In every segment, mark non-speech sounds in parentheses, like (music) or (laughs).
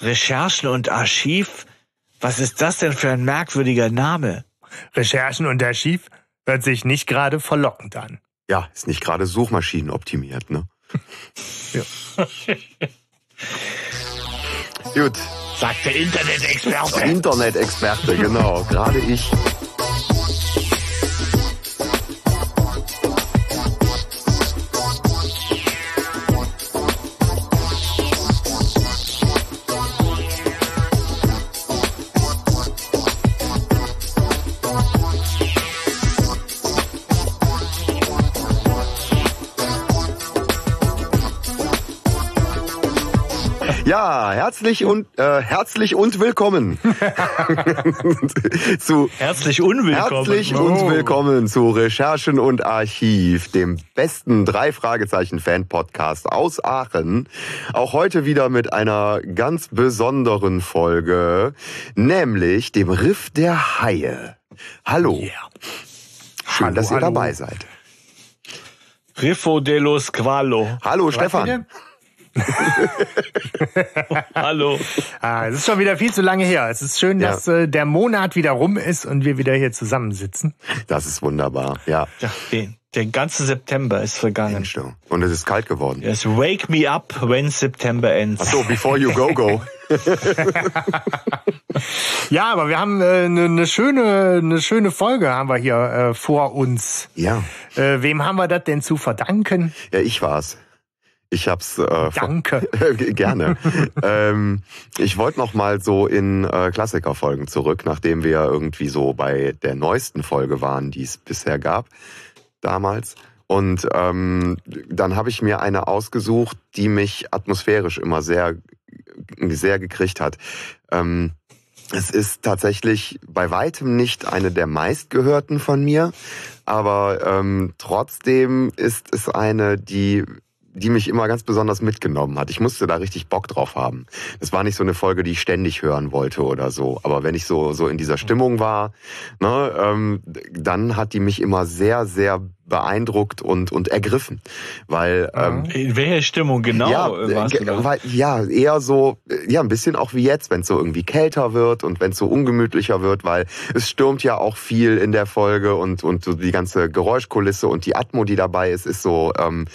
Recherchen und Archiv? Was ist das denn für ein merkwürdiger Name? Recherchen und Archiv hört sich nicht gerade verlockend an. Ja, ist nicht gerade suchmaschinenoptimiert, ne? (laughs) Ja. Gut, Sagt der Internet-Experte. Internet-Experte, genau, gerade ich. Ja, herzlich und äh, herzlich und willkommen (laughs) zu Herzlich unwillkommen. Herzlich Oh. und willkommen zu Recherchen und Archiv, dem besten drei Fragezeichen Fan Podcast aus Aachen. Auch heute wieder mit einer ganz besonderen Folge, nämlich dem Riff der Haie. Hallo. Schön, Hallo, dass ihr hallo. dabei seid. Riffo dello Squalo. Hallo Stefan. (laughs) Hallo. Ah, es ist schon wieder viel zu lange her. Es ist schön, Ja. dass äh, der Monat wieder rum ist und wir wieder hier zusammensitzen. Das ist wunderbar. Ja. Ja, den, der ganze September ist vergangen. Mensch. Und es ist kalt geworden. Yes, wake me up when September ends. Ach so, before you go go. (laughs) (laughs) Ja, aber wir haben eine äh, ne ne schöne, eine schöne Folge haben wir hier äh, vor uns. Ja. Äh, wem haben wir das denn zu verdanken? Ja, ich war's. Ich hab's äh, Danke. (laughs) Gerne. (laughs) ähm, ich wollte noch mal so in äh, Klassikerfolgen zurück, nachdem wir irgendwie so bei der neuesten Folge waren, die es bisher gab, damals. Und ähm, dann habe ich mir eine ausgesucht, die mich atmosphärisch immer sehr, sehr gekriegt hat. Ähm, es ist tatsächlich bei weitem nicht eine der meistgehörten von mir, aber ähm, trotzdem ist es eine, die die mich immer ganz besonders mitgenommen hat. Ich musste da richtig Bock drauf haben. Das war nicht so eine Folge, die ich ständig hören wollte oder so. Aber wenn ich so so in dieser Stimmung war, ne, ähm, dann hat die mich immer sehr sehr beeindruckt und und ergriffen, weil ähm, In welcher Stimmung genau ja, äh, weil, ja, eher so, ja, ein bisschen auch wie jetzt, wenn es so irgendwie kälter wird und wenn es so ungemütlicher wird, weil es stürmt ja auch viel in der Folge und, und so die ganze Geräuschkulisse und die Atmo, die dabei ist, ist so, ähm,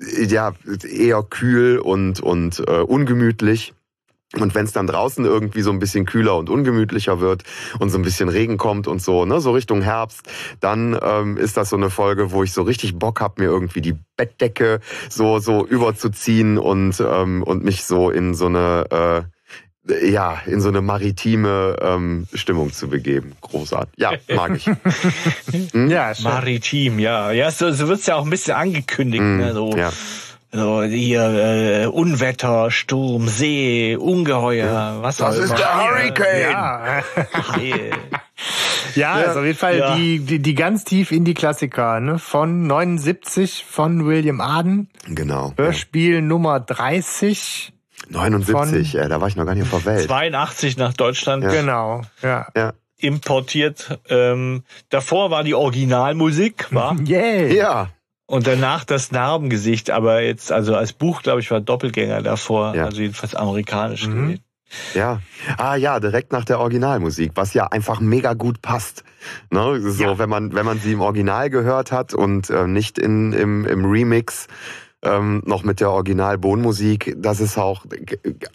ja, eher kühl und, und äh, ungemütlich. Und wenn es dann draußen irgendwie so ein bisschen kühler und ungemütlicher wird und so ein bisschen Regen kommt und so, ne, so Richtung Herbst, dann ähm, ist das so eine Folge, wo ich so richtig Bock hab, mir irgendwie die Bettdecke so so überzuziehen und ähm, und mich so in so eine äh, ja in so eine maritime ähm, Stimmung zu begeben. Großartig. Ja, (laughs) mag ich. Hm? (laughs) Ja, schön. Maritim, ja. Ja, so, so wird's ja auch ein bisschen angekündigt. ne? so, ja. so hier äh, Unwetter, Sturm, See, Ungeheuer, was Das auch ist immer. der Hurricane. Ja, (laughs) ja, Ja. ist auf jeden Fall Ja. die, die, die ganz tief in die Klassiker, ne? Von 79 von William Arden, Genau. Ja. Hörspiel Nummer 30. 79, äh, da war ich noch gar nicht auf der Welt. 82 nach Deutschland Ja. Genau, ja. Ja. importiert. Ähm, davor war die Originalmusik, war (laughs) Yay. Ja. und danach das Narbengesicht. Aber jetzt, also als Buch, glaube ich, war Doppelgänger davor, Ja. also jedenfalls amerikanisch Mhm. Ja. Ah ja, direkt nach der Originalmusik, was ja einfach mega gut passt. Ne? So, Ja. wenn man wenn man sie im Original gehört hat und äh, nicht in im, im Remix ähm, noch mit der Original-Bonmusik, das ist auch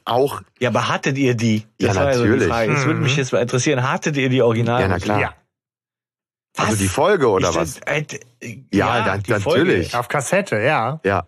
auch Ja, aber hattet ihr die? Ja, so die natürlich. Frage. Das würde Mhm. mich jetzt mal interessieren. Hattet ihr die Original? ja na klar. Ja. Was? Also die Folge oder Ich- was? äh, Ja, ja, die Folge. natürlich. Auf Kassette, ja. Ja.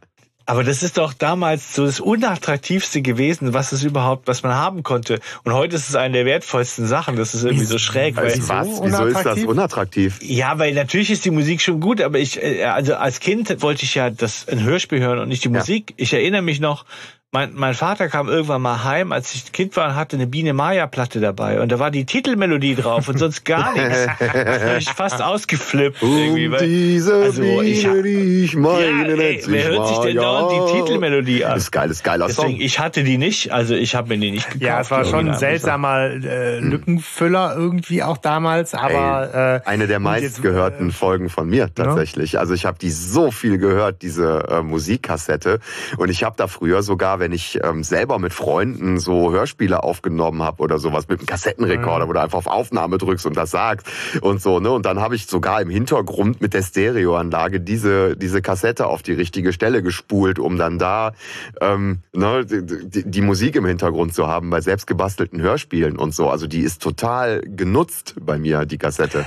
Aber das ist doch damals so das unattraktivste gewesen, was es überhaupt, was man haben konnte. Und heute ist es eine der wertvollsten Sachen. Das ist irgendwie so schräg. Weil, Wieso was? Wieso ist das unattraktiv? unattraktiv? ja, weil natürlich ist die Musik schon gut, aber ich, äh, also als Kind wollte ich ja das ein Hörspiel hören und nicht die Ja. Musik. Ich erinnere mich noch, mein, mein Vater kam irgendwann mal heim, als ich Kind war und hatte eine Biene Maya Platte dabei und da war die Titelmelodie drauf und sonst gar (laughs) nichts. da hab ich fast ausgeflippt irgendwie. Um Weil, diese also, ich Biene, die ich meine, ja, ey, wer hört sich denn Maya. dauernd die Titelmelodie an? Das ist geil, das ist geiler Deswegen, Song. ich hatte die nicht, also ich habe mir die nicht gekauft. Ja, es war schon ein seltsamer äh, Lückenfüller irgendwie auch damals, aber äh, Eine der meistgehörten Folgen von mir tatsächlich. Also ich habe die so viel gehört, diese äh, Musikkassette. Und ich habe da früher sogar sogar, wenn ich ähm, selber mit Freunden so Hörspiele aufgenommen habe oder sowas mit einem Kassettenrekorder, mhm. wo du einfach auf Aufnahme drückst und das sagst und so, ne? Und dann habe ich sogar im Hintergrund mit der Stereoanlage diese, diese Kassette auf die richtige Stelle gespult, um dann da ähm, ne, die, die Musik im Hintergrund zu haben bei selbstgebastelten Hörspielen und so. Also die ist total genutzt bei mir, die Kassette.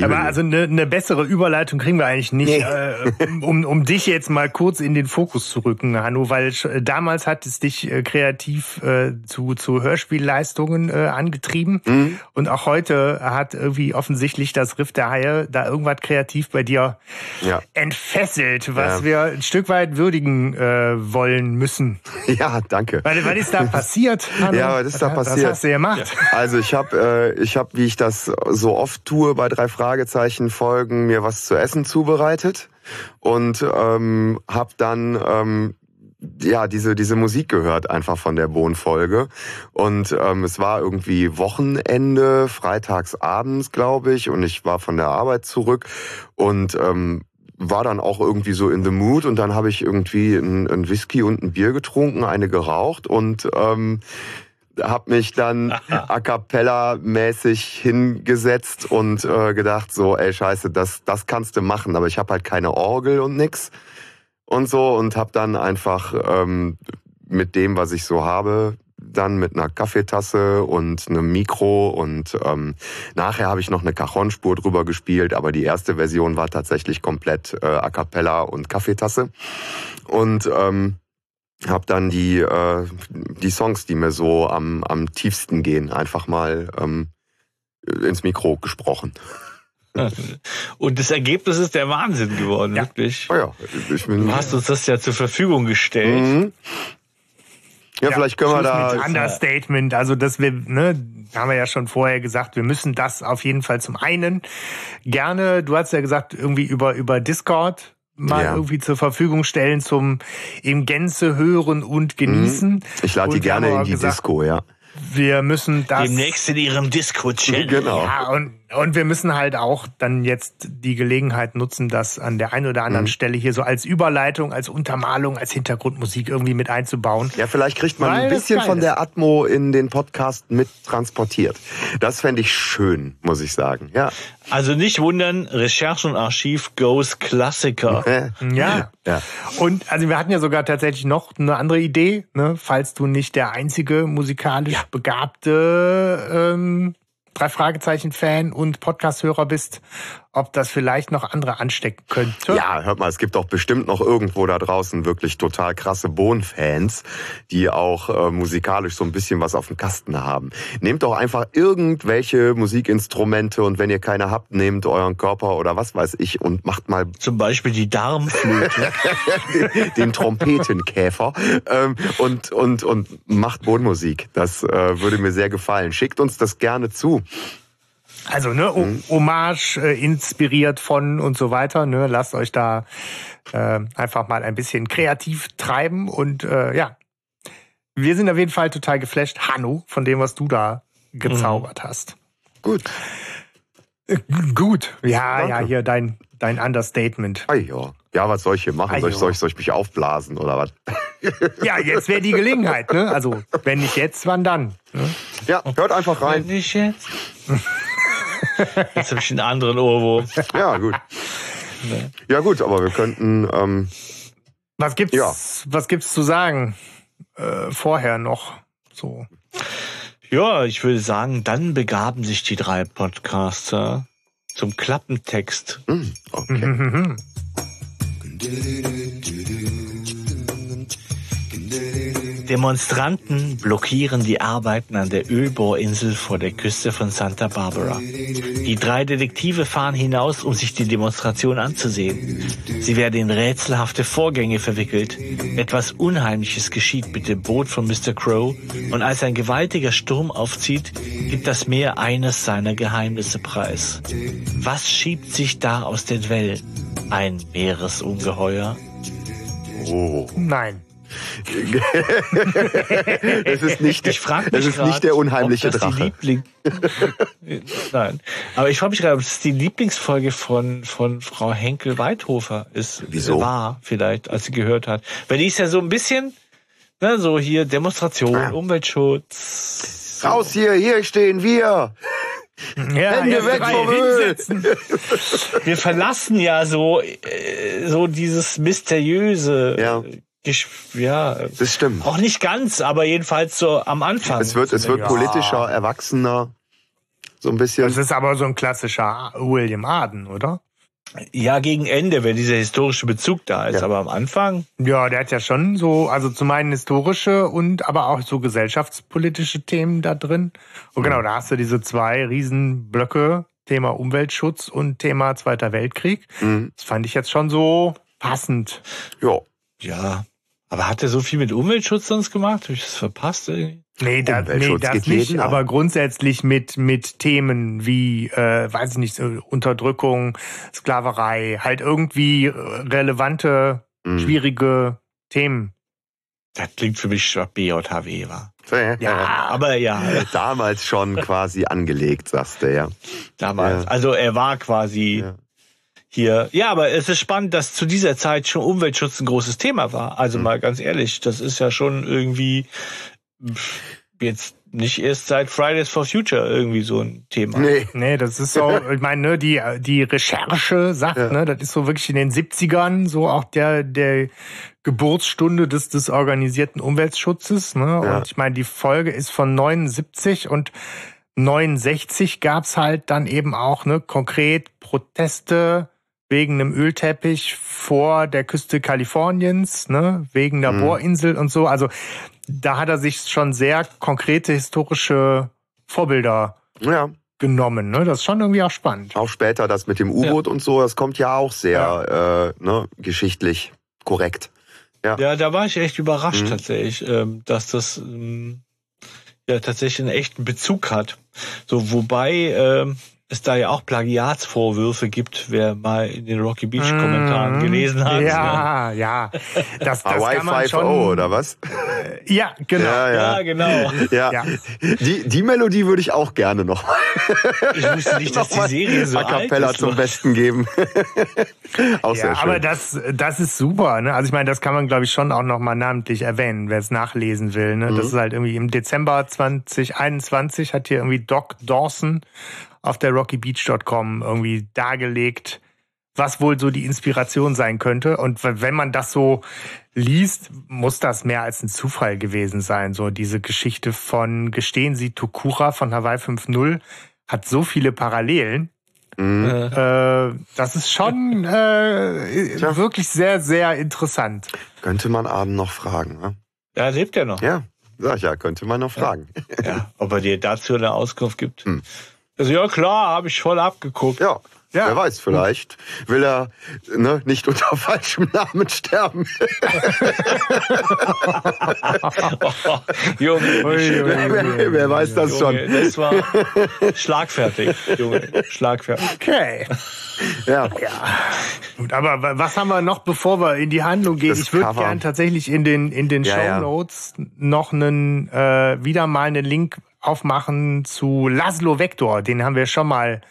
Aber also eine, eine bessere Überleitung kriegen wir eigentlich nicht, nee. äh, um, um dich jetzt mal kurz in den Fokus zu rücken, Hanno, weil damals hat es dich äh, kreativ äh, zu, zu Hörspielleistungen äh, angetrieben mhm. und auch heute hat irgendwie offensichtlich das Riff der Haie da irgendwas kreativ bei dir ja. entfesselt, was ja. wir ein Stück weit würdigen äh, wollen müssen. (laughs) Ja, danke. Weil, was ist da (laughs) passiert? Hanno? Ja, was ist da passiert? Was hast du gemacht? Also ich habe, äh, ich habe, wie ich das so oft tue bei drei Fragezeichen Folgen mir was zu essen zubereitet und ähm, habe dann ähm, ja diese diese Musik gehört einfach von der Bohnfolge und ähm, es war irgendwie Wochenende freitags abends glaube ich und ich war von der Arbeit zurück und ähm, war dann auch irgendwie so in the mood und dann habe ich irgendwie ein, ein Whisky und ein Bier getrunken, eine geraucht und ähm, habe mich dann (laughs) a cappella mäßig hingesetzt und äh, gedacht so, ey Scheiße, das das kannst du machen, aber ich habe halt keine Orgel und nix und so und habe dann einfach ähm, mit dem, was ich so habe, dann mit einer Kaffeetasse und einem Mikro und ähm, nachher habe ich noch eine Cajon-Spur drüber gespielt, aber die erste Version war tatsächlich komplett äh, a cappella und Kaffeetasse und ähm, habe dann die, äh, die Songs, die mir so am, am tiefsten gehen, einfach mal ähm, ins Mikro gesprochen. (laughs) Und das Ergebnis ist der Wahnsinn geworden, ja. wirklich. Oh ja, ich bin, du hast uns das ja zur Verfügung gestellt. Mhm. Ja, ja, vielleicht können wir da. Mit Understatement, also dass wir, ne, haben wir ja schon vorher gesagt, wir müssen das auf jeden Fall zum einen gerne, du hast ja gesagt, irgendwie über, über Discord mal ja. irgendwie zur Verfügung stellen zum im Gänze hören und genießen. Mhm. Ich lade die gerne in die gesagt, Disco, ja. Wir müssen das. Demnächst in ihrem Disco-Channel. Genau. Ja, und und wir müssen halt auch dann jetzt die Gelegenheit nutzen, das an der einen oder anderen mhm. Stelle hier so als Überleitung, als Untermalung, als Hintergrundmusik irgendwie mit einzubauen. Ja, vielleicht kriegt man ein bisschen von der Atmo in den Podcast mit transportiert. Das fände ich schön, muss ich sagen. Ja. Also nicht wundern, Recherche und Archiv goes Klassiker. (laughs) ja. ja. Und also wir hatten ja sogar tatsächlich noch eine andere Idee, ne? falls du nicht der einzige musikalisch ja. begabte ähm, drei Fragezeichen Fan und Podcast-Hörer bist, ob das vielleicht noch andere anstecken könnte. Ja, hört mal, es gibt doch bestimmt noch irgendwo da draußen wirklich total krasse Bohn-Fans, die auch äh, musikalisch so ein bisschen was auf dem Kasten haben. Nehmt doch einfach irgendwelche Musikinstrumente und wenn ihr keine habt, nehmt euren Körper oder was weiß ich und macht mal... Zum Beispiel die Darmflöte. den, (laughs) den Trompetenkäfer ähm, und, und, und macht Bohnmusik. Das äh, würde mir sehr gefallen. Schickt uns das gerne zu. Also ne, mhm. Hommage äh, inspiriert von und so weiter. Ne, lasst euch da äh, einfach mal ein bisschen kreativ treiben und äh, ja, wir sind auf jeden Fall total geflasht, Hanno, von dem, was du da gezaubert mhm. hast. Gut. Äh, gut. Ja, Danke. ja, hier dein dein Understatement. Ah, ja. ja, was soll ich hier machen? Soll ich, soll, ich, soll ich mich aufblasen oder was? (laughs) ja, jetzt wäre die Gelegenheit. Ne? Also, wenn nicht jetzt, wann dann? Ne? Ja, hört einfach rein. Wenn nicht jetzt. (laughs) Jetzt habe ich einen anderen Ohrwurm. Ja, gut. Ja, gut, aber wir könnten. Ähm, was gibt's, ja. was gibt's zu sagen? Äh, vorher noch so. Ja, ich würde sagen, dann begaben sich die drei Podcaster zum Klappentext. Mm, okay. Mhm. Demonstranten blockieren die Arbeiten an der Ölbohrinsel vor der Küste von Santa Barbara. Die drei Detektive fahren hinaus, um sich die Demonstration anzusehen. Sie werden in rätselhafte Vorgänge verwickelt. Etwas Unheimliches geschieht mit dem Boot von Mr. Crow und als ein gewaltiger Sturm aufzieht, gibt das Meer eines seiner Geheimnisse preis. Was schiebt sich da aus den Wellen? Ein Meeresungeheuer? Oh. Nein. (laughs) es ist nicht, ich frag mich es ist grad, nicht der unheimliche Drache. Liebling (laughs) Nein. Aber ich frage mich gerade, ob es die Lieblingsfolge von, von Frau Henkel-Weidhofer ist. Wieso? War vielleicht, als sie gehört hat. Weil die ist ja so ein bisschen, Ne, so hier Demonstration, ah. Umweltschutz. Raus hier, hier stehen wir. Ja, Hände weg vom Öl. Wir verlassen ja so, äh, so dieses mysteriöse. Ja. Ja, das stimmt. Auch nicht ganz, aber jedenfalls so am Anfang. Es wird, es wird ja. politischer, erwachsener, so ein bisschen. Das ist aber so ein klassischer William Arden, oder? Ja, gegen Ende, wenn dieser historische Bezug da ist, ja. aber am Anfang. Ja, der hat ja schon so, also zum einen historische und aber auch so gesellschaftspolitische Themen da drin. Und genau, mhm. da hast du diese zwei Riesenblöcke, Thema Umweltschutz und Thema Zweiter Weltkrieg. Mhm. Das fand ich jetzt schon so passend. Ja. Ja. Aber hat er so viel mit Umweltschutz sonst gemacht? Habe ich das verpasst irgendwie? Nee, da, nee das nicht, aber grundsätzlich mit, mit Themen wie, äh, weiß ich nicht, Unterdrückung, Sklaverei, halt irgendwie relevante, mhm. schwierige Themen. Das klingt für mich BJHW, war. Ja, aber ja. Damals schon quasi angelegt, sagst du, ja. Damals. Ja. Also er war quasi ja. Hier. Ja, aber es ist spannend, dass zu dieser Zeit schon Umweltschutz ein großes Thema war. Also mhm. mal ganz ehrlich, das ist ja schon irgendwie jetzt nicht erst seit Fridays for Future irgendwie so ein Thema. Nee, nee das ist so, (laughs) ich meine, ne, die, die Recherche sagt, ja. ne, das ist so wirklich in den 70ern so auch der, der Geburtsstunde des, des organisierten Umweltschutzes. Ne? Ja. Und ich meine, die Folge ist von 79 und 69 gab's halt dann eben auch ne, konkret Proteste wegen einem Ölteppich vor der Küste Kaliforniens, ne, wegen der mhm. Bohrinsel und so. Also da hat er sich schon sehr konkrete historische Vorbilder ja. genommen. Ne? Das ist schon irgendwie auch spannend. Auch später das mit dem U-Boot ja. und so, das kommt ja auch sehr ja. Äh, ne, geschichtlich korrekt. Ja. ja, da war ich echt überrascht mhm. tatsächlich, ähm, dass das ähm, ja tatsächlich einen echten Bezug hat. So, wobei ähm, es da ja auch Plagiatsvorwürfe gibt, wer mal in den Rocky Beach Kommentaren mhm. gelesen hat. Ja, ja. ja. Das, das Hawaii kann man schon, oder was? Äh, ja, genau. Ja, ja. ja genau. Ja. ja. Die, die Melodie würde ich auch gerne noch. (laughs) Ich wusste nicht, dass die Serie so A cappella alt ist, zum Besten geben. (laughs) auch sehr schön. Aber das, das ist super. Ne? Also ich meine, das kann man, glaube ich, schon auch noch mal namentlich erwähnen, wer es nachlesen will. Ne? Mhm. Das ist halt irgendwie im Dezember 2021 hat hier irgendwie Doc Dawson auf der rockybeach.com irgendwie dargelegt, was wohl so die Inspiration sein könnte. Und wenn man das so liest, muss das mehr als ein Zufall gewesen sein. So diese Geschichte von Gestehen Sie Tokura von Hawaii 5.0 hat so viele Parallelen. Mhm. Äh, das ist schon äh, wirklich sehr, sehr interessant. Könnte man Aden noch fragen, ne? Ja, lebt er noch. Ja, sag ich ja, könnte man noch fragen. Ja, ja ob er dir dazu eine Auskunft gibt. Hm. Also ja klar, habe ich voll abgeguckt. Ja. Ja. Wer weiß, vielleicht will er ne, nicht unter (laughs) falschem Namen sterben. oh, (laughs) Junge, ui, ui, ui, wer, weiß das Junge, schon? Das war schlagfertig, Junge, schlagfertig. Okay. Ja. ja. Gut, aber was haben wir noch, bevor wir in die Handlung gehen? Das ich würde gerne tatsächlich in den in den ja, Show Notes ja. noch einen äh, wieder mal einen Link aufmachen zu Laszlo Vector. Den haben wir schon mal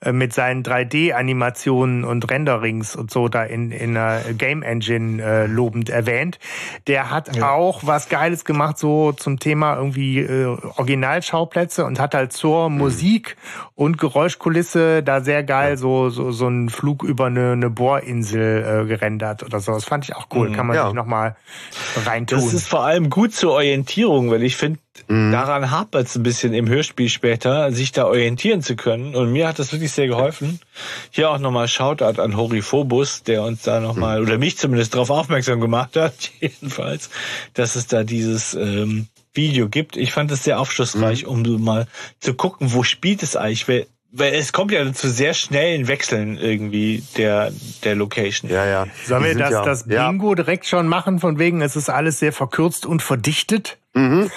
äh, mit seinen 3D-Animationen und Renderings und so da in, in der Game Engine äh, lobend erwähnt. Der hat ja. auch was Geiles gemacht, so zum Thema irgendwie äh, Originalschauplätze und hat halt zur mhm. Musik und Geräuschkulisse da sehr geil ja. so, so, so einen Flug über eine, eine Bohrinsel äh, gerendert oder so. Das fand ich auch cool. Mhm. Kann man ja. sich nochmal reintun. Das ist vor allem gut zur Orientierung, weil ich finde, Mhm. Daran hapert es ein bisschen im Hörspiel später, sich da orientieren zu können. Und mir hat das wirklich sehr geholfen. Hier auch nochmal Shoutout an Horiphobus, der uns da nochmal, mhm. oder mich zumindest darauf aufmerksam gemacht hat, (laughs) jedenfalls, dass es da dieses ähm, Video gibt. Ich fand es sehr aufschlussreich, mhm. um mal zu gucken, wo spielt es eigentlich, weil es kommt ja zu sehr schnellen Wechseln irgendwie der, der Location. Ja, ja. Sollen wir das, ja, das Bingo ja. direkt schon machen, von wegen, es ist alles sehr verkürzt und verdichtet? Mhm.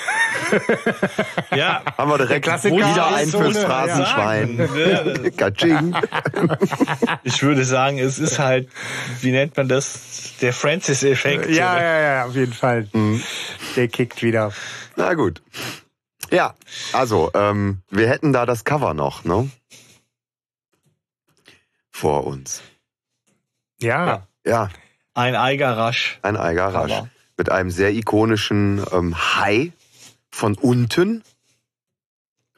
ja. (laughs) Haben wir direkt wieder ein fürs Phrasenschwein. (laughs) Katsching. (laughs) ich würde sagen, es ist halt, wie nennt man das? Der Francis-Effekt. Ja, ja, ja, auf jeden Fall. Mhm. Der kickt wieder. Na gut. Ja, also, ähm, wir hätten da das Cover noch, ne? Vor uns. Ja. Ja. Ein Eiger rasch. Ein Eiger rasch. mit einem sehr ikonischen ähm, Hai von unten.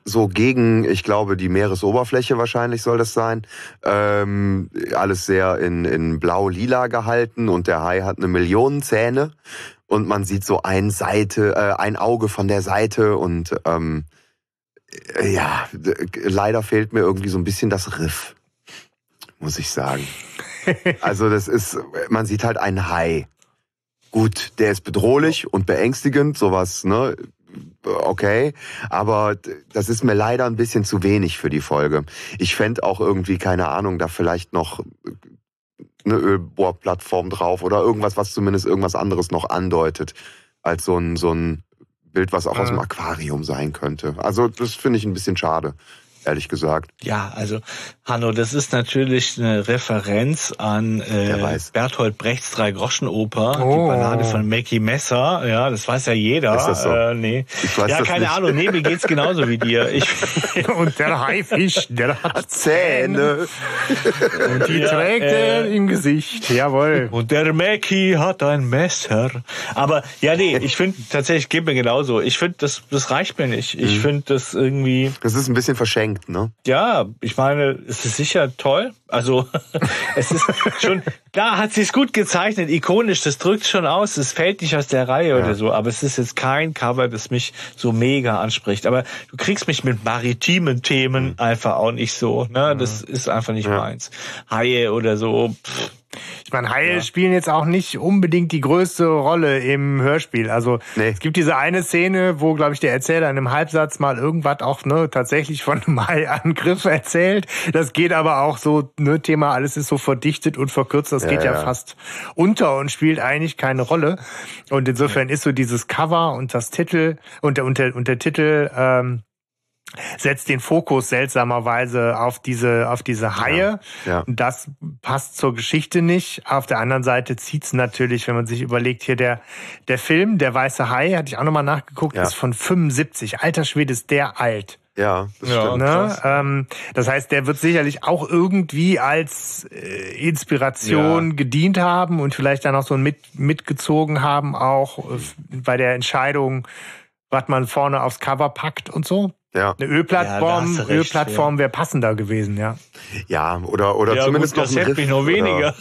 So gegen, ich glaube, die Meeresoberfläche wahrscheinlich soll das sein. Ähm, alles sehr in, in blau-lila gehalten und der Hai hat eine Million Zähne und man sieht so ein Seite, äh, ein Auge von der Seite und ähm, äh, ja, leider fehlt mir irgendwie so ein bisschen das Riff, muss ich sagen. (laughs) Also das ist, man sieht halt einen Hai. Gut, der ist bedrohlich und beängstigend, sowas, ne? Okay, aber das ist mir leider ein bisschen zu wenig für die Folge. Ich fände auch irgendwie, keine Ahnung, da vielleicht noch eine Ölbohrplattform drauf oder irgendwas, was zumindest irgendwas anderes noch andeutet, als so ein, so ein Bild, was auch aus dem Aquarium sein könnte. Also das finde ich ein bisschen schade ehrlich gesagt. Ja, also Hanno, das ist natürlich eine Referenz an äh, Bertolt Brechts Drei-Groschen-Oper, oh. die Ballade von Mackie Messer. Ja, das weiß ja jeder. Ist das so? Äh, nee. Ich weiß ja, das keine nicht. Ahnung. Nee, mir geht's genauso wie dir. Ich, (laughs) Und der Haifisch, der hat Zähne. Und die Ja, trägt äh, er im Gesicht. Jawohl. Und der Mackie hat ein Messer. Aber ja, nee, ich finde tatsächlich, geht mir genauso. Ich finde, das, das reicht mir nicht. Ich Mhm. finde das irgendwie, Das ist ein bisschen verschenkt, ne? ja, ich meine, es ist sicher toll. Also (laughs) es ist schon, da hat sie es gut gezeichnet, ikonisch, das drückt schon aus, es fällt nicht aus der Reihe oder so, aber es ist jetzt kein Cover, das mich so mega anspricht. Aber du kriegst mich mit maritimen Themen einfach auch nicht so. Ne? Das ist einfach nicht Ja. meins. Haie oder so. Pff. Ich meine, Haie spielen jetzt auch nicht unbedingt die größte Rolle im Hörspiel. Also Nee. es gibt diese eine Szene, wo, glaube ich, der Erzähler in einem Halbsatz mal irgendwas auch ne, tatsächlich von einem Haiangriff erzählt. Das geht aber auch so, ne, Thema, alles ist so verdichtet und verkürzt, das Ja, geht ja, ja. fast unter und spielt eigentlich keine Rolle. Und insofern ist so dieses Cover und das Titel und der, und der, und der Titel ähm, setzt den Fokus seltsamerweise auf diese, auf diese Haie. Ja. Das passt zur Geschichte nicht. Auf der anderen Seite zieht's natürlich, wenn man sich überlegt, hier der, der Film, der Weiße Hai, hatte ich auch nochmal nachgeguckt, Ja. ist von 75. Alter Schwede ist der alt. Ja, das Ja. stimmt. Ne? Ähm, das heißt, der wird sicherlich auch irgendwie als äh, Inspiration gedient haben und vielleicht dann auch so mit, mitgezogen haben, auch äh, bei der Entscheidung, was man vorne aufs Cover packt und so. Ja, Eine Ja, Ölplattform, recht, Ölplattform wäre passender gewesen, ja. ja, oder oder Ja, zumindest gut, noch das ein Riff mich noch weniger.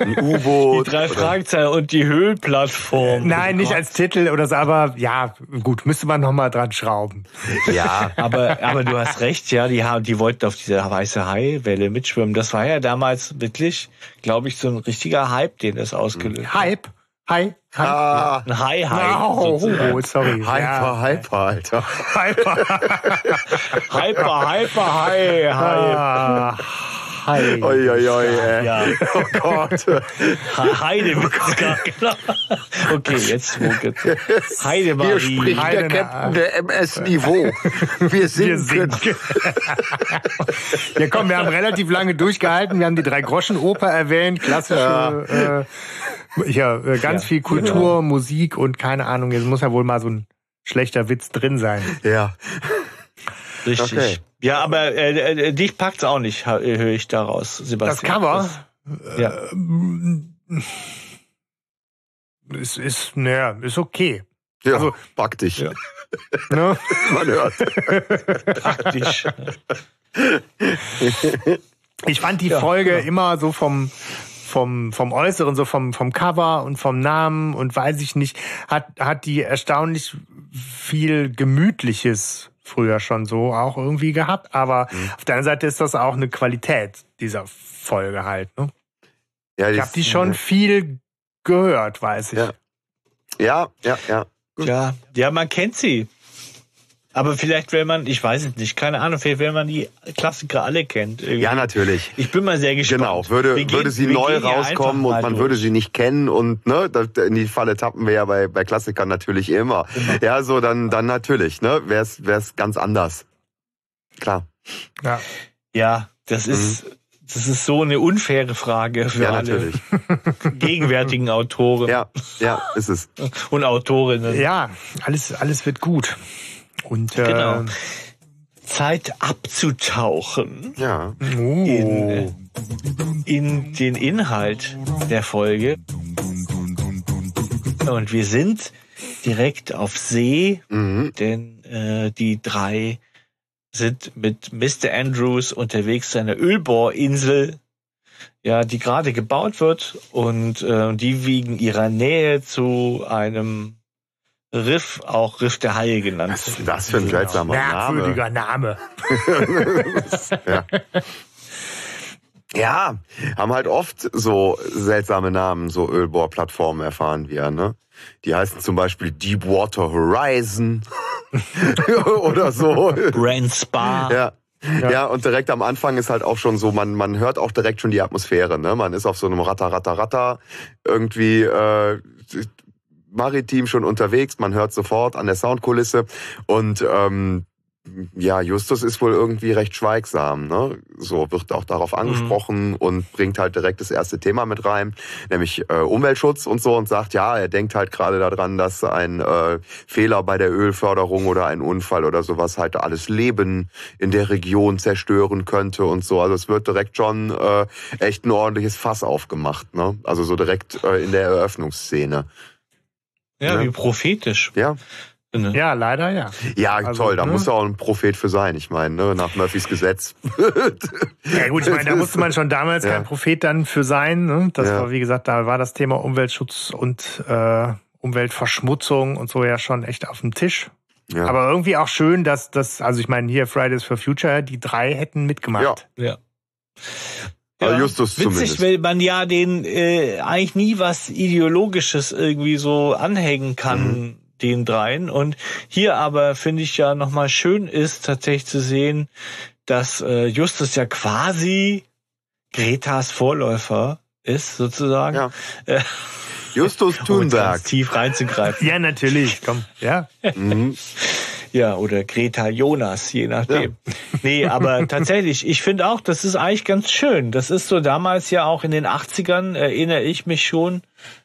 ein (laughs) Die U-Boot. drei oder- Fragezeichen und die Höhlplattform. Nein, nicht als Titel oder so, aber ja, gut, müsste man noch mal dran schrauben. Ja, (laughs) Aber, aber du hast recht, ja, die, haben- die wollten auf dieser weiße Hai-Welle mitschwimmen. Das war ja damals wirklich, glaube ich, so ein richtiger Hype, den das ausgelöst hat. Hype, Hi, Hi. ah, Ein. Oh, sozusagen. oh, sorry. hyper, ja. hyper, Alter. Hyper. (laughs) (laughs) Hyper, Hyper, Hai, Hai. Hi. Oi, oi, oi, ey. Ja, (laughs) Oh Gott. Heidewitzka, genau. Okay, jetzt ruckelt Heidemarie. Hier spricht der Heide- Captain der MS-Niveau. Wir Wir sinken. sinken. (laughs) ja, komm, wir haben relativ lange durchgehalten. Wir haben die Drei-Groschen-Oper erwähnt, klassische, äh, ja, äh, ganz Ja, viel Kultur, Musik und keine Ahnung. Jetzt muss ja wohl mal so ein schlechter Witz drin sein. Ja. Richtig. Okay. Ja, aber äh, äh, dich packt's auch nicht, höre ich daraus, Das Sebastian. Cover Das, ja. ist, ist, naja, ist okay. Ja, Also- pack dich. Ja. (laughs) Ne? Man hört. praktisch. Ich fand die Folge immer so vom, vom, vom Äußeren, so vom, vom Cover und vom Namen und weiß ich nicht, hat, hat die erstaunlich viel Gemütliches früher schon so auch irgendwie gehabt. Aber auf der anderen Seite ist das auch eine Qualität dieser Folge halt. Ne? Ja, Ich habe die schon viel gehört, weiß ich. Ja. Ja, ja, ja. Ja, ja, man kennt sie. Aber vielleicht, wenn man, ich weiß es nicht, keine Ahnung, vielleicht, wenn man die Klassiker alle kennt. irgendwie. Ja, natürlich. Ich bin mal sehr gespannt. Genau, würde, gehen- würde sie neu rauskommen und man durch. würde sie nicht kennen und ne, in die Falle tappen wir ja bei, bei Klassikern natürlich immer. Ja, so dann, dann natürlich, ne, wär's, wär's ganz anders. Klar. Ja. Ja, das ist, das ist so eine unfaire Frage für Mhm. Ja, alle natürlich. (laughs) gegenwärtigen Autoren Ja, ja, ist es. und Autorinnen. ja, alles, alles wird gut. Und äh, Genau. Zeit abzutauchen Ja. Oh. in, in den Inhalt der Folge. Und wir sind direkt auf See, Mhm. denn äh, die drei sind mit Mr. Andrews unterwegs zu einer Ölbohrinsel, ja, die gerade gebaut wird und äh, die wegen ihrer Nähe zu einem Riff, auch Riff der Haie genannt Was ist das für ein seltsamer Name? Merkwürdiger Name. ja. (laughs) ja, haben halt oft so seltsame Namen, so Ölbohrplattformen erfahren wir, ne? Die heißen zum Beispiel Deepwater Horizon (laughs) oder so. Grand Spa. Ja. Ja. und direkt am Anfang ist halt auch schon so, man, man hört auch direkt schon die Atmosphäre, ne? Man ist auf so einem Ratter, Ratter, Ratter irgendwie äh, maritim schon unterwegs, man hört sofort an der Soundkulisse und ähm, ja, Justus ist wohl irgendwie recht schweigsam, ne? So wird auch darauf angesprochen und bringt halt direkt das erste Thema mit rein, nämlich äh, Umweltschutz und so und sagt, ja, er denkt halt gerade daran, dass ein äh, Fehler bei der Ölförderung oder ein Unfall oder sowas halt alles Leben in der Region zerstören könnte und so. Also es wird direkt schon äh, echt ein ordentliches Fass aufgemacht, ne? Also so direkt äh, in der Eröffnungsszene. Ja, Ja. wie prophetisch. Ja. Ja, leider ja. ja, Also, toll, da ne? muss er auch ein Prophet für sein. Ich meine, ne, nach Murphys Gesetz. Ja gut, ich meine, da (laughs) musste man schon damals Ja. kein Prophet dann für sein. Ne? Das Ja. war, wie gesagt, da war das Thema Umweltschutz und äh, Umweltverschmutzung und so ja schon echt auf dem Tisch. ja. Aber irgendwie auch schön, dass das, also ich meine, hier Fridays for Future, die drei hätten mitgemacht. Ja. Also Justus Witzig, zumindest. weil man ja den äh, eigentlich nie was Ideologisches irgendwie so anhängen kann, Mhm. den dreien. Und hier aber finde ich ja nochmal schön ist, tatsächlich zu sehen, dass äh, Justus ja quasi Gretas Vorläufer ist, sozusagen. Ja. Äh, Justus (laughs) um Thunberg. ganz tief reinzugreifen. Ja, natürlich. Komm, ja. Mhm. Ja, oder Greta Jonas, je nachdem. (laughs) Nee, aber (laughs) tatsächlich, ich finde auch, das ist eigentlich ganz schön. Das ist so damals ja auch in den 80ern, erinnere ich mich schon,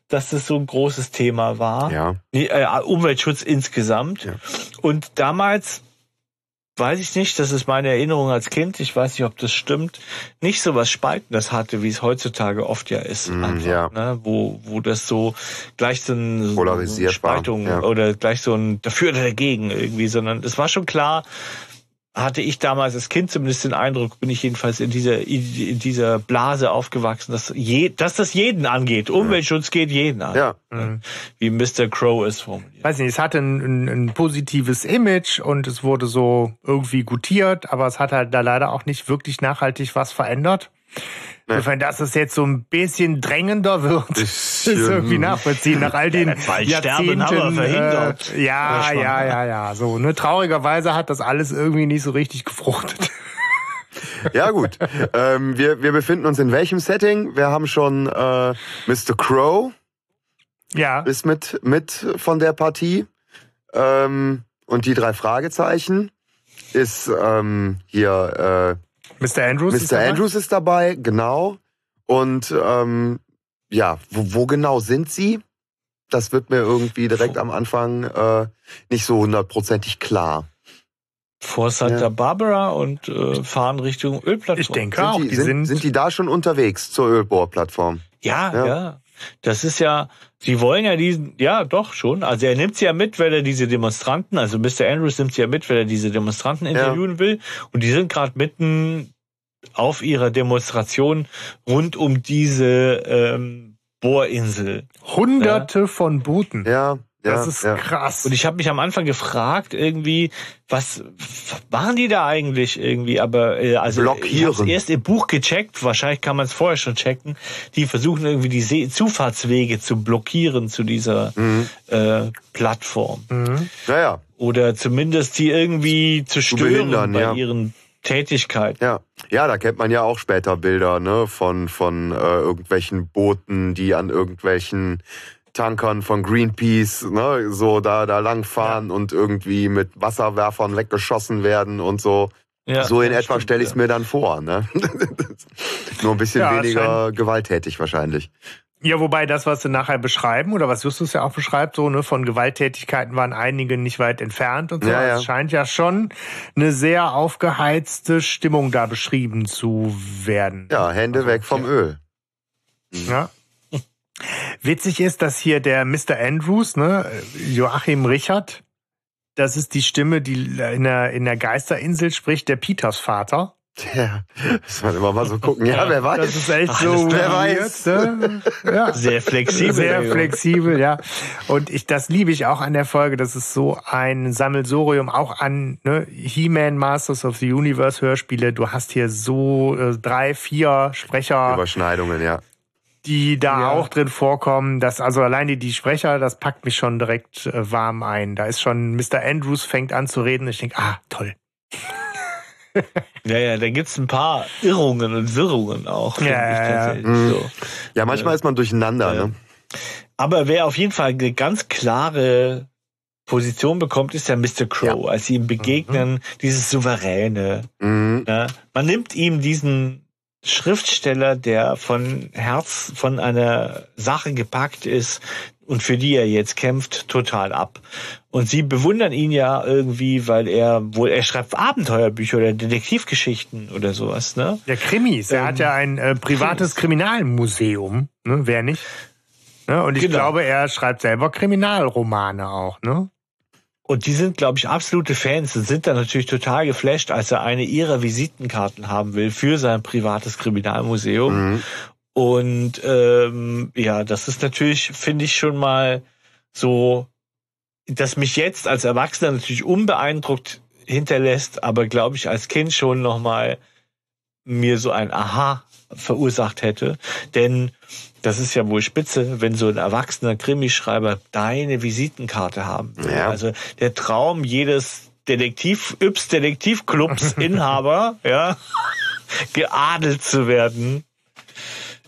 dass das so ein großes Thema war. Ja. Äh, Umweltschutz insgesamt. Ja. Und damals, weiß ich nicht, das ist meine Erinnerung als Kind, ich weiß nicht, ob das stimmt, nicht so was Spaltendes hatte, wie es heutzutage oft ja ist. Mm, einfach, ja. ne? wo, wo das so gleich so, ein, so eine Spaltung ja. oder gleich so ein dafür oder dagegen irgendwie, sondern es war schon klar, hatte ich damals als Kind zumindest den Eindruck, bin ich jedenfalls in dieser, in dieser Blase aufgewachsen, dass, je, dass das jeden angeht. Umweltschutz geht jeden an. Ja. Wie Mr. Crow es formuliert. Weiß nicht, es hatte ein, ein, ein positives Image und es wurde so irgendwie gutiert, aber es hat halt da leider auch nicht wirklich nachhaltig was verändert. Nee. Insofern, dass es jetzt so ein bisschen drängender wird, ist (laughs) irgendwie nachvollziehen. Nach all den Ja, Jahrzehnten. wir verhindert. Äh, ja, Ja, ja, ja. So, ne, traurigerweise hat das alles irgendwie nicht so richtig gefruchtet. (laughs) Ja, gut. ähm, wir, wir befinden uns in welchem Setting? Wir haben schon äh, Mr. Crow Ja. ist mit, mit von der Partie. Ähm, und die drei Fragezeichen ist ähm, hier Mr. Andrews. ist Mr. dabei? Andrews ist dabei, genau. Und ähm, ja, wo, wo genau sind sie? Das wird mir irgendwie direkt am Anfang äh, nicht so hundertprozentig klar. Vor Santa Ja. Barbara und äh, fahren Richtung Ölplattform. Ich denke Sind auch. die, Die sind, sind, sind die da schon unterwegs zur Ölbohrplattform? Ja, Ja. ja, Das ist ja, sie wollen ja diesen, ja, doch schon. Also er nimmt sie ja mit, weil er diese Demonstranten, also Mr. Andrews nimmt sie ja mit, weil er diese Demonstranten interviewen will. Und die sind gerade mitten auf ihrer Demonstration rund um diese ähm, Bohrinsel. hunderte von Booten. Ja, ja. das ist ja. krass. Und ich habe mich am Anfang gefragt, irgendwie, was machen die da eigentlich irgendwie? Aber äh, also Blockieren. ich habe erst im Buch gecheckt, wahrscheinlich kann man es vorher schon checken. Die versuchen irgendwie die See Zufahrtswege zu blockieren zu dieser Mhm. äh, Plattform Mhm. Naja, oder zumindest die irgendwie zu stören behindern, bei ja. ihren Tätigkeiten. ja. Ja, da kennt man ja auch später Bilder, ne, von, von äh, irgendwelchen Booten, die an irgendwelchen Tankern von Greenpeace, ne, so da, da langfahren und irgendwie mit Wasserwerfern weggeschossen werden und so. Ja, so in etwa stelle ich es ja. mir dann vor, ne? (laughs) Nur ein bisschen Ja, weniger gewalttätig wahrscheinlich. Ja, wobei das, was sie nachher beschreiben, oder was Justus ja auch beschreibt, so, ne, von Gewalttätigkeiten waren einige nicht weit entfernt und so. Ja, ja. Also Es scheint ja schon eine sehr aufgeheizte Stimmung da beschrieben zu werden. Ja, Hände Also, weg vom ja. Öl. Ja. Witzig ist, dass hier der Mr. Andrews, ne, Joachim Richard, das ist die Stimme, die in der, in der Geisterinsel spricht, der Peters Vater. Ja, das man immer mal so gucken. Ja, wer weiß. Das ist echt Ach, so. wer weiß. Ne? Ja. Sehr flexibel. Sehr flexibel, ja. Und ich, das liebe ich auch an der Folge. Das ist so ein Sammelsurium auch an ne, He-Man Masters of the Universe Hörspiele. Du hast hier so äh, drei, vier Sprecher, Überschneidungen, ja. Die da Ja. auch drin vorkommen. Das, also alleine die Sprecher, das packt mich schon direkt äh, warm ein. Da ist schon Mr. Andrews fängt an zu reden. Ich denke, ah, toll. Ja, ja, da gibt's ein paar Irrungen und Wirrungen auch. Ja, ich ja, ja. Mhm. so. Ja, manchmal ist man durcheinander, Ja. ne? Aber wer auf jeden Fall eine ganz klare Position bekommt, ist ja Mr. Crow. Als sie ihm begegnen, dieses Souveräne. Mhm. Ne? Man nimmt ihm diesen Schriftsteller, der von Herz von einer Sache gepackt ist und für die er jetzt kämpft, total ab. Und sie bewundern ihn ja irgendwie, weil er wohl, er schreibt Abenteuerbücher oder Detektivgeschichten oder sowas, ne? Der Krimis, er Ähm, hat ja ein äh, privates Kriminalmuseum, ne? Wer nicht? Ne? Und ich Genau. glaube, er schreibt selber Kriminalromane auch, ne? Und die sind, glaube ich, absolute Fans und sind dann natürlich total geflasht, als er eine ihrer Visitenkarten haben will für sein privates Kriminalmuseum. Mhm. Und ähm, ja, das ist natürlich, finde ich schon mal so, dass mich jetzt als Erwachsener natürlich unbeeindruckt hinterlässt, aber glaube ich als Kind schon noch mal mir so ein Aha verursacht hätte. Denn das ist ja wohl spitze, wenn so ein erwachsener Krimischreiber deine Visitenkarte haben will. Ja. Also der Traum jedes Detektiv, Yps Detektivclubs (laughs) Inhaber, ja, geadelt zu werden,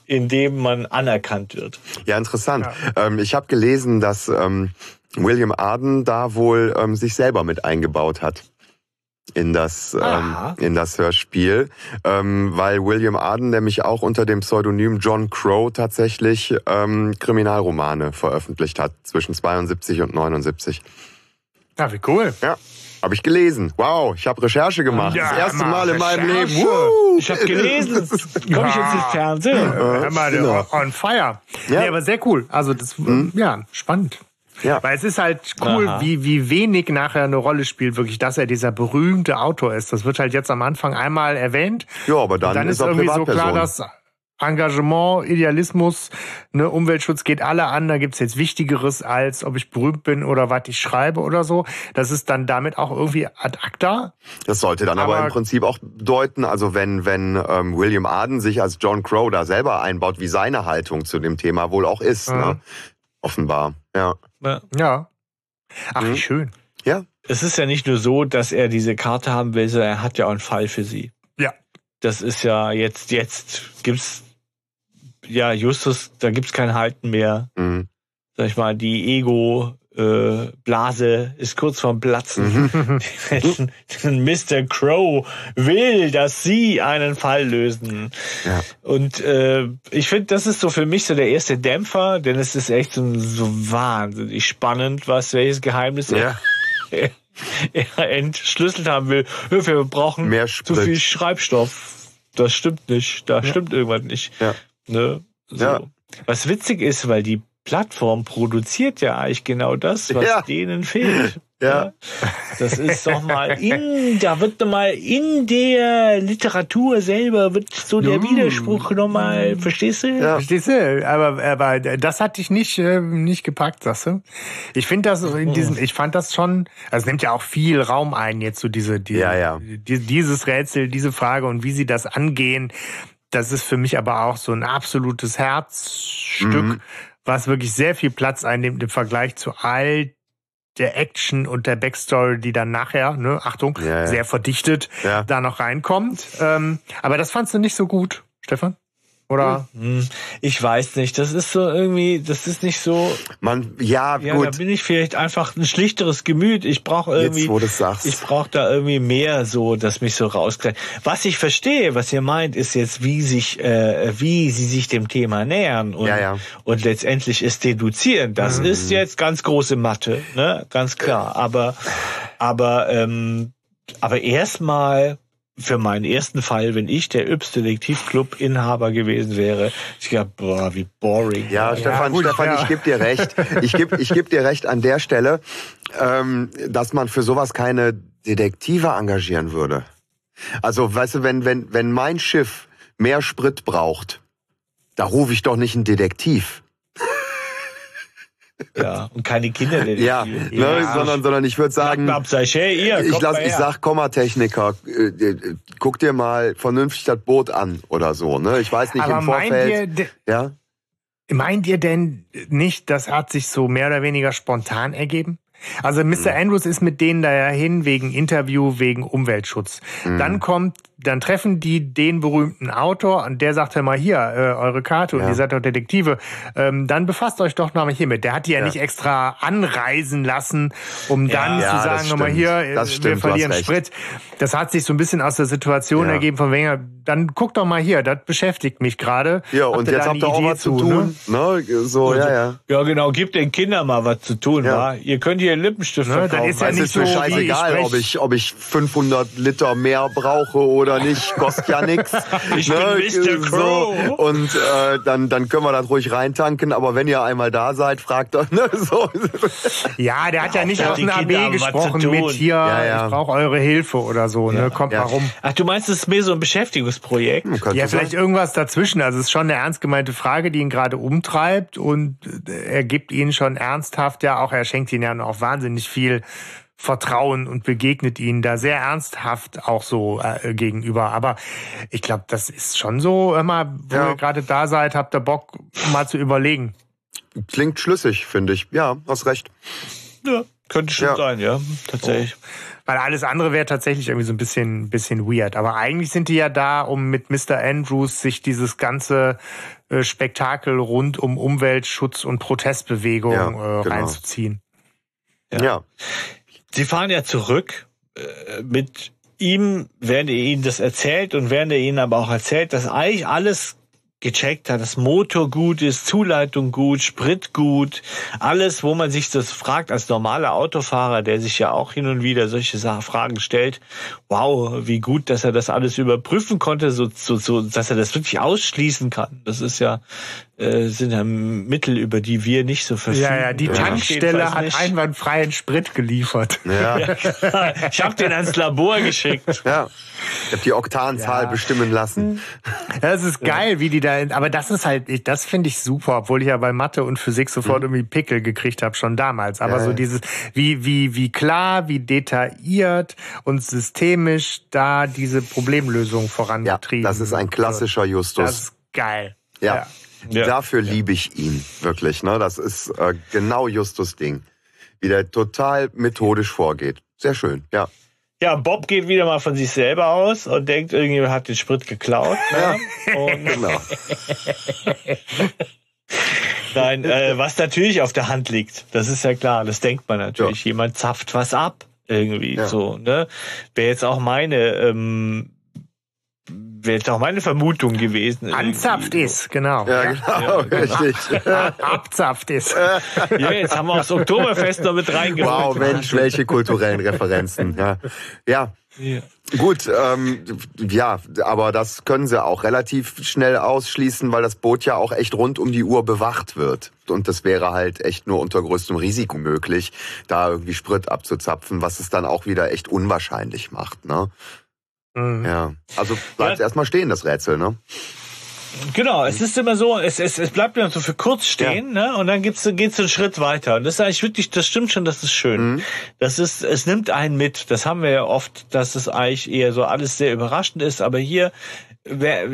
indem man anerkannt wird. Ja, interessant. Ähm, ich habe gelesen, dass ähm, William Arden da wohl ähm, sich selber mit eingebaut hat in das Aha. ähm, in das Hörspiel, ähm, weil William Arden nämlich auch unter dem Pseudonym John Crow tatsächlich ähm, Kriminalromane veröffentlicht hat zwischen 72 und 79. Ja, wie cool. Ja, habe ich gelesen. Wow, ich habe Recherche gemacht. Ja, das erste Mal in meinem. Leben. Woo! Ich habe gelesen, (laughs) komme ich jetzt ins Fernsehen? Hör mal, genau. on fire. Ja. Nee, aber sehr cool. Also das, ja, spannend. Ja. Weil es ist halt cool, Aha. wie, wie wenig nachher eine Rolle spielt, wirklich, dass er dieser berühmte Autor ist. Das wird halt jetzt am Anfang einmal erwähnt. Ja, aber dann, dann ist ist irgendwie so klar, dass Engagement, Idealismus, ne, Umweltschutz geht alle an. Da gibt's jetzt Wichtigeres, als ob ich berühmt bin oder was ich schreibe oder so. Das ist dann damit auch irgendwie ad acta. Das sollte dann aber, Aber- im Prinzip auch bedeuten, also wenn, wenn ähm, William Arden sich als John Crow da selber einbaut, wie seine Haltung zu dem Thema wohl auch ist, Mhm. ne? offenbar. Ja. Ja. Ja. Ach, Mhm. wie schön. Ja. Es ist ja nicht nur so, dass er diese Karte haben will, sondern er hat ja auch einen Fall für sie. Ja. Das ist ja jetzt, jetzt gibt's, ja, Justus, da gibt's kein Halten mehr. Mhm. Sag ich mal, die Ego, äh, Blase ist kurz vorm Platzen. Mhm. (laughs) Mr. Crow will, dass sie einen Fall lösen. Ja. Und äh, ich finde, das ist so für mich so der erste Dämpfer, denn es ist echt so, so wahnsinnig spannend, was welches Geheimnis Ja. (laughs) er, er entschlüsselt haben will. Wir brauchen Mehr zu viel Schreibstoff. Das stimmt nicht. Da stimmt irgendwas nicht. Ja. Ne? So. Ja. Was witzig ist, weil die Plattform produziert ja eigentlich genau das, was Ja. denen fehlt. Ja. Das ist doch mal in, da wird noch mal in der Literatur selber wird so der. Widerspruch noch mal, verstehst du? Ja. Verstehst du? Aber, aber das hat dich nicht, äh, nicht gepackt, sagst du? Ich finde das in diesem, ich fand das schon, also es nimmt ja auch viel Raum ein, jetzt so diese, diese Ja, ja. Die, dieses Rätsel, diese Frage und wie sie das angehen. Das ist für mich aber auch so ein absolutes Herzstück, Mhm. Was wirklich sehr viel Platz einnimmt im Vergleich zu all der Action und der Backstory, die dann nachher, ne, Achtung, Ja, ja. sehr verdichtet, Ja. da noch reinkommt. Ähm, aber das fandst du nicht so gut, Stefan? Oder? Hm, Ich weiß nicht. Das ist so irgendwie, das ist nicht so. Man, ja, Ja, da gut. bin ich vielleicht einfach ein schlichteres Gemüt. Ich brauche irgendwie. Jetzt, wo du sagst. Ich brauche da irgendwie mehr so, dass mich so rauskriegt. Was ich verstehe, was ihr meint, ist jetzt, wie sich, äh, wie sie sich dem Thema nähern und, Ja, ja. und letztendlich es deduzieren. Das Mhm. ist jetzt ganz große Mathe, ne, ganz klar. Aber, aber, ähm, aber erstmal für meinen ersten Fall, wenn ich der Yps Detektivclub-Inhaber gewesen wäre, ich glaube, boah, wie boring. Ja, Stefan, gut, Stefan, ja. ich gebe dir recht. Ich gebe ich geb dir recht an der Stelle, ähm, dass man für sowas keine Detektive engagieren würde. Also, weißt du, wenn, wenn, wenn mein Schiff mehr Sprit braucht, da rufe ich doch nicht einen Detektiv. Ja, und keine Kinder. Ja, ne, ja, sondern, sondern ich würde sagen, hey, ihr, ich, lass, ich sag Kommatechniker, äh, äh, guck dir mal vernünftig das Boot an oder so. Ne? Ich weiß nicht Aber im Vorfeld. Ihr, ja? Meint ihr denn nicht, das hat sich so mehr oder weniger spontan ergeben? Also Mr. Mhm. Andrews ist mit denen dahin wegen Interview, wegen Umweltschutz. Mhm. Dann kommt dann treffen die den berühmten Autor und der sagt ja mal hier, äh, eure Karte und ja. ihr seid doch Detektive, ähm, dann befasst euch doch nochmal hiermit. Der hat die ja, ja, nicht extra anreisen lassen, um dann ja, zu sagen, nochmal hier, äh, wir stimmt, verlieren Sprit. Das hat sich so ein bisschen aus der Situation ergeben von Wenger, dann guck doch mal hier, das beschäftigt mich gerade. Ja, und jetzt habt ihr auch was zu tun. Ne? ne? So, ja, ja. Ja, genau, gebt den Kindern mal was zu tun, ja. Ihr könnt hier Lippenstift ne, verkaufen. Dann ist ja nicht ist so, mir scheißegal, ich ob ich, ob ich 500 Liter mehr brauche oder oder nicht, kostet ja nichts. (laughs) Ich ne? bin Mr. Crow. So. Und äh, dann, dann können wir das ruhig reintanken, aber wenn ihr einmal da seid, fragt doch. (laughs) Ne? So. Ja, der hat ja, ja nicht aus dem AB gesprochen mit hier, ja, ja. ich brauche eure Hilfe oder so, ne? Kommt mal rum. Ach, du meinst, es ist mehr so ein Beschäftigungsprojekt? Hm, ja, vielleicht sein. irgendwas dazwischen. Also es ist schon eine ernst gemeinte Frage, die ihn gerade umtreibt und er gibt ihnen schon ernsthaft, ja auch, er schenkt ihnen ja auch wahnsinnig viel Vertrauen und begegnet ihnen da sehr ernsthaft auch so äh, gegenüber. Aber ich glaube, das ist schon so, immer, wo ja. ihr gerade da seid, habt ihr Bock, mal zu überlegen. Klingt schlüssig, finde ich. Ja, hast recht. Ja, könnte schon ja. sein, ja, tatsächlich. Oh. Weil alles andere wäre tatsächlich irgendwie so ein bisschen, bisschen weird. Aber eigentlich sind die ja da, um mit Mr. Andrews sich dieses ganze äh, Spektakel rund um Umweltschutz und Protestbewegung ja, äh, genau. reinzuziehen. Ja. Sie fahren ja zurück äh, mit ihm, während er ihnen das erzählt und während er ihnen aber auch erzählt, dass eigentlich alles gecheckt hat, dass Motor gut ist, Zuleitung gut, Sprit gut, alles, wo man sich das fragt als normaler Autofahrer, der sich ja auch hin und wieder solche Fragen stellt. Wow, wie gut, dass er das alles überprüfen konnte, so, so, so, dass er das wirklich ausschließen kann. Das ist ja äh, sind ja Mittel, über die wir nicht so verfügen. Ja, ja, die Tankstelle hat einwandfreien Sprit geliefert. Ja. (laughs) ich habe den ans Labor geschickt. Ja. Ich habe die Oktanzahl ja. bestimmen lassen. (laughs) Das ist geil, wie die da, aber das ist halt, das finde ich super, obwohl ich ja bei Mathe und Physik sofort mhm. irgendwie Pickel gekriegt habe, schon damals. Aber ja, so dieses, wie, wie, wie klar, wie detailliert und systemisch da diese Problemlösung vorangetrieben Ja, das ist ein klassischer Justus. Das ist geil. ja. Ja. Dafür ja. liebe ich ihn wirklich. Ne? Das ist äh, genau Justus Ding, wie der total methodisch vorgeht. Sehr schön, ja. Ja, Bob geht wieder mal von sich selber aus und denkt, irgendjemand hat den Sprit geklaut. Ne? Ja, und genau. (laughs) Nein, äh, was natürlich auf der Hand liegt, das ist ja klar, das denkt man natürlich. Ja. Jemand zapft was ab irgendwie ja. so. Ne? Wäre jetzt auch meine ähm, wäre jetzt auch meine Vermutung gewesen. Anzapft ist, genau. Ja, genau, ja, genau. richtig. (laughs) Abzapft ist. Ja, jetzt haben wir auch das Oktoberfest noch mit reingebracht. Wow, Mensch, welche kulturellen Referenzen. Ja, ja. ja. Gut, ähm, ja, aber das können sie auch relativ schnell ausschließen, weil das Boot ja auch echt rund um die Uhr bewacht wird. Und das wäre halt echt nur unter größtem Risiko möglich, da irgendwie Sprit abzuzapfen, was es dann auch wieder echt unwahrscheinlich macht. Ne? Mhm. Ja, also bleibt ja. erstmal stehen, das Rätsel, ne? Genau, es ist immer so, es, es, es bleibt immer so für kurz stehen, ja. ne? Und dann geht's, geht's einen Schritt weiter. Und das ist eigentlich wirklich, das stimmt schon, das ist schön. Mhm. Das ist, es nimmt einen mit. Das haben wir ja oft, dass es eigentlich eher so alles sehr überraschend ist. Aber hier wer,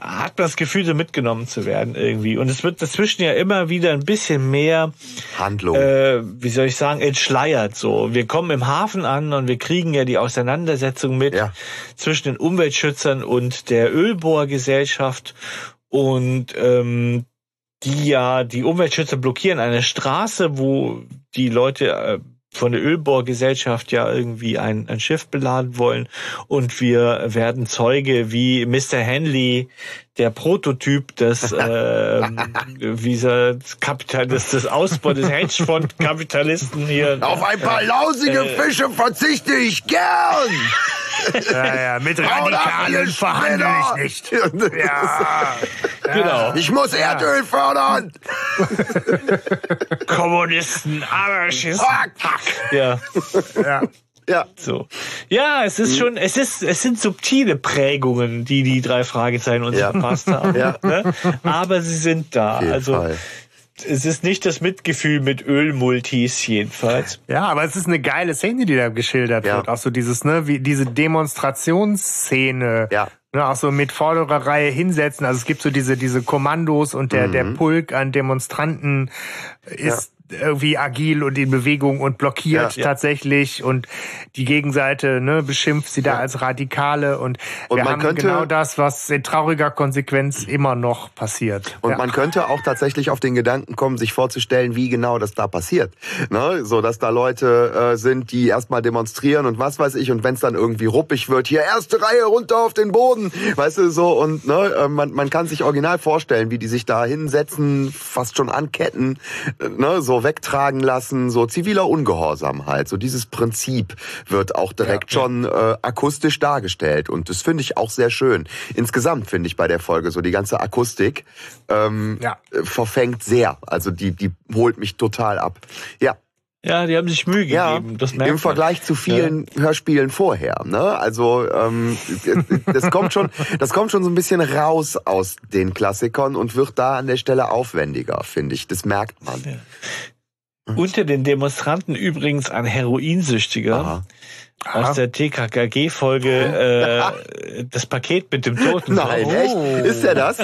hat das Gefühl, so mitgenommen zu werden irgendwie. Und es wird dazwischen ja immer wieder ein bisschen mehr Handlung. Äh, wie soll ich sagen, entschleiert. So, wir kommen im Hafen an und wir kriegen ja die Auseinandersetzung mit ja. zwischen den Umweltschützern und der Ölbohrgesellschaft und ähm, die ja die Umweltschützer blockieren eine Straße, wo die Leute äh, von der Ölbohrgesellschaft ja irgendwie ein, ein Schiff beladen wollen und wir werden Zeuge, wie Mr. Henley der Prototyp des, (laughs) äh, wie Kapital, des, des Ausbau des Hedgefonds-Kapitalisten hier. Auf ein paar lausige äh, Fische verzichte ich gern. Ja, ja, mit Radikalen verhandle ich nicht. Ja, (laughs) genau. Ich muss Erdöl fördern. Kommunisten, Anarchisten. Ja. ja. Ja. So. Ja, es ist mhm. schon, es ist, es sind subtile Prägungen, die die drei Fragezeichen uns ja. verpasst haben. Ja. Ne? Aber sie sind da. Also, Fall. es ist nicht das Mitgefühl mit Ölmultis jedenfalls. Ja, aber es ist eine geile Szene, die da geschildert ja. wird. Auch so dieses, ne, wie diese Demonstrationsszene. Ja. Ne, auch so mit vorderer Reihe hinsetzen. Also es gibt so diese, diese Kommandos und der, mhm. der Pulk an Demonstranten ist irgendwie agil und in Bewegung und blockiert ja, tatsächlich ja. und die Gegenseite ne, beschimpft sie da ja. als Radikale und, und wir haben genau das, was in trauriger Konsequenz immer noch passiert. Und man könnte auch tatsächlich auf den Gedanken kommen, sich vorzustellen, wie genau das da passiert. Ne? So, dass da Leute äh, sind, die erstmal demonstrieren und was weiß ich und wenn es dann irgendwie ruppig wird, hier erste Reihe runter auf den Boden, weißt du, so und ne, äh, man, man kann sich original vorstellen, wie die sich da hinsetzen, fast schon anketten, äh, ne, so wegtragen lassen, so ziviler Ungehorsam halt. So dieses Prinzip wird auch direkt ja, schon Äh, akustisch dargestellt und das finde ich auch sehr schön. Insgesamt finde ich bei der Folge so die ganze Akustik ähm, ja. Verfängt sehr. Also die, die holt mich total ab. Ja, ja, die haben sich Mühe gegeben. Ja, das merkt Im Vergleich man. zu vielen ja. Hörspielen vorher. Ne? Also ähm, das kommt schon, das kommt schon so ein bisschen raus aus den Klassikern und wird da an der Stelle aufwendiger, finde ich. Das merkt man. Ja. Unter den Demonstranten übrigens ein Heroinsüchtiger. Aha aus der TKKG-Folge (laughs) äh, das Paket mit dem Toten. Nein, echt? Ist der das?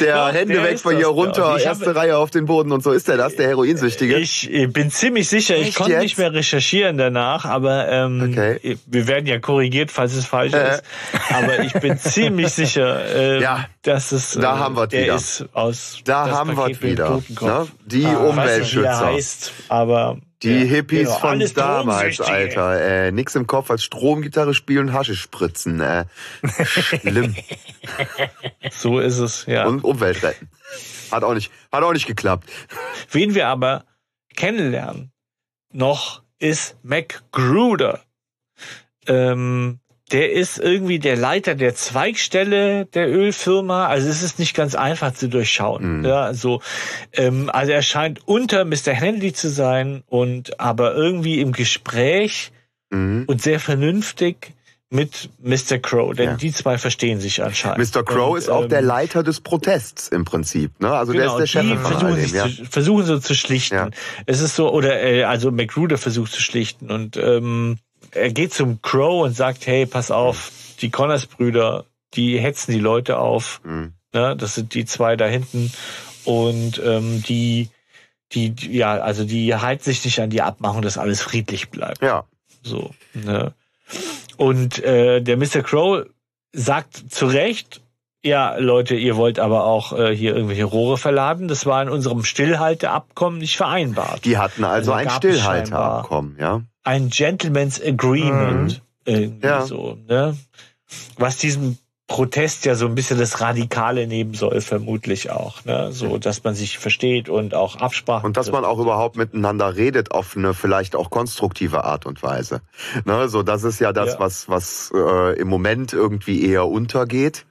Der Doch, Hände der weg von hier runter, ich erste Reihe auf den Boden und so. Ist der das, der Heroinsüchtige? Ich bin ziemlich sicher, echt ich konnte jetzt? nicht mehr recherchieren danach, aber ähm, okay. wir werden ja korrigiert, falls es falsch äh. ist. Aber ich bin (laughs) ziemlich sicher, äh, ja, dass es da äh, haben wir der wieder. ist aus Da haben wir wieder. Ne? Die ah, Umweltschützer. Nicht, heißt, aber die ja, Hippies genau, von damals, Alter. Äh, nix im Kopf als Stromgitarre spielen, Hasche spritzen. Äh, schlimm. (laughs) so ist es, ja. Und Umwelt retten. Hat auch nicht, hat auch nicht geklappt. Wen wir aber kennenlernen noch ist MacGruder. Ähm, der ist irgendwie der Leiter der Zweigstelle der Ölfirma. Also es ist nicht ganz einfach zu durchschauen. Mhm. Ja, also, ähm, also er scheint unter Mr. Henley zu sein und aber irgendwie im Gespräch mhm. und sehr vernünftig mit Mr. Crow, denn ja. die zwei verstehen sich anscheinend. Mr. Crow und, ist auch ähm, der Leiter des Protests im Prinzip, ne? Also genau, der ist der Chef von versuchen, dem, ja. zu, versuchen so zu schlichten. Ja. Es ist so oder äh, also McGruder versucht zu schlichten und ähm, er geht zum Crow und sagt, hey, pass auf, die Connors-Brüder, die hetzen die Leute auf. Mhm. Ne? Das sind die zwei da hinten. Und ähm, die, die, ja, also die halten sich nicht an die Abmachung, dass alles friedlich bleibt. Ja. So. Ne? Und äh, der Mr. Crow sagt zu Recht, ja, Leute, ihr wollt aber auch äh, hier irgendwelche Rohre verladen. Das war in unserem Stillhalteabkommen nicht vereinbart. Die hatten also, also ein Stillhalteabkommen, ja ein Gentleman's Agreement. Mhm. Irgendwie ja. so, ne? Was diesem Protest ja so ein bisschen das Radikale nehmen soll, vermutlich auch, ne? So, dass man sich versteht und auch Absprachen. Und dass man auch überhaupt miteinander redet auf eine vielleicht auch konstruktive Art und Weise. Ne? So, das ist ja das, ja. was, was äh, im Moment irgendwie eher untergeht.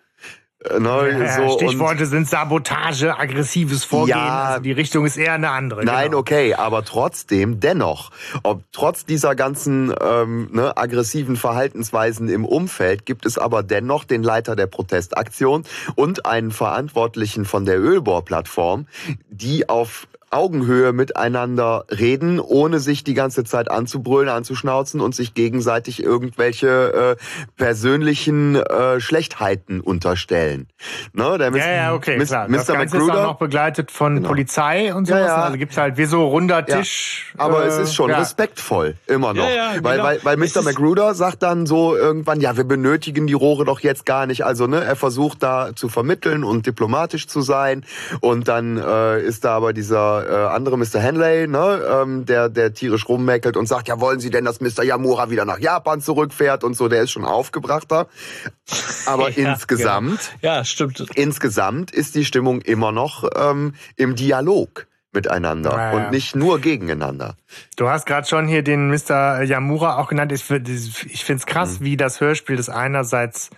Äh, ne, ja, so Stichworte sind Sabotage, aggressives Vorgehen. Ja, also die Richtung ist eher eine andere. Nein, genau. okay, aber trotzdem, dennoch, ob trotz dieser ganzen ähm, ne, aggressiven Verhaltensweisen im Umfeld gibt es aber dennoch den Leiter der Protestaktion und einen Verantwortlichen von der Ölbohrplattform, die auf Augenhöhe miteinander reden, ohne sich die ganze Zeit anzubrüllen, anzuschnauzen und sich gegenseitig irgendwelche äh, persönlichen äh, Schlechtheiten unterstellen. Ne, der ja, ja, okay, Miss, klar. Mr. Das Ganze ist auch noch begleitet von genau. Polizei und sowas. Ja, ja. Also gibt's halt wie so runder Tisch. Ja. Aber äh, es ist schon ja. respektvoll, immer noch. Ja, ja, weil, genau. weil, weil Mr. Magruder sagt dann so irgendwann, ja, wir benötigen die Rohre doch jetzt gar nicht. Also ne, er versucht da zu vermitteln und diplomatisch zu sein. Und dann äh, ist da aber dieser der äh, andere Mr. Henley, ne, ähm, der, der tierisch rummäkelt und sagt, ja, wollen Sie denn, dass Mr. Yamura wieder nach Japan zurückfährt und so, der ist schon aufgebrachter. Aber (laughs) Ja, insgesamt, Ja, stimmt. insgesamt ist die Stimmung immer noch ähm, im Dialog miteinander Ja, ja. und nicht nur gegeneinander. Du hast gerade schon hier den Mr. Yamura auch genannt. Ich, ich finde es krass, wie das Hörspiel das einerseits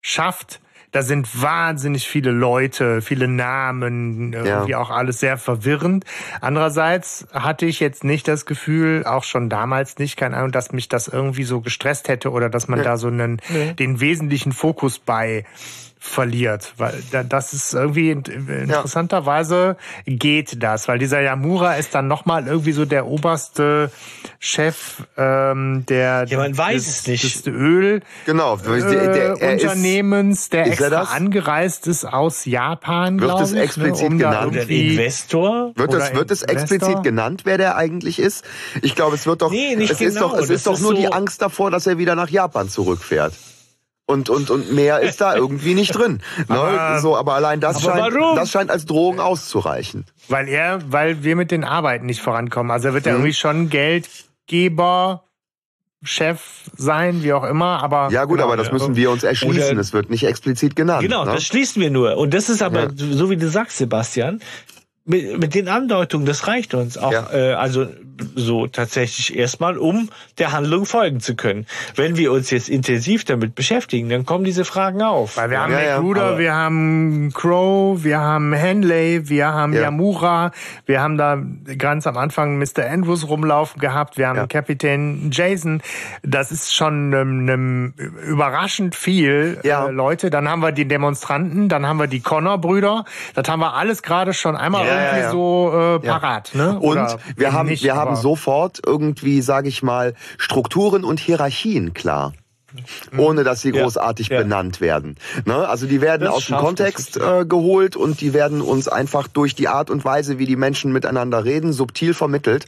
schafft. Da sind wahnsinnig viele Leute, viele Namen, irgendwie auch alles sehr verwirrend. Andererseits hatte ich jetzt nicht das Gefühl, auch schon damals nicht, keine Ahnung, dass mich das irgendwie so gestresst hätte oder dass man da so einen, den wesentlichen Fokus bei verliert, weil da- das ist irgendwie in- interessanterweise geht das, weil dieser Yamura ist dann nochmal irgendwie so der oberste Chef ähm, der Ja, man weiß des, es nicht. des Öl Genau, der, der, äh, er ist, Unternehmens, der ist er extra das? angereist ist aus Japan, Wird glaube es ich, explizit ne, um genannt? Oder Investor? Wird es, wird es Investor? explizit genannt, wer der eigentlich ist? Ich glaube, es wird doch, Nee, nicht es ist genau. doch, es Das ist doch ist nur die so- Angst davor, dass er wieder nach Japan zurückfährt. Und, und, und mehr ist da irgendwie nicht drin. (laughs) Ne? Aber- so, aber allein das, Aber scheint, warum? das scheint als Drohung auszureichen. Weil er, weil wir mit den Arbeiten nicht vorankommen. Also er wird ja Mhm. irgendwie schon Geldgeber, Chef sein, wie auch immer, aber. Ja gut, genau, aber das müssen wir uns erschließen. Es wird nicht explizit genannt. Genau, ne? das schließen wir nur. Und das ist aber, Ja. so wie du sagst, Sebastian, mit, mit den Andeutungen, das reicht uns auch, Ja. äh, also so tatsächlich erstmal, um der Handlung folgen zu können. Wenn wir uns jetzt intensiv damit beschäftigen, dann kommen diese Fragen auf. Weil wir haben Ja, ja, McGruder, aber- wir haben Crow, wir haben Henley, wir haben Ja. Yamura, wir haben da ganz am Anfang Mr. Andrews rumlaufen gehabt, wir haben Ja. Kapitän Jason. Das ist schon ähm, ähm, überraschend viel Ja. äh, Leute. Dann haben wir die Demonstranten, dann haben wir die Connor-Brüder. Das haben wir alles gerade schon einmal Ja, ja, irgendwie ja. so äh, parat. Ne? Und Oder wir haben, nicht, wir haben sofort irgendwie, sage ich mal, Strukturen und Hierarchien klar. Ohne dass sie großartig ja. benannt werden. Ne? Also die werden Das aus dem Kontext äh, geholt und die werden uns einfach durch die Art und Weise, wie die Menschen miteinander reden, subtil vermittelt.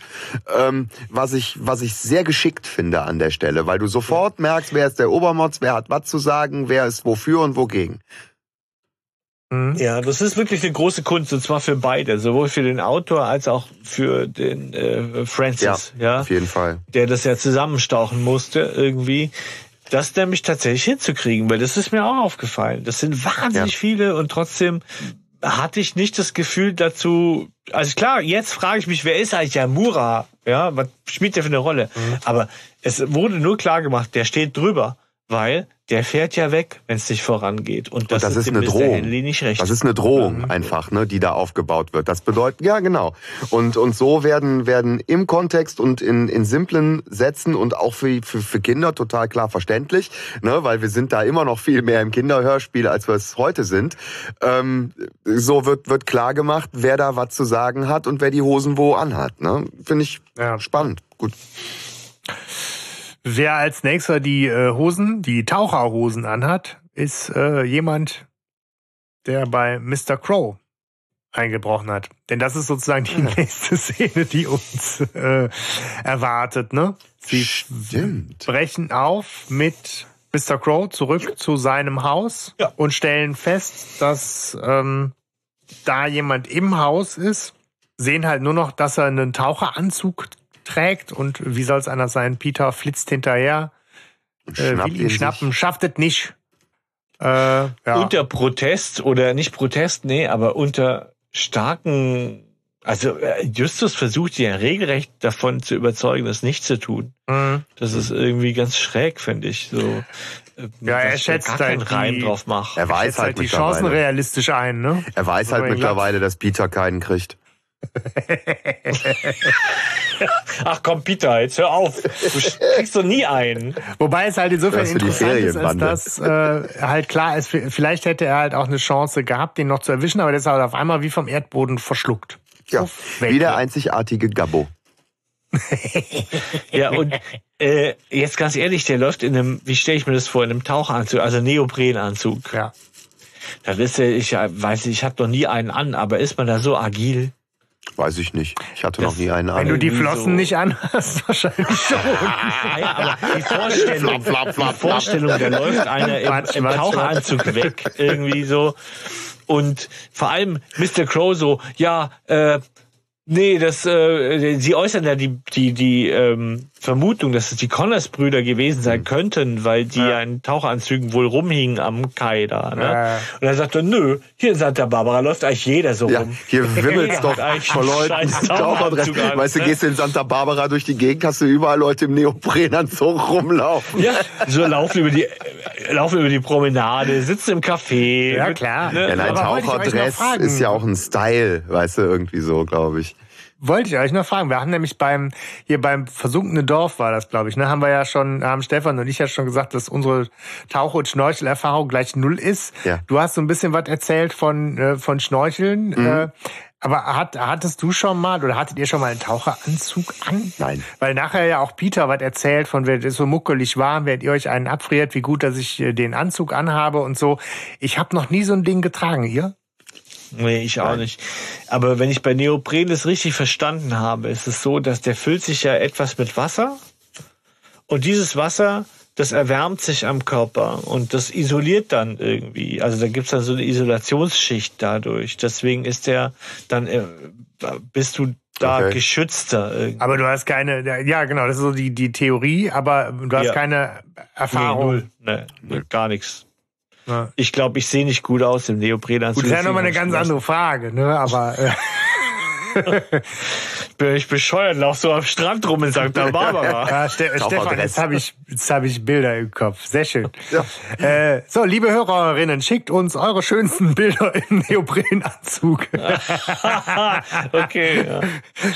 Ähm, was ich, was ich sehr geschickt finde an der Stelle, weil du sofort merkst, wer ist der Obermotz, wer hat was zu sagen, wer ist wofür und wogegen. Mhm. Ja, das ist wirklich eine große Kunst, und zwar für beide, sowohl für den Autor als auch für den äh, Francis, ja, Auf jeden Fall. der das ja zusammenstauchen musste irgendwie. Das nämlich tatsächlich hinzukriegen, weil das ist mir auch aufgefallen. Das sind wahnsinnig Ja. viele und trotzdem hatte ich nicht das Gefühl dazu, also klar, jetzt frage ich mich, wer ist eigentlich Yamura? Ja, was spielt der für eine Rolle? Mhm. Aber es wurde nur klar gemacht, der steht drüber, weil der fährt ja weg, wenn es nicht vorangeht. Und das, das ist dem eine. Drohung. Henley nicht recht. Das ist eine Drohung einfach, ne, die da aufgebaut wird. Das bedeutet, ja genau. Und und so werden werden im Kontext und in in simplen Sätzen und auch für für, für Kinder total klar verständlich, ne, weil wir sind da immer noch viel mehr im Kinderhörspiel, als wir es heute sind. Ähm, so wird wird klar gemacht, wer da was zu sagen hat und wer die Hosen wo anhat. Ne, finde ich Ja. spannend. Gut. Wer als nächster die äh, Hosen, die Taucherhosen anhat, ist äh, jemand, der bei Mr. Crow eingebrochen hat. Denn das ist sozusagen die nächste Szene, die uns äh, erwartet. Ne? Sie Stimmt. brechen auf mit Mr. Crow zurück zu seinem Haus Ja. und stellen fest, dass ähm, da jemand im Haus ist. Sehen halt nur noch, dass er einen Taucheranzug trägt und wie soll es anders sein? Peter flitzt hinterher, äh, Schnappt will ihn ihn sich. schnappen, schafft es nicht. Äh, ja. Unter Protest oder nicht Protest, nee, aber unter starken, also äh, Justus versucht ja regelrecht davon zu überzeugen, das nicht zu tun. Mhm. Das ist irgendwie ganz schräg, finde ich. So, äh, Ja, er schätzt halt die- Reim drauf macht. Er weiß Jetzt halt, halt die. Chancen realistisch ein, ne? Er weiß Aber halt mittlerweile, dass Peter keinen kriegt. (laughs) Ach komm, Peter, jetzt hör auf. Du kriegst doch nie einen. Wobei es halt insofern interessant ist, als dass äh, halt klar ist, vielleicht hätte er halt auch eine Chance gehabt, den noch zu erwischen, aber der ist halt auf einmal wie vom Erdboden verschluckt. Ja, wie der einzigartige Gabbo. (laughs) Ja, und äh, jetzt ganz ehrlich, der läuft in einem, wie stelle ich mir das vor, in einem Tauchanzug, also Neoprenanzug. Ja. Das ist ja, ich weiß, ich habe noch nie einen an, aber ist man da so agil? Weiß ich nicht. Ich hatte Das- noch nie einen Wenn an. du die Flossen so- nicht anhast, (laughs) wahrscheinlich schon. Ah, (laughs) ja, aber die Vorstellung, Flap, flap, die Vorstellung, da läuft einer im, Quatsch, im Quatsch, Taucheranzug weg, irgendwie so. Und vor allem Mr. Crow so, ja, äh, Nee, das, äh, sie äußern ja die, die, die ähm, Vermutung, dass es die Connors-Brüder gewesen sein könnten, weil die ja. in Taucheranzügen wohl rumhingen am Kai da. Ne? Ja. Und er sagte, nö, hier in Santa Barbara läuft eigentlich jeder so ja, rum. Hier (laughs) wimmelt's doch vor Leuten. (laughs) Taucherdress. Weißt du, gehst in Santa Barbara durch die Gegend, hast du überall Leute im Neoprenanzug (laughs) rumlaufen. Ja, so laufen über die, laufen über die Promenade, sitzen im Café. Ja, klar. Ne? Ja, nein, Taucherdress ist ja auch ein Style, weißt du, irgendwie so, glaube ich. Wollte ich euch noch fragen. Wir haben nämlich beim, hier beim versunkenen Dorf war das, glaube ich, ne, haben wir ja schon, haben Stefan und ich ja schon gesagt, dass unsere Tauch- und Schnorchelerfahrung gleich null ist. Ja. Du hast so ein bisschen was erzählt von, äh, von Schnorcheln. Mhm. Äh, aber hat, hattest du schon mal oder hattet ihr schon mal einen Taucheranzug an? Nein. Weil nachher ja auch Peter was erzählt von, wer ist so muckelig warm, während ihr euch einen abfriert, wie gut, dass ich äh, den Anzug anhabe und so. Ich habe noch nie so ein Ding getragen. Ihr? Nee, ich auch Nein. nicht. Aber wenn ich bei Neopren das richtig verstanden habe, ist es so, dass der füllt sich ja etwas mit Wasser und dieses Wasser, das erwärmt sich am Körper und das isoliert dann irgendwie. Also da gibt's dann so eine Isolationsschicht dadurch. Deswegen ist der dann, äh, bist du da okay. geschützter. Irgendwie. Aber du hast keine, ja genau, das ist so die, die Theorie, aber du hast ja. keine Erfahrung. Nee, null. Nee, gar nichts. Ja. Ich glaube, ich sehe nicht gut aus im Neoprenanzug. Gut, das ist ja nochmal eine ganz andere Frage, ne? Aber. Äh. (laughs) Bin ich bescheuert, lauf so am Strand rum in St. Barbara. (laughs) Ja, Ste Stefan, jetzt habe ich, jetzt hab ich Bilder im Kopf. Sehr schön. Ja. Äh, so, liebe Hörerinnen, schickt uns eure schönsten (laughs) Bilder im Neoprenanzug. okay. Ja.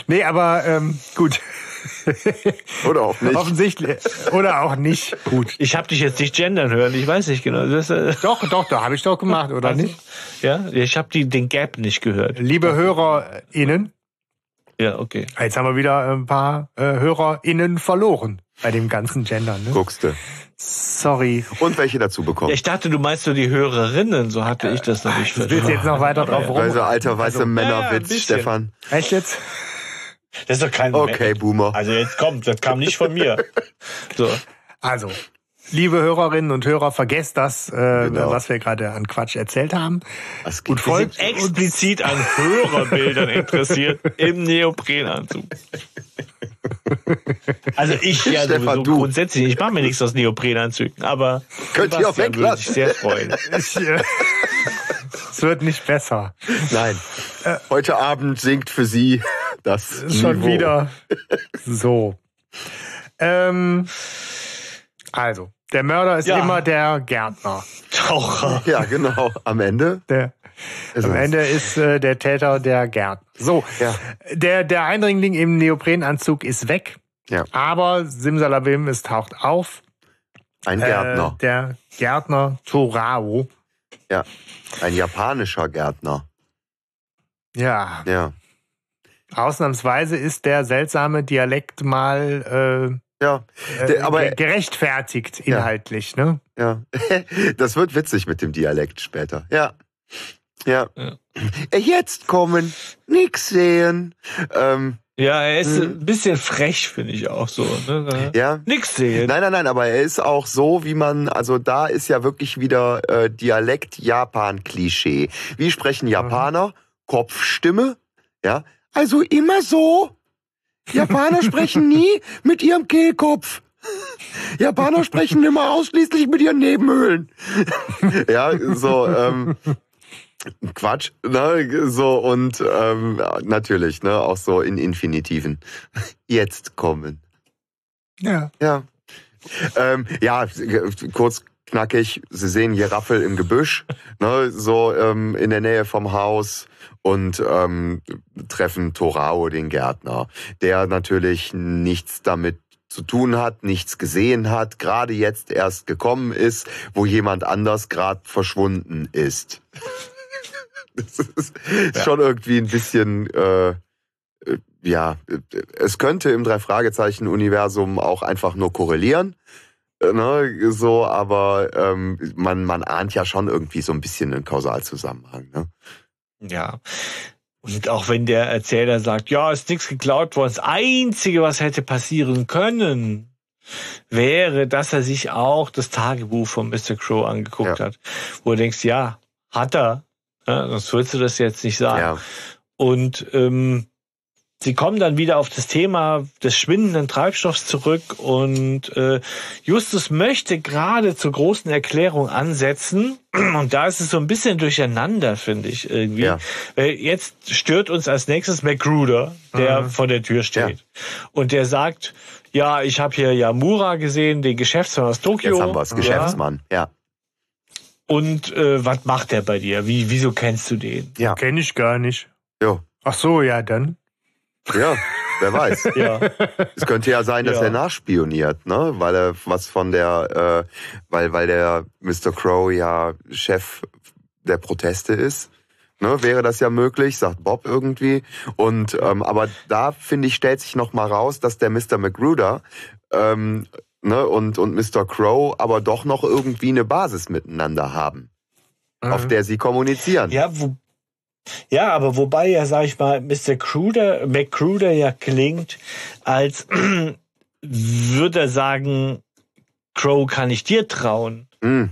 Nee, aber ähm, gut. (laughs) Oder auch nicht. Offensichtlich. Oder auch nicht. Gut. Ich habe dich jetzt nicht gendern hören. Ich weiß nicht genau. Das, äh doch, doch, da habe ich doch gemacht, oder also, nicht? Ja, ich habe den Gap nicht gehört. Liebe HörerInnen. Ja, okay. Jetzt haben wir wieder ein paar äh, HörerInnen verloren bei dem ganzen Gendern. Ne? Guckste. Sorry. Und welche dazu bekommen? Ja, ich dachte, du meinst nur die Hörerinnen, so hatte ich das noch nicht verstanden. Willst du jetzt noch weiter drauf rum? Also alter weiße also, Männerwitz, ja, Stefan. Echt jetzt? Das ist doch kein Okay, Mensch. Boomer. Also jetzt kommt, das kam nicht von mir. So. Also, liebe Hörerinnen und Hörer, vergesst das, äh, genau. was wir gerade an Quatsch erzählt haben. Das und folgt explizit an Hörerbildern interessiert im Neoprenanzug. Also ich ja Stefan, du. grundsätzlich, ich mache mir nichts aus Neoprenanzügen, aber könnt ihr auch weglassen. Würde sehr freuen. Ich, äh, es wird nicht besser. Nein. Äh, Heute Abend singt für Sie das Schon Niveau. wieder. So. Ähm, also, der Mörder ist ja. immer der Gärtner. Taucher. Ja, genau. Am Ende. Der, am Ende ist äh, der Täter der Gärtner. So, ja. der, der Eindringling im Neoprenanzug ist weg. Ja. Aber Simsalabim, es taucht auf. Ein Gärtner. Äh, der Gärtner Torao. Ja, ein japanischer Gärtner. Ja. Ja. Ausnahmsweise ist der seltsame Dialekt mal äh, ja, äh, der, aber gerechtfertigt inhaltlich, ja. ne? Ja, (laughs) das wird witzig mit dem Dialekt später. Ja, ja. ja. Äh, jetzt kommen, nix sehen. Ähm, ja, er ist ein bisschen frech, finde ich auch so. Ne? Ja. Nix sehen. Nein, nein, nein, aber er ist auch so, wie man, also da ist ja wirklich wieder äh, Dialekt-Japan-Klischee. Wie sprechen Japaner? Kopfstimme, ja, also immer so. Japaner sprechen (laughs) nie mit ihrem Kehlkopf. Japaner sprechen immer ausschließlich mit ihren Nebenhöhlen. (laughs) ja, so, ähm, Quatsch, ne, so und ähm, natürlich, ne, auch so in Infinitiven. Jetzt kommen. Ja. Ja. Ähm, ja, kurz knackig. Sie sehen Giraffel im Gebüsch, ne, so ähm, in der Nähe vom Haus und ähm, treffen Torao, den Gärtner, der natürlich nichts damit zu tun hat, nichts gesehen hat, gerade jetzt erst gekommen ist, wo jemand anders gerade verschwunden ist. Das ist ja. schon irgendwie ein bisschen, äh, ja, es könnte im Drei-Fragezeichen-Universum auch einfach nur korrelieren. Äh, ne, so, aber ähm, man, man ahnt ja schon irgendwie so ein bisschen einen Kausalzusammenhang. Ne? Ja. Und auch wenn der Erzähler sagt, ja, ist nichts geklaut worden, das Einzige, was hätte passieren können, wäre, dass er sich auch das Tagebuch von Mr. Crow angeguckt ja. hat. Wo du denkst, ja, hat er. Ja, sonst würdest du das jetzt nicht sagen. Ja. Und ähm, Sie kommen dann wieder auf das Thema des schwindenden Treibstoffs zurück und äh, Justus möchte gerade zur großen Erklärung ansetzen und da ist es so ein bisschen durcheinander, finde ich irgendwie. Ja. Jetzt stört uns als nächstes McGruder, der mhm. vor der Tür steht ja. und der sagt, ja, ich habe hier Yamura gesehen, den Geschäftsmann aus Tokio. Jetzt haben wir's, Geschäftsmann, ja. Und äh, was macht der bei dir? Wie, wieso kennst du den? Ja. Kenn ich gar nicht. Jo. Ach so, ja, dann. Ja, wer weiß. (laughs) ja. Es könnte ja sein, dass ja. er nachspioniert, ne? Weil er was von der, äh, weil, weil der Mr. Crow ja Chef der Proteste ist. Ne, wäre das ja möglich, sagt Bob irgendwie. Und ähm, aber da finde ich stellt sich noch mal raus, dass der Mr. Magruder ähm, ne, und und Mr. Crow aber doch noch irgendwie eine Basis miteinander haben, mhm. auf der sie kommunizieren. Ja, wo, ja, aber wobei ja, sag ich mal, Mr. Cruder, McCruder ja klingt, als (clears throat) würde er sagen, Crow kann ich dir trauen. Mm.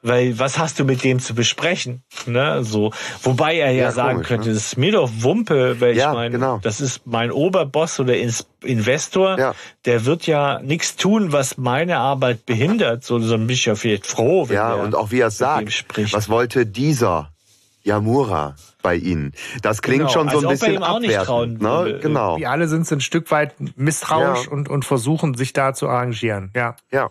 Weil was hast du mit dem zu besprechen? (laughs) Ne? So, wobei er ja, ja sagen komisch, könnte, ne? das ist mir doch Wumpe, weil ja, ich meine, genau. das ist mein Oberboss oder Investor, ja. der wird ja nichts tun, was meine Arbeit behindert. So, so bin ich ja vielleicht froh. Wenn ja, und auch wie er es sagt, was wollte dieser Yamura bei Ihnen. Das klingt genau. schon so ein bisschen abwertend. Ne? Genau. Die alle sind ein Stück weit misstrauisch ja. und, und versuchen sich da zu arrangieren. Ja. Ja.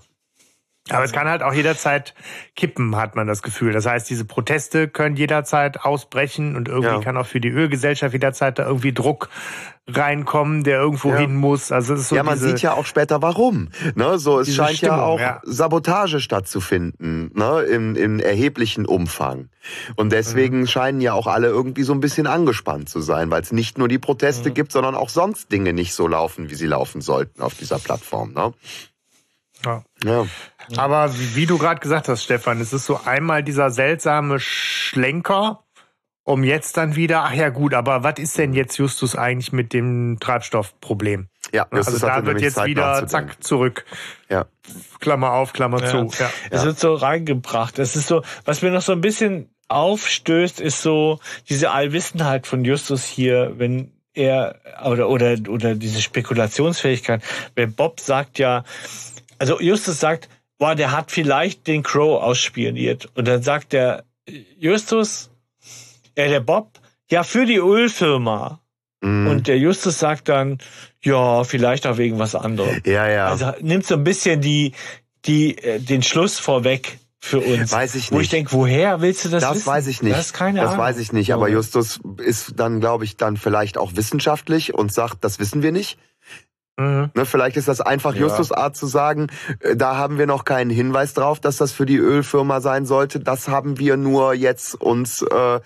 Aber es kann halt auch jederzeit kippen, hat man das Gefühl. Das heißt, diese Proteste können jederzeit ausbrechen und irgendwie ja. kann auch für die Ölgesellschaft jederzeit da irgendwie Druck reinkommen, der irgendwo ja. hin muss. Also es ist so ja, man sieht ja auch später, warum. Ne, so es scheint Stimmung, ja auch ja. Sabotage stattzufinden, ne, in, in erheblichen Umfang. Und deswegen mhm. scheinen ja auch alle irgendwie so ein bisschen angespannt zu sein, weil es nicht nur die Proteste mhm. gibt, sondern auch sonst Dinge nicht so laufen, wie sie laufen sollten auf dieser Plattform. Ne? Ja. ja. Aber wie du gerade gesagt hast, Stefan, es ist so einmal dieser seltsame Schlenker, um jetzt dann wieder, ach ja gut, aber was ist denn jetzt Justus eigentlich mit dem Treibstoffproblem? Ja, Justus also da wird jetzt Zeit wieder zack zurück. Ja. Klammer auf, Klammer ja. zu. Ja. Es wird so reingebracht. Es ist so, was mir noch so ein bisschen aufstößt, ist so diese Allwissenheit von Justus hier, wenn er oder oder oder diese Spekulationsfähigkeit. Wenn Bob sagt ja, also Justus sagt, boah, der hat vielleicht den Crow ausspioniert. Und dann sagt der Justus, äh, der Bob, ja, für die Ölfirma. Mm. Und der Justus sagt dann, ja, vielleicht auch wegen was anderem. Ja, ja. Also nimmt so ein bisschen die, die, äh, den Schluss vorweg für uns. Weiß ich nicht. Wo ich denke, woher willst du das Das wissen? weiß ich nicht. Das keine Das Ahnung. weiß ich nicht. Aber Justus ist dann, glaube ich, dann vielleicht auch wissenschaftlich und sagt, das wissen wir nicht. Mhm. Ne, vielleicht ist das einfach ja. Justus Art zu sagen, äh, da haben wir noch keinen Hinweis drauf, dass das für die Ölfirma sein sollte. Das haben wir nur jetzt uns äh,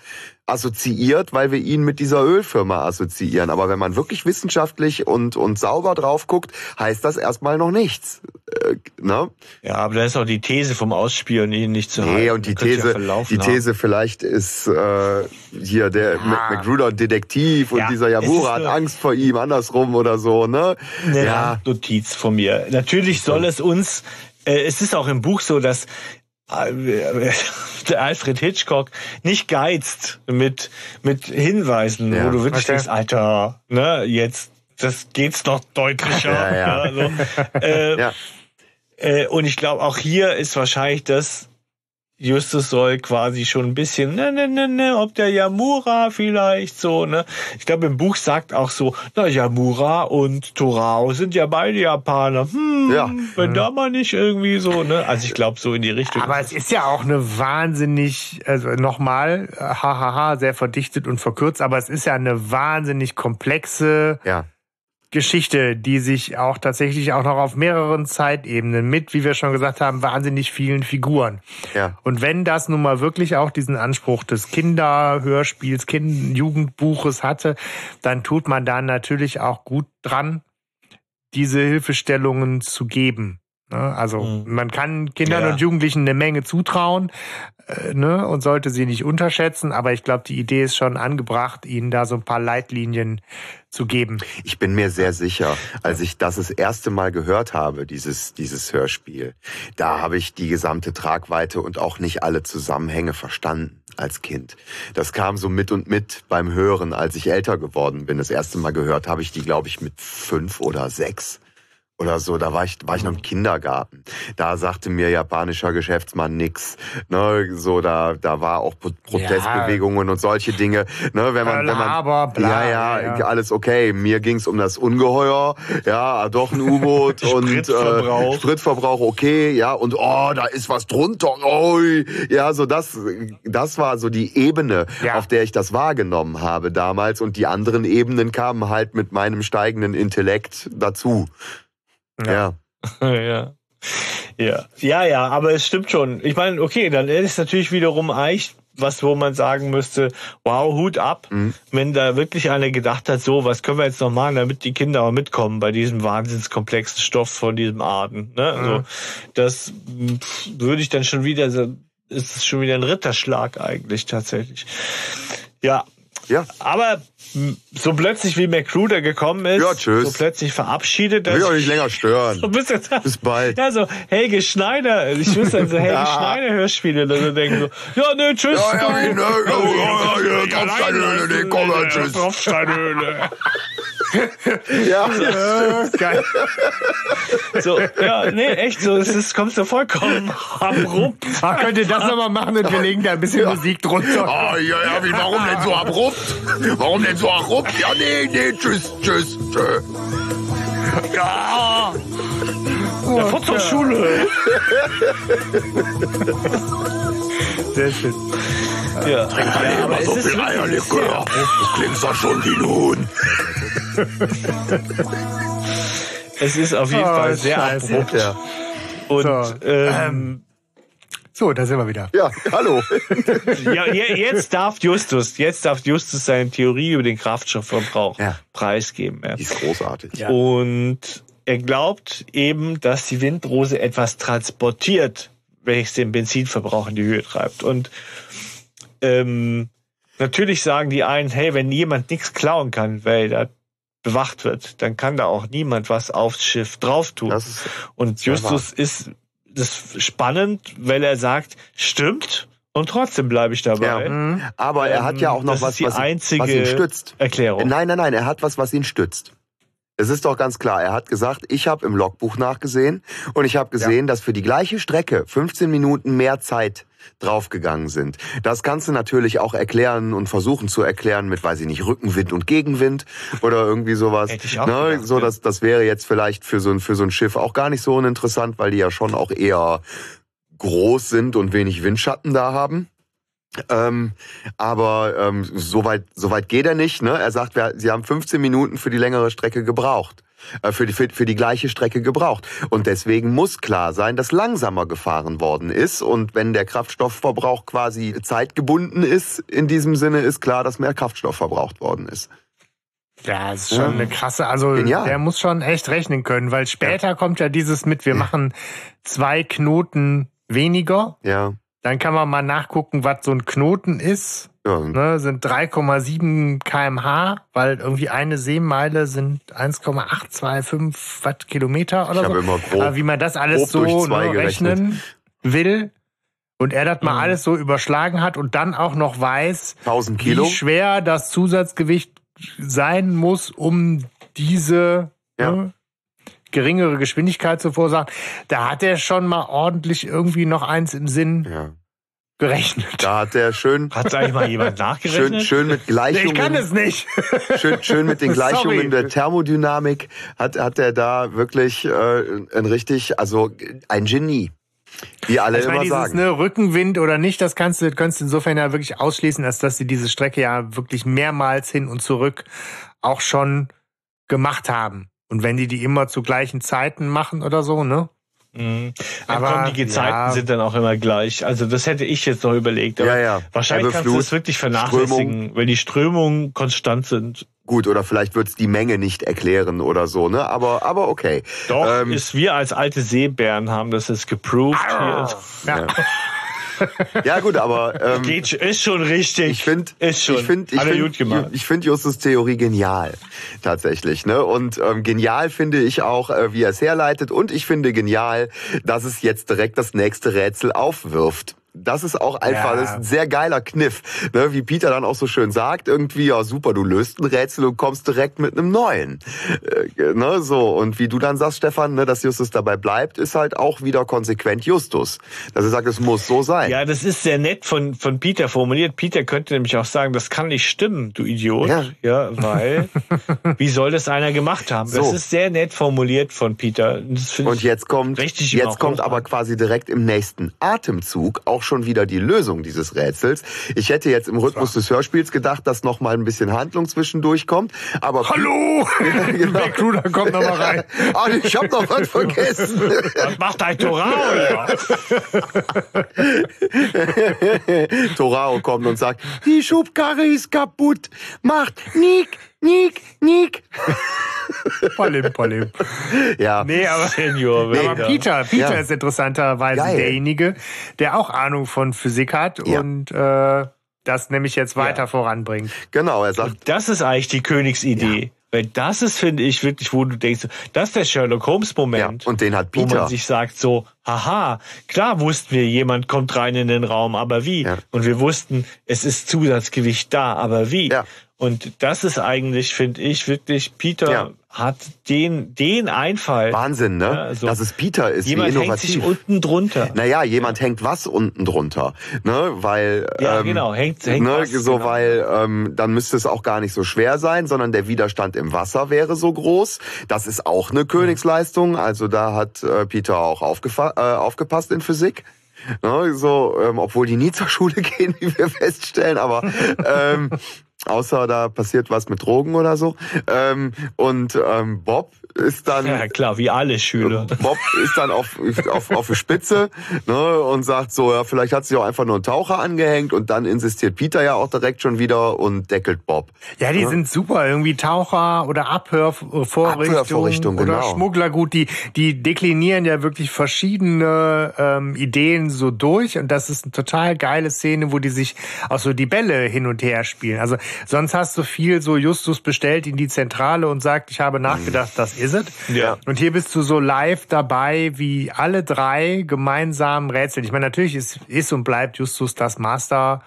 assoziiert, weil wir ihn mit dieser Ölfirma assoziieren. Aber wenn man wirklich wissenschaftlich und, und sauber drauf guckt, heißt das erstmal noch nichts. Äh, ne? Ja, aber da ist auch die These vom Ausspionieren nicht zu nee, halten. und die These, die These vielleicht ist äh, hier der ja. Magruder Detektiv und ja, dieser Yamura hat Angst vor ihm, andersrum oder so. Ne? Eine ja. Notiz von mir. Natürlich soll es uns äh, es ist auch im Buch so, dass der Alfred Hitchcock nicht geizt mit, mit Hinweisen, ja. wo du wirklich okay. denkst, Alter, ne, jetzt, das geht's doch deutlicher. (laughs) Ja, ja. (laughs) Also, äh. Äh, und ich glaube, auch hier ist wahrscheinlich das Justus soll quasi schon ein bisschen, ne, ne, ne, ne, ob der Yamura vielleicht so, ne. Ich glaube, im Buch sagt auch so, na, Yamura und Torao sind ja beide Japaner. Hm, ja. wenn mhm. da mal nicht irgendwie so, ne. Also ich glaube, so in die Richtung. Aber es ist ja auch eine wahnsinnig, also nochmal, hahaha, sehr verdichtet und verkürzt, aber es ist ja eine wahnsinnig komplexe, ja. Geschichte, die sich auch tatsächlich auch noch auf mehreren Zeitebenen mit, wie wir schon gesagt haben, wahnsinnig vielen Figuren. Ja. Und wenn das nun mal wirklich auch diesen Anspruch des Kinderhörspiels, Kind Jugendbuches hatte, dann tut man da natürlich auch gut dran, diese Hilfestellungen zu geben. Ne? Also mhm. man kann Kindern ja. und Jugendlichen eine Menge zutrauen äh, ne? und sollte sie nicht unterschätzen, aber ich glaube, die Idee ist schon angebracht, ihnen da so ein paar Leitlinien zu geben. Ich bin mir sehr sicher, als ich das das erste Mal gehört habe, dieses, dieses Hörspiel, da habe ich die gesamte Tragweite und auch nicht alle Zusammenhänge verstanden. als Kind. Das kam so mit und mit beim Hören, als ich älter geworden bin. Das erste Mal gehört habe ich die, glaube ich, mit fünf oder sechs oder so, da war ich, war ich noch im Kindergarten. Da sagte mir japanischer Geschäftsmann nix. Ne, so, da, da war auch Protestbewegungen ja. und solche Dinge. Ne, wenn man, wenn man, aber, bla, ja, ja, ja, alles okay. Mir ging's um das Ungeheuer, ja, doch ein U-Boot (laughs) und äh, Spritverbrauch, okay, ja, und oh, da ist was drunter, oh, ja, so das, das war so die Ebene, ja. auf der ich das wahrgenommen habe damals und die anderen Ebenen kamen halt mit meinem steigenden Intellekt dazu. Ja. (laughs) ja. Ja. Ja, ja, aber es stimmt schon. Ich meine, okay, dann ist es natürlich wiederum eigentlich was, wo man sagen müsste, wow, Hut ab, mhm. wenn da wirklich einer gedacht hat, so, was können wir jetzt noch machen, damit die Kinder auch mitkommen bei diesem wahnsinnskomplexen Stoff von diesem Arten. Ne? Also, mhm. das würde ich dann schon wieder, ist schon wieder ein Ritterschlag eigentlich tatsächlich. Ja. Ja. Aber so plötzlich wie McCruder gekommen ist, ja, tschüss. so plötzlich verabschiedet. Ich will auch nicht länger stören. So bis, bis bald. Ja, so Helge Schneider. Ich wüsste dann so Helge (laughs) ja. Schneider Hörspiele, da so denken so, ja, ne, tschüss. Ja, ja, ne, (laughs) ja, ja, Tropfsteinhöhle, ne, komm mal, tschüss. Tropfsteinhöhle. (laughs) ja, ja, geil. So, ja, nee, echt so, es ist, kommt so vollkommen abrupt. Ach, könnt ihr das nochmal machen und wir legen da ein bisschen Musik drunter. Ah, ja, ja, wie, warum denn so abrupt? Warum denn so abrupt? Ja, nee, nee, tschüss, tschüss, tschüss. Ja. Der Fahrt zur Schule. Sehr schön. Ja, Trink ja, aber so viel Eierlikör. Das klingt doch schon wie ein Huhn. es ist auf jeden oh, Fall sehr Scheiße. abrupt. Ja. Und so, ähm, ähm, so, da sind wir wieder. Ja, hallo. (laughs) ja, jetzt darf Justus, jetzt darf Justus seine Theorie über den Kraftstoffverbrauch ja. preisgeben. Ja. Die ist großartig. Ja. Und er glaubt eben, dass die Windrose etwas transportiert, welches den Benzinverbrauch in die Höhe treibt. Und ähm, natürlich sagen die einen, hey, wenn jemand nichts klauen kann, weil da bewacht wird, dann kann da auch niemand was aufs Schiff drauf tun. Und Justus ist das spannend, weil er sagt, stimmt, und trotzdem bleibe ich dabei. Ja. Mhm. Aber er hat ja auch noch das was, was, was, ihn stützt. Erklärung. Nein, nein, nein, er hat was, was ihn stützt. Es ist doch ganz klar, er hat gesagt, ich habe im Logbuch nachgesehen und ich habe gesehen, ja. dass für die gleiche Strecke 15 Minuten mehr Zeit draufgegangen sind. Das du natürlich auch erklären und versuchen zu erklären mit, weiß ich nicht, Rückenwind und Gegenwind oder irgendwie sowas. Hätte ich auch ne? gedacht, so, das, das wäre jetzt vielleicht für so, ein, für so ein Schiff auch gar nicht so uninteressant, weil die ja schon auch eher groß sind und wenig Windschatten da haben. Ähm, aber ähm, so weit so weit geht er nicht. Ne? Er sagt, wir, sie haben 15 Minuten für die längere Strecke gebraucht. Äh, für, die, für, für die gleiche Strecke gebraucht. Und deswegen muss klar sein, dass langsamer gefahren worden ist. Und wenn der Kraftstoffverbrauch quasi zeitgebunden ist, in diesem Sinne ist klar, dass mehr Kraftstoff verbraucht worden ist. Ja, das ist schon ja. eine krasse, also Genial. der muss schon echt rechnen können, weil später ja. kommt ja dieses mit, wir machen zwei Knoten weniger. Ja. Dann kann man mal nachgucken, was so ein Knoten ist. Ja. Ne, sind 3,7 kmh, weil irgendwie eine Seemeile sind 1,825 Wattkilometer oder ich so. Immer grob, Aber wie man das alles so ne, rechnen will und er das mal mhm. alles so überschlagen hat und dann auch noch weiß, 1000 Kilo. wie schwer das Zusatzgewicht sein muss, um diese ja. ne, geringere Geschwindigkeit zu verursachen. Da hat er schon mal ordentlich irgendwie noch eins im Sinn. Ja. Gerechnet. Da hat er schön. Hat eigentlich mal jemand (laughs) nachgerechnet? Schön, schön mit Gleichungen. Ich kann es nicht. (laughs) Schön, schön mit den (laughs) Gleichungen Sorry. der Thermodynamik hat, hat er da wirklich äh, ein richtig, also ein Genie. Wie alle ich meine, immer dieses, sagen. Ne, Rückenwind oder nicht, das kannst du, kannst du insofern ja wirklich ausschließen, als dass sie diese Strecke ja wirklich mehrmals hin und zurück auch schon gemacht haben. Und wenn die die immer zu gleichen Zeiten machen oder so, ne? Mhm. Aber komm, die Zeiten ja. sind dann auch immer gleich. Also das hätte ich jetzt noch überlegt. Aber ja, ja. Wahrscheinlich kannst du das wirklich vernachlässigen, Strömung. wenn die Strömungen konstant sind. Gut, oder vielleicht wird's die Menge nicht erklären oder so, ne? Aber, aber okay. Doch, ähm, ist wir als alte Seebären haben das jetzt geproved. Hier. Ja. (laughs) ja gut, aber ähm, Geht, ist schon richtig. Ich finde, ist schon. Ich finde, ich finde, ich finde Justus Theorie genial tatsächlich. Ne? Und ähm, genial finde ich auch, äh, wie er es herleitet. Und ich finde genial, dass es jetzt direkt das nächste Rätsel aufwirft. Das ist auch einfach, Ja. das ist ein sehr geiler Kniff. Ne? Wie Peter dann auch so schön sagt, irgendwie, ja super, du löst ein Rätsel und kommst direkt mit einem neuen. Äh, ne? So, und wie du dann sagst, Stefan, ne, dass Justus dabei bleibt, ist halt auch wieder konsequent Justus. Dass er sagt, es muss so sein. Ja, das ist sehr nett von, von Peter formuliert. Peter könnte nämlich auch sagen, das kann nicht stimmen, du Idiot. Ja. Ja, weil, (laughs) wie soll das einer gemacht haben? So. Das ist sehr nett formuliert von Peter. Und jetzt kommt, richtig jetzt kommt aber quasi direkt im nächsten Atemzug auch schon wieder die Lösung dieses Rätsels. Ich hätte jetzt im Rhythmus des Hörspiels gedacht, dass noch mal ein bisschen Handlung zwischendurch kommt. Aber Hallo! (laughs) (laughs) genau. Backruder kommt noch mal rein. (laughs) Ah, ich habe noch was vergessen. Was macht ein Torao? Torao kommt und sagt, die Schubkarre ist kaputt. Macht Nick, Nick, Nick. (laughs) Palim, palim. Ja, Nee, aber, Senior, aber Wilder. Peter, Peter Ja. ist interessanterweise Geil. derjenige, der auch Ahnung von Physik hat Ja. und äh, das nämlich jetzt weiter voranbringt. genau. Er sagt, Das ist eigentlich die Königsidee. Weil das ist, finde ich, wirklich, wo du denkst, das ist der Sherlock Holmes ja, Moment. und den hat wo Peter. man sich sagt so, haha, klar wussten wir, jemand kommt rein in den Raum, aber wie? Ja. Und wir wussten, es ist Zusatzgewicht da, aber wie? Ja. Und das ist eigentlich, finde ich, wirklich, Peter Ja. hat den, den Einfall. Wahnsinn, ne? Ja, also Dass es Peter ist, wie jemand hängt sich innovativ. unten drunter. Naja, jemand hängt was unten drunter, ne? Weil Ja, ähm, genau, hängt- hängt ne, was, so, genau. weil ähm, dann müsste es auch gar nicht so schwer sein, sondern der Widerstand im Wasser wäre so groß. Das ist auch eine Königsleistung. Also da hat äh, Peter auch aufgefa- äh, aufgepasst in Physik. Ne, so, ähm, obwohl die nie zur Schule (laughs) gehen, wie wir feststellen, aber ähm, außer da passiert was mit Drogen oder so. Ähm, und ähm, Bob ist dann Ja, klar, wie alle Schüler. Bob ist dann auf, auf, auf die Spitze ne, und sagt so, ja, vielleicht hat sich auch einfach nur ein Taucher angehängt und dann insistiert Peter ja auch direkt schon wieder und deckelt Bob. Ja, die sind super. Irgendwie Taucher oder Abhörvorrichtung Abhörvorrichtung, oder genau. Schmugglergut. Die, die deklinieren ja wirklich verschiedene ähm, Ideen so durch. Und das ist eine total geile Szene, wo die sich auch so die Bälle hin und her spielen. Also sonst hast du viel so Justus bestellt in die Zentrale und sagt, ich habe nachgedacht, das is it. Ja. Und hier bist du so live dabei, wie alle drei gemeinsam rätseln. Ich meine, natürlich ist, ist und bleibt Justus das Master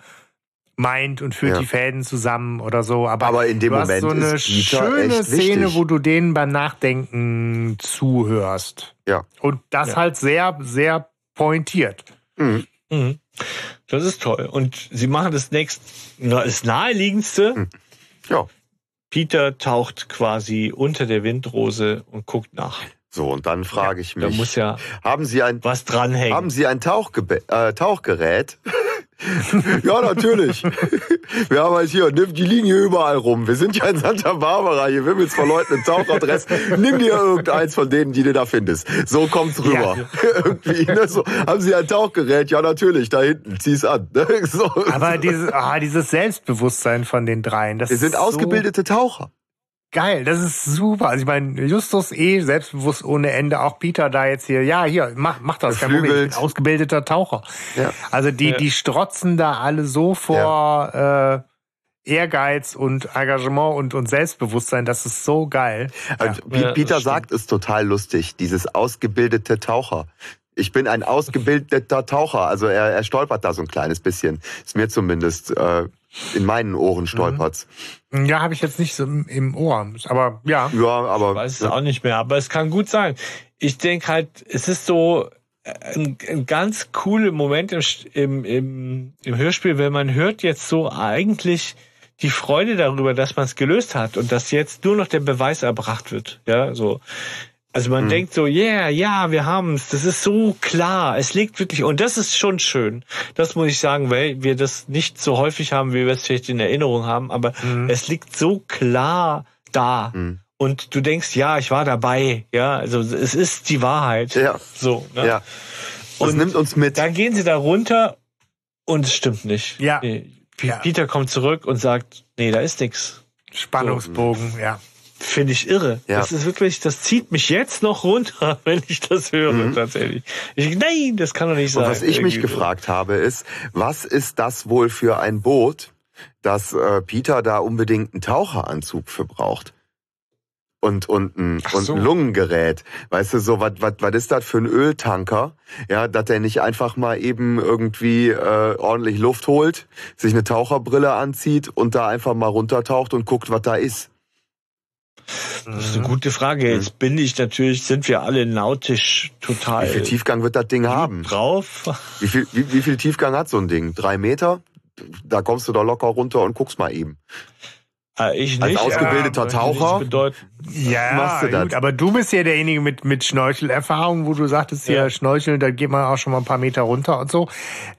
meint und führt Ja. die Fäden zusammen oder so. Aber, Aber in dem du hast Moment so eine schöne Szene, wichtig. wo du denen beim Nachdenken zuhörst. Ja. Und das Ja. halt sehr, sehr pointiert. Mhm. Mhm. Das ist toll. Und sie machen das nächst, na, das naheliegendste. Ja. Peter taucht quasi unter der Windrose und guckt nach. So, und dann frage ich Da mich, muss ja haben Sie ein, was dranhängen. haben Sie ein Tauchgebe äh, Tauchgerät? (laughs) ja, natürlich. (laughs) Wir haben halt hier, nimm, die liegen hier überall rum. Wir sind ja in Santa Barbara, hier wimmels von Leuten in Tauchadress. (laughs) Nimm dir irgendeins von denen, die du da findest. So kommt's rüber. Irgendwie, ne? so, haben Sie ein Tauchgerät? Ja, natürlich, da hinten, zieh's an. Ne? So. Aber dieses, ah, dieses Selbstbewusstsein von den dreien, das Wir sind ist ausgebildete Taucher. Geil, das ist super. Also ich meine, Justus eh selbstbewusst ohne Ende, auch Peter da jetzt hier, ja, hier, mach, mach das, kein Problem, ich bin Geflügelt. ausgebildeter Taucher. Ja. Also die, Ja. die strotzen da alle so vor äh, Ehrgeiz und Engagement und, und Selbstbewusstsein, das ist so geil. Und Ja, Pi- das Peter sagt es total lustig, dieses ausgebildete Taucher. Ich bin ein ausgebildeter Taucher. Also er, er stolpert da so ein kleines bisschen. Ist mir zumindest äh, in meinen Ohren stolpert's. Ja, habe ich jetzt nicht so im, Ohr. Aber ja. Ja, aber weiß es auch nicht mehr, aber es kann gut sein. Ich denke halt, es ist so äh, ein, ein ganz cooler Moment im, im, im, im Hörspiel, wenn man hört jetzt so eigentlich die Freude darüber, dass man es gelöst hat und dass jetzt nur noch der Beweis erbracht wird. Ja, so. Also man denkt so, yeah, ja, wir haben's. Das ist so klar. Es liegt wirklich, und das ist schon schön. Das muss ich sagen, weil wir das nicht so häufig haben, wie wir es vielleicht in Erinnerung haben. Aber es liegt so klar da. Mhm. Und du denkst, ja, ich war dabei. Ja, also es ist die Wahrheit. Ja. So. Ne? ja. Das Und nimmt uns mit. Dann gehen sie da runter und es stimmt nicht. Ja. Nee. Ja. Peter kommt zurück und sagt, nee, da ist nix. Spannungsbogen, ja. Finde ich irre. Ja. Das ist wirklich, das zieht mich jetzt noch runter, (laughs) wenn ich das höre, tatsächlich. Ich, nein, das kann doch nicht sein. Mhm. Und was ich mich so. gefragt habe, ist, was ist das wohl für ein Boot, dass äh, Peter da unbedingt einen Taucheranzug für braucht? und, und, ein, Ach und so. ein Lungengerät. Weißt du, so, was was was ist das für ein Öltanker? Ja, dass der nicht einfach mal eben irgendwie äh, ordentlich Luft holt, sich eine Taucherbrille anzieht und da einfach mal runtertaucht und guckt, was da ist. Das ist eine gute Frage. Jetzt bin ich natürlich, sind wir alle nautisch total Wie viel Tiefgang wird das Ding haben? drauf. Wie viel, wie, wie viel Tiefgang hat so ein Ding? Drei Meter? Da kommst du da locker runter und guckst mal eben. Äh, Ich Als nicht. ausgebildeter möchte Taucher? Ja, machst du gut, das? aber du bist ja derjenige mit, mit Schnorchelerfahrung, wo du sagtest, ja, Ja. Schnorcheln, da geht man auch schon mal ein paar Meter runter und so.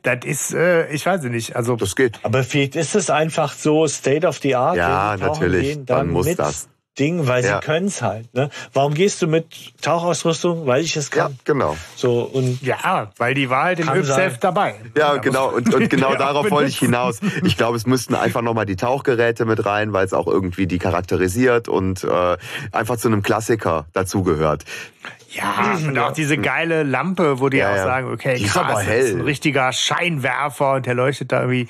Das ist, äh, ich weiß nicht, also Das geht. Aber vielleicht ist es einfach so State of the Art. Ja, natürlich. Gehen, Dann muss mit das. Ding, weil Ja. sie können's halt. Ne? Warum gehst du mit Tauchausrüstung? Weil ich es Ja, kann. genau. So und ja, weil die war halt im sein. dabei. Ja, Da genau. Und, und genau (laughs) Ja, darauf wollte ich hinaus. Ich glaube, es müssten einfach nochmal die Tauchgeräte mit rein, weil es auch irgendwie die charakterisiert und äh, einfach zu einem Klassiker dazugehört. Ja, und auch diese geile Lampe, wo die Ja, auch sagen, okay, Die ist krass, aber das hell. ist ein richtiger Scheinwerfer und der leuchtet da irgendwie,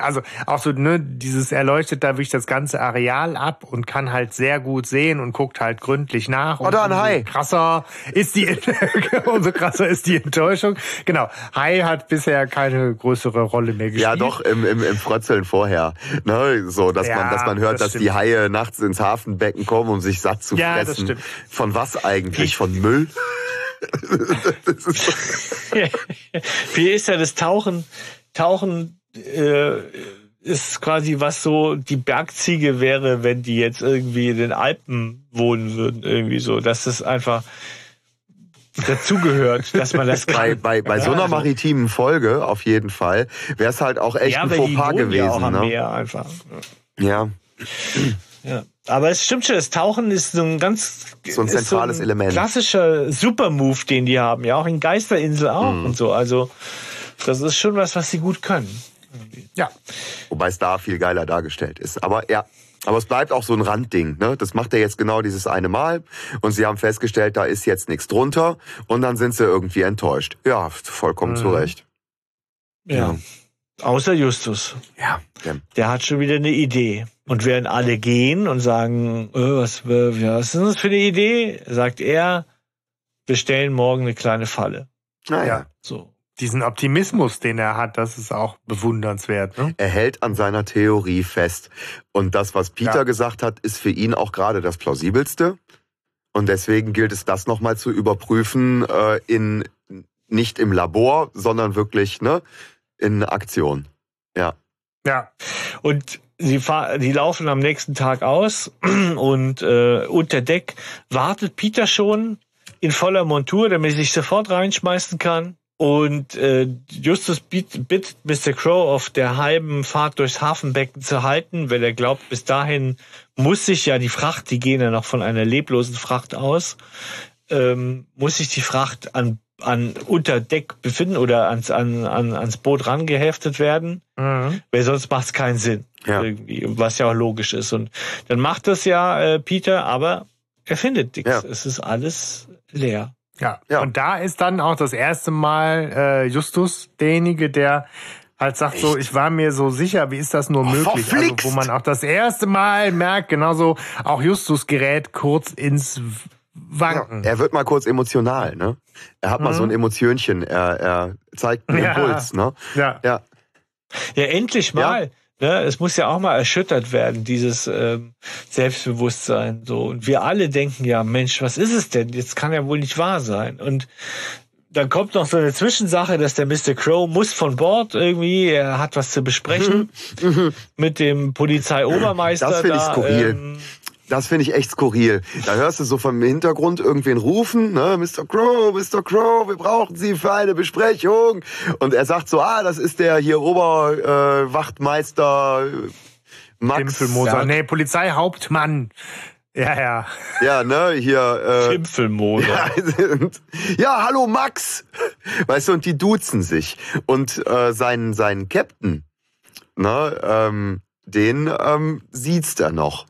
also auch so, ne, dieses, er leuchtet da wirklich das ganze Areal ab und kann halt sehr gut sehen und guckt halt gründlich nach. Da ein Hai. Krasser ist die, (laughs) umso krasser ist die Enttäuschung. Genau. Hai hat bisher keine größere Rolle mehr gespielt. Ja, doch, im, im, im Frötzeln vorher. Ne? So, dass man, Ja, dass man hört, das dass stimmt. die Haie nachts ins Hafenbecken kommen, um sich satt zu Ja, das fressen. stimmt. Von was eigentlich? Von Müll? (laughs) wie ist ja das Tauchen? Tauchen äh, ist quasi was so die Bergziege wäre, wenn die jetzt irgendwie in den Alpen wohnen würden, irgendwie so. Dass das einfach dazugehört, dass man das (laughs) Bei, kann. bei, bei so Ja, einer also- maritimen Folge, auf jeden Fall, wäre es halt auch echt ja, ein Fauxpas wohnen ja auch gewesen. am Ne? Meer einfach. Ja, Ja. Aber es stimmt schon, das Tauchen ist so ein ganz So ein zentrales Element. Klassischer Supermove, den die haben, ja auch in Geisterinsel auch Mhm. und so. Also das ist schon was, was sie gut können. Ja. wobei es da viel geiler dargestellt ist. Aber ja, aber es bleibt auch so ein Randding. Ne? Das macht er jetzt genau dieses eine Mal. Und sie haben festgestellt, da ist jetzt nichts drunter. Und dann sind sie irgendwie enttäuscht. Ja, vollkommen Mhm. zu Recht. Ja. Außer Justus. Ja, ja. Der hat schon wieder eine Idee. Und während alle gehen und sagen, äh, was, äh, was ist das für eine Idee, sagt er, wir stellen morgen eine kleine Falle. Naja. Ja. So. Diesen Optimismus, den er hat, das ist auch bewundernswert. Ne? Er hält an seiner Theorie fest. Und das, was Peter Ja. gesagt hat, ist für ihn auch gerade das plausibelste. Und deswegen gilt es, das nochmal zu überprüfen, äh, in, nicht im Labor, sondern wirklich ne, in Aktion. Ja. Ja. Und sie fahr die laufen am nächsten Tag aus (clears throat) und äh, unter Deck wartet Peter schon in voller Montur, damit er sich sofort reinschmeißen kann. Und äh, Justus bittet Mr. Crow auf der halben Fahrt durchs Hafenbecken zu halten, weil er glaubt, bis dahin muss sich ja die Fracht, die gehen ja noch von einer leblosen Fracht aus, ähm, muss sich die Fracht an, an unter Deck befinden oder ans, an, an, ans Boot rangeheftet werden Mhm. weil sonst macht es keinen Sinn. Ja. Irgendwie, was ja auch logisch ist. Und dann macht das ja äh, Peter, aber er findet nichts. Ja. Es ist alles leer. Ja. Ja. Und da ist dann auch das erste Mal äh, Justus derjenige, der halt sagt so, ich war mir so sicher, wie ist das nur Oh, möglich? Also, wo man auch das erste Mal merkt, genauso auch Justus gerät kurz ins Ja, Wanken. er wird mal kurz emotional, ne? Er hat mal Mhm. so ein Emotionchen, er, er zeigt einen Ja. Impuls, ne? Ja. Ja. Ja, endlich mal. Ne, es muss ja auch mal erschüttert werden, dieses ähm, Selbstbewusstsein. So. Und wir alle denken ja, Mensch, was ist es denn? Jetzt kann ja wohl nicht wahr sein. Und dann kommt noch so eine Zwischensache, dass der Mr. Crow muss von Bord irgendwie, er hat was zu besprechen mit dem Polizeiobermeister. Das finde ich da, skurril. ähm, Das finde ich echt skurril. Da hörst du so vom Hintergrund irgendwen rufen, ne? Mr. Crow, Mr. Crow, wir brauchen Sie für eine Besprechung. Und er sagt so, ah, das ist der hier Oberwachtmeister äh, Wachtmeister, Max. Pimpelmoser. Ja. Nee, Polizeihauptmann. Ja, ja. Ja, ne, hier. Äh, Schimpfelmoser. (laughs) Ja, ja, hallo Max. Weißt du, und die duzen sich. Und äh, sein, sein Captain, ne, ähm, den ähm, sieht's er noch.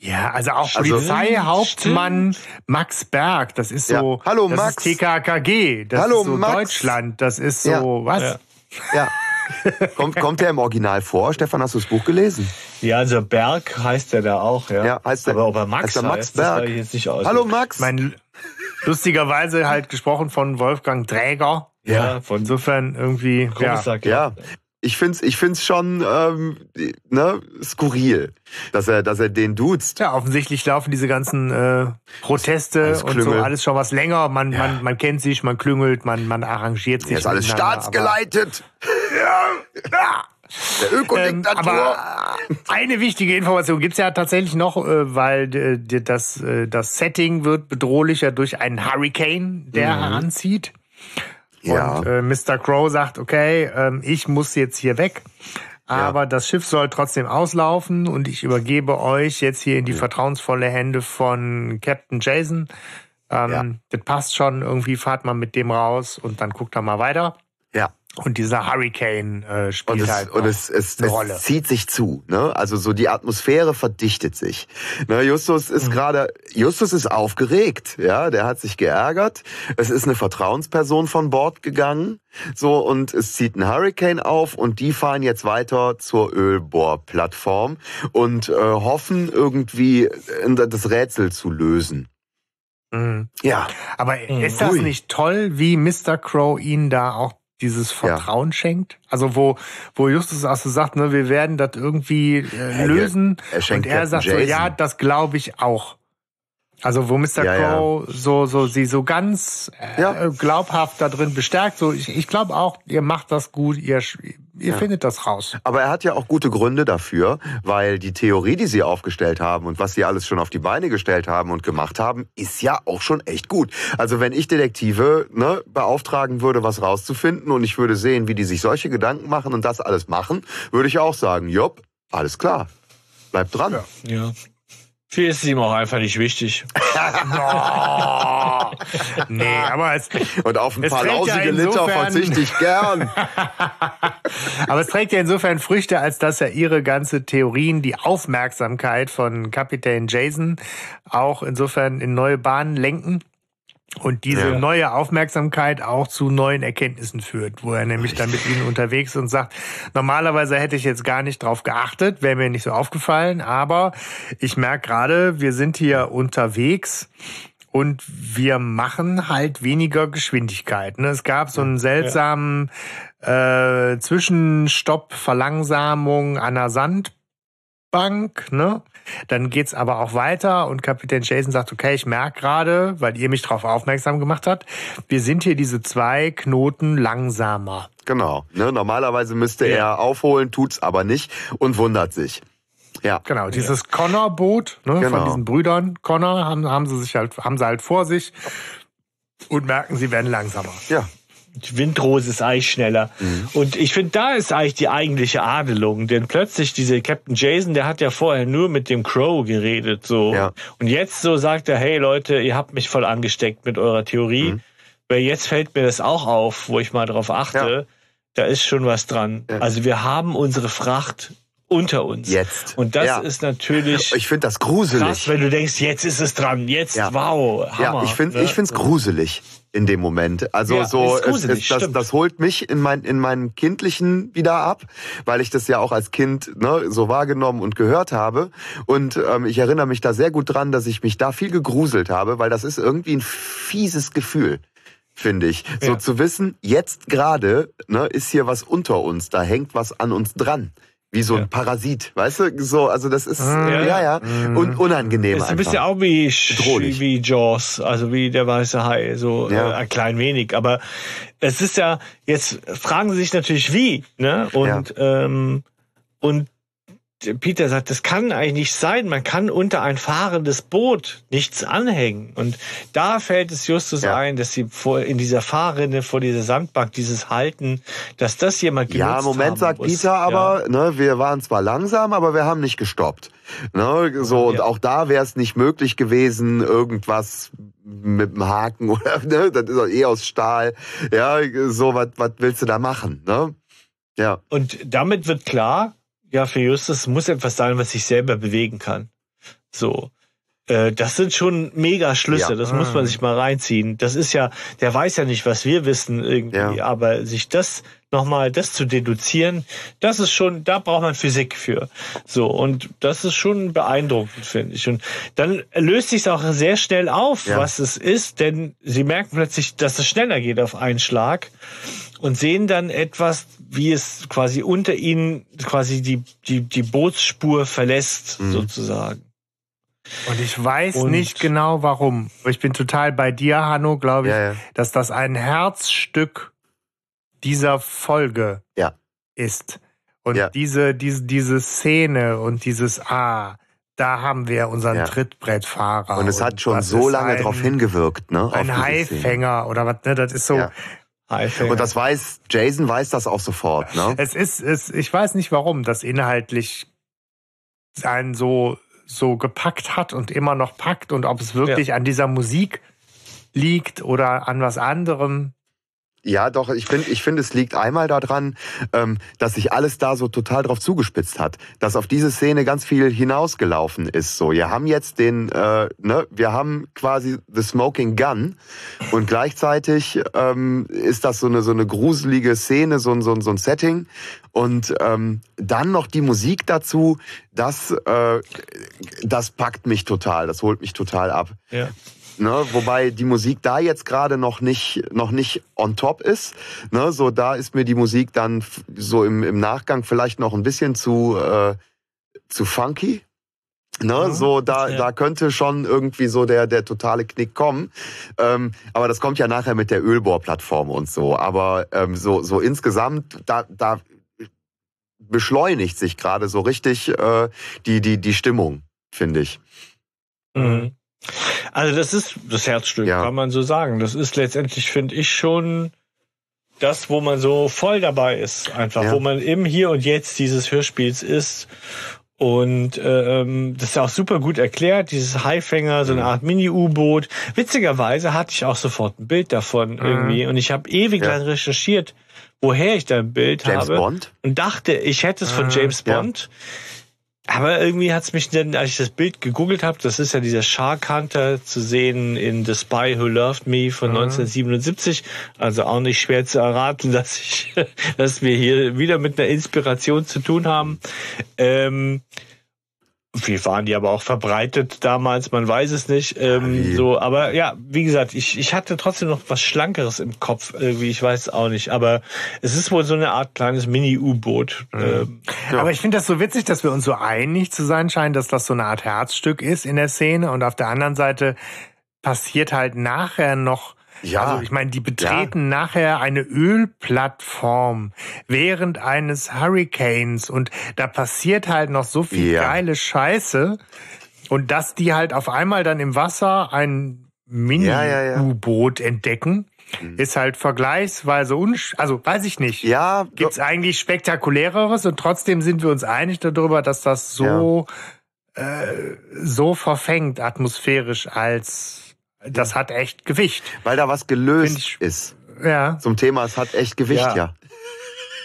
Ja, also auch Also- Polizeihauptmann Max Berg, das ist Ja. so, Hallo, das Max. ist TKKG, das Hallo, ist so Max. Deutschland, das ist so, Ja. was? Ja. Ja. kommt, kommt der im Original vor? Stefan, hast du das Buch gelesen? Ja, also Berg heißt er da auch, ja. Ja, heißt der, Aber ob er Max heißt der Max heißt, das Berg. jetzt nicht aus. Hallo Max. Mein, lustigerweise halt gesprochen von Wolfgang Träger. Ja, von Insofern irgendwie, ja. Kommissar ja. Ich find's, ich find's schon ähm, ne, skurril, dass er, dass er den duzt. Ja, offensichtlich laufen diese ganzen äh, Proteste Alles und so alles schon was länger. Man, man, man kennt sich, man klüngelt, man, man arrangiert sich. Der ist alles staatsgeleitet. Ja. Der Ähm, Ökodiktatur. aber eine wichtige Information gibt's ja tatsächlich noch, äh, weil äh, das, äh, das Setting wird bedrohlicher durch einen Hurricane, der heranzieht. Ja. Und äh, Mr. Crow sagt, okay, ähm, ich muss jetzt hier weg. Aber das Schiff soll trotzdem auslaufen und ich übergebe euch jetzt hier in die vertrauensvolle Hände von Captain Jason. Ähm, Ja. Das passt schon, irgendwie fahrt mal mit dem raus und dann guckt er mal weiter. ja. Und dieser Hurricane äh, Und, spielt es, halt und es, es, eine Rolle. es zieht sich zu. Ne? Also so die Atmosphäre verdichtet sich. Ne, Justus Mhm. ist gerade, Justus ist aufgeregt. Ja, der hat sich geärgert. Es ist eine Vertrauensperson von Bord gegangen. So und es zieht ein Hurricane auf und die fahren jetzt weiter zur Ölbohrplattform und äh, hoffen irgendwie äh, das Rätsel zu lösen. Mhm. Ja, Aber ist das Ui. nicht toll, wie Mr. Crow ihnen da auch dieses Vertrauen schenkt? Also wo, wo Justus auch so sagt, ne, wir werden das irgendwie äh, lösen. er schenkt und er sagt so, Jason. ja, das glaube ich auch. Also wo Mr. Ja, ja. Crow so so sie so ganz äh, Ja. glaubhaft da drin bestärkt. So ich, ich glaube auch, ihr macht das gut, ihr ihr findet das raus. Aber er hat ja auch gute Gründe dafür, weil die Theorie, die sie aufgestellt haben und was sie alles schon auf die Beine gestellt haben und gemacht haben, ist ja auch schon echt gut. Also wenn ich Detektive ne, beauftragen würde, was rauszufinden und ich würde sehen, wie die sich solche Gedanken machen und das alles machen, würde ich auch sagen, jopp, alles klar, bleibt dran. Ja. Viel ist ihm auch einfach nicht wichtig. (laughs) Oh. nee, aber es, Und auf ein Es paar trägt ja lausige Liter insofern- verzichte ich gern. (laughs) Aber es trägt ja insofern Früchte, als dass ja ihre ganze Theorien die Aufmerksamkeit von Kapitän Jason auch insofern in neue Bahnen lenken. Und diese Ja. neue Aufmerksamkeit auch zu neuen Erkenntnissen führt, wo er nämlich dann mit ihnen unterwegs ist und sagt, normalerweise hätte ich jetzt gar nicht drauf geachtet, wäre mir nicht so aufgefallen, aber ich merke gerade, wir sind hier unterwegs und wir machen halt weniger Geschwindigkeit. Ne? Es gab so einen seltsamen äh, Zwischenstopp, Verlangsamung an der Sandbank, ne? Dann geht's aber auch weiter und Kapitän Jason sagt, okay, ich merke gerade, weil ihr mich darauf aufmerksam gemacht habt, wir sind hier diese zwei Knoten langsamer. Genau. Ne, normalerweise müsste er aufholen, tut's aber nicht und wundert sich. Ja. Genau, dieses Connor-Boot ne, Genau. von diesen Brüdern Connor haben, haben sie sich halt, haben sie halt vor sich und merken, sie werden langsamer. Ja. Windrose ist eigentlich schneller. Mhm. Und ich finde, da ist eigentlich die eigentliche Adelung. Denn plötzlich dieser Captain Jason, der hat ja vorher nur mit dem Crow geredet. so Ja. Und jetzt so sagt er, hey Leute, ihr habt mich voll angesteckt mit eurer Theorie. Mhm. Weil jetzt fällt mir das auch auf, wo ich mal drauf achte. Da ist schon was dran. Ja. Also wir haben unsere Fracht unter uns. Jetzt. Und das Ja. ist natürlich Ich finde das gruselig. krass, wenn du denkst, jetzt ist es dran. Jetzt, Ja. wow, Hammer. Ja, ich finde ne? ich find's gruselig in dem Moment. Also Ja, so ist es, es, das, das holt mich in mein in meinem kindlichen wieder ab, weil ich das ja auch als Kind ne, so wahrgenommen und gehört habe und ähm, ich erinnere mich da sehr gut dran, dass ich mich da viel gegruselt habe, weil das ist irgendwie ein fieses Gefühl. Finde ich. So Ja. zu wissen, jetzt gerade ne, ist hier was unter uns, da hängt was an uns dran. Wie so ein Ja. Parasit, weißt du? So, also das ist ja, Ja. ja, un unangenehm ist ein bisschen auch wie, Bedrohlich. wie Jaws, also wie der weiße Hai, so Ja. äh, ein klein wenig. Aber es ist ja, jetzt fragen sie sich natürlich wie, ne? Und, ähm, und Peter sagt, das kann eigentlich nicht sein. Man kann unter ein fahrendes Boot nichts anhängen. Und da fällt es Justus Ja. ein, dass sie vor, in dieser Fahrrinne vor dieser Sandbank dieses Halten, dass das jemand genutzt Ja, Moment, haben sagt muss. Peter aber, ne, wir waren zwar langsam, aber wir haben nicht gestoppt. Ne, so, und Ja. auch da wäre es nicht möglich gewesen, irgendwas mit dem Haken (laughs) oder, ne, das ist doch eh aus Stahl. Ja, so, was was willst du da machen, ne? Ja, Und damit wird klar, ja, für Justus muss etwas sein, was sich selber bewegen kann. So. Äh, das sind schon mega Schlüsse, ja. das muss man sich mal reinziehen. Das ist ja, der weiß ja nicht, was wir wissen irgendwie, ja. aber sich das nochmal, das zu deduzieren, das ist schon, da braucht man Physik für. So, und das ist schon beeindruckend, finde ich. Und dann löst sich es auch sehr schnell auf, ja. was es ist, denn sie merken plötzlich, dass es schneller geht auf einen Schlag und sehen dann etwas, wie es quasi unter ihnen quasi die, die, die Bootsspur verlässt, mhm. sozusagen. Und ich weiß und nicht genau warum. Ich bin total bei dir, Hanno, glaube ich, ja, ja. dass das ein Herzstück dieser Folge ja. ist. Und diese, diese, diese Szene und dieses Ah, da haben wir unseren Trittbrettfahrer. Und es hat schon so lange ein, darauf hingewirkt, ne? Ein Haifänger oder was, ne? Das ist so. Haifänger. Und das weiß, Jason weiß das auch sofort, ne? Es ist, es, ich weiß nicht warum, das inhaltlich einen so so gepackt hat und immer noch packt und ob es wirklich ja. an dieser Musik liegt oder an was anderem. Ja, doch, ich finde, ich finde, es liegt einmal daran, ähm, dass sich alles da so total drauf zugespitzt hat, dass auf diese Szene ganz viel hinausgelaufen ist. So, wir haben jetzt den, äh, ne, wir haben quasi the smoking gun und gleichzeitig ähm, ist das so eine so eine gruselige Szene, so ein so ein, so ein Setting und ähm, dann noch die Musik dazu, das äh, das packt mich total, das holt mich total ab. Ja. Ne, wobei die Musik da jetzt gerade noch nicht, noch nicht on top ist. Ne, so da ist mir die Musik dann so im, im Nachgang vielleicht noch ein bisschen zu, äh, zu funky. Ne, mhm. so da, ja. da könnte schon irgendwie so der, der totale Knick kommen. Ähm, aber das kommt ja nachher mit der Ölbohrplattform und so. Aber ähm, so, so insgesamt, da, da beschleunigt sich gerade so richtig äh, die, die, die Stimmung, finde ich. Mhm. Also das ist das Herzstück, ja. kann man so sagen. Das ist letztendlich, finde ich, schon das, wo man so voll dabei ist, einfach, ja. wo man im Hier und Jetzt dieses Hörspiels ist. Und ähm, das ist auch super gut erklärt, dieses Haifänger, so eine mhm. Art Mini-U-Boot. Witzigerweise hatte ich auch sofort ein Bild davon mhm. irgendwie. Und ich habe ewig ja. lang recherchiert, woher ich da ein Bild James habe. Bond? Und dachte, ich hätte es von mhm. James Bond. Ja. Aber irgendwie hat's mich dann, als ich das Bild gegoogelt habe, das ist ja dieser Shark Hunter zu sehen in The Spy Who Loved Me von mhm. 1977. Also auch nicht schwer zu erraten, (laughs) dass ich, dass wir hier wieder mit einer Inspiration zu tun haben. Ähm, wie waren die aber auch verbreitet damals? Man weiß es nicht. Ähm, so, aber ja, wie gesagt, ich, ich hatte trotzdem noch was Schlankeres im Kopf, irgendwie, ich weiß auch nicht. Aber es ist wohl so eine Art kleines Mini-U-Boot. Mhm. Ähm, ja. Aber ich finde das so witzig, dass wir uns so einig zu sein scheinen, dass das so eine Art Herzstück ist in der Szene. Und auf der anderen Seite passiert halt nachher noch ja. Also ich meine, die betreten ja. nachher eine Ölplattform während eines Hurricanes und da passiert halt noch so viel ja. geile Scheiße und dass die halt auf einmal dann im Wasser ein Mini-U-Boot entdecken. Mhm. Ist halt vergleichsweise unsch, also weiß ich nicht. Ja. Gibt's eigentlich spektakuläreres und trotzdem sind wir uns einig darüber, dass das so, äh, so verfängt atmosphärisch als das hat echt Gewicht. Weil da was gelöst ich, ist. Ja. Zum Thema, es hat echt Gewicht, ja. ja.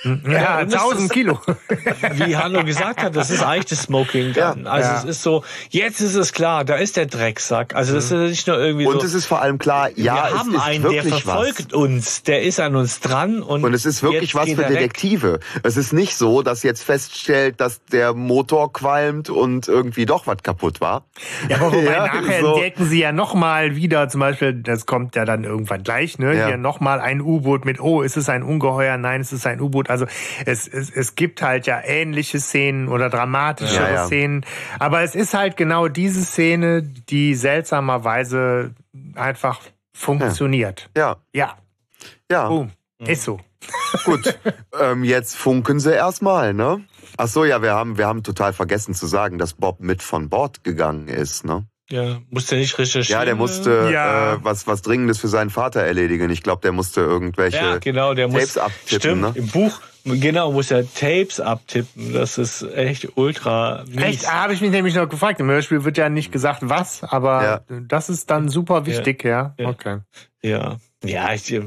Ja, 1000 Kilo. (laughs) Wie Hanno gesagt hat, das ist eigentlich das Smoking Gun. Ja, also ja. es ist so, jetzt ist es klar, da ist der Drecksack. Also das ist nicht nur irgendwie und so. Und es ist vor allem klar, ja, wir haben einen, der verfolgt was. uns, der ist an uns dran und Und es ist wirklich was für Detektive. Weg. Es ist nicht so, dass jetzt feststellt, dass der Motor qualmt und irgendwie doch was kaputt war. Ja, aber wobei (laughs) ja, nachher so. entdecken sie ja nochmal wieder, zum Beispiel, das kommt ja dann irgendwann gleich, ne? Ja. Hier nochmal ein U-Boot mit, oh, ist es ein Ungeheuer? Nein, es ist ein U-Boot. Also es, es, es gibt halt ja ähnliche Szenen oder dramatische ja, ja. Szenen. Aber es ist halt genau diese Szene, die seltsamerweise einfach funktioniert. Ja. Ja. Ja. Boom. Ist so. Gut, (laughs) ähm, jetzt funken sie erstmal, ne? Ach so, ja, wir haben, wir haben total vergessen zu sagen, dass Bob mit von Bord gegangen ist, ne? Ja, musste nicht recherchieren. Ja, der musste ja. Äh, was, was Dringendes für seinen Vater erledigen. Ich glaube, der musste irgendwelche ja, genau, der Tapes muss, abtippen. Stimmt, ne? im Buch, genau, muss er Tapes abtippen. Das ist echt ultra mies. Echt, habe ich mich nämlich noch gefragt. Im Hörspiel wird ja nicht gesagt, was, aber ja. das ist dann super wichtig, ja. ja. Okay. Ja, ja, ich, die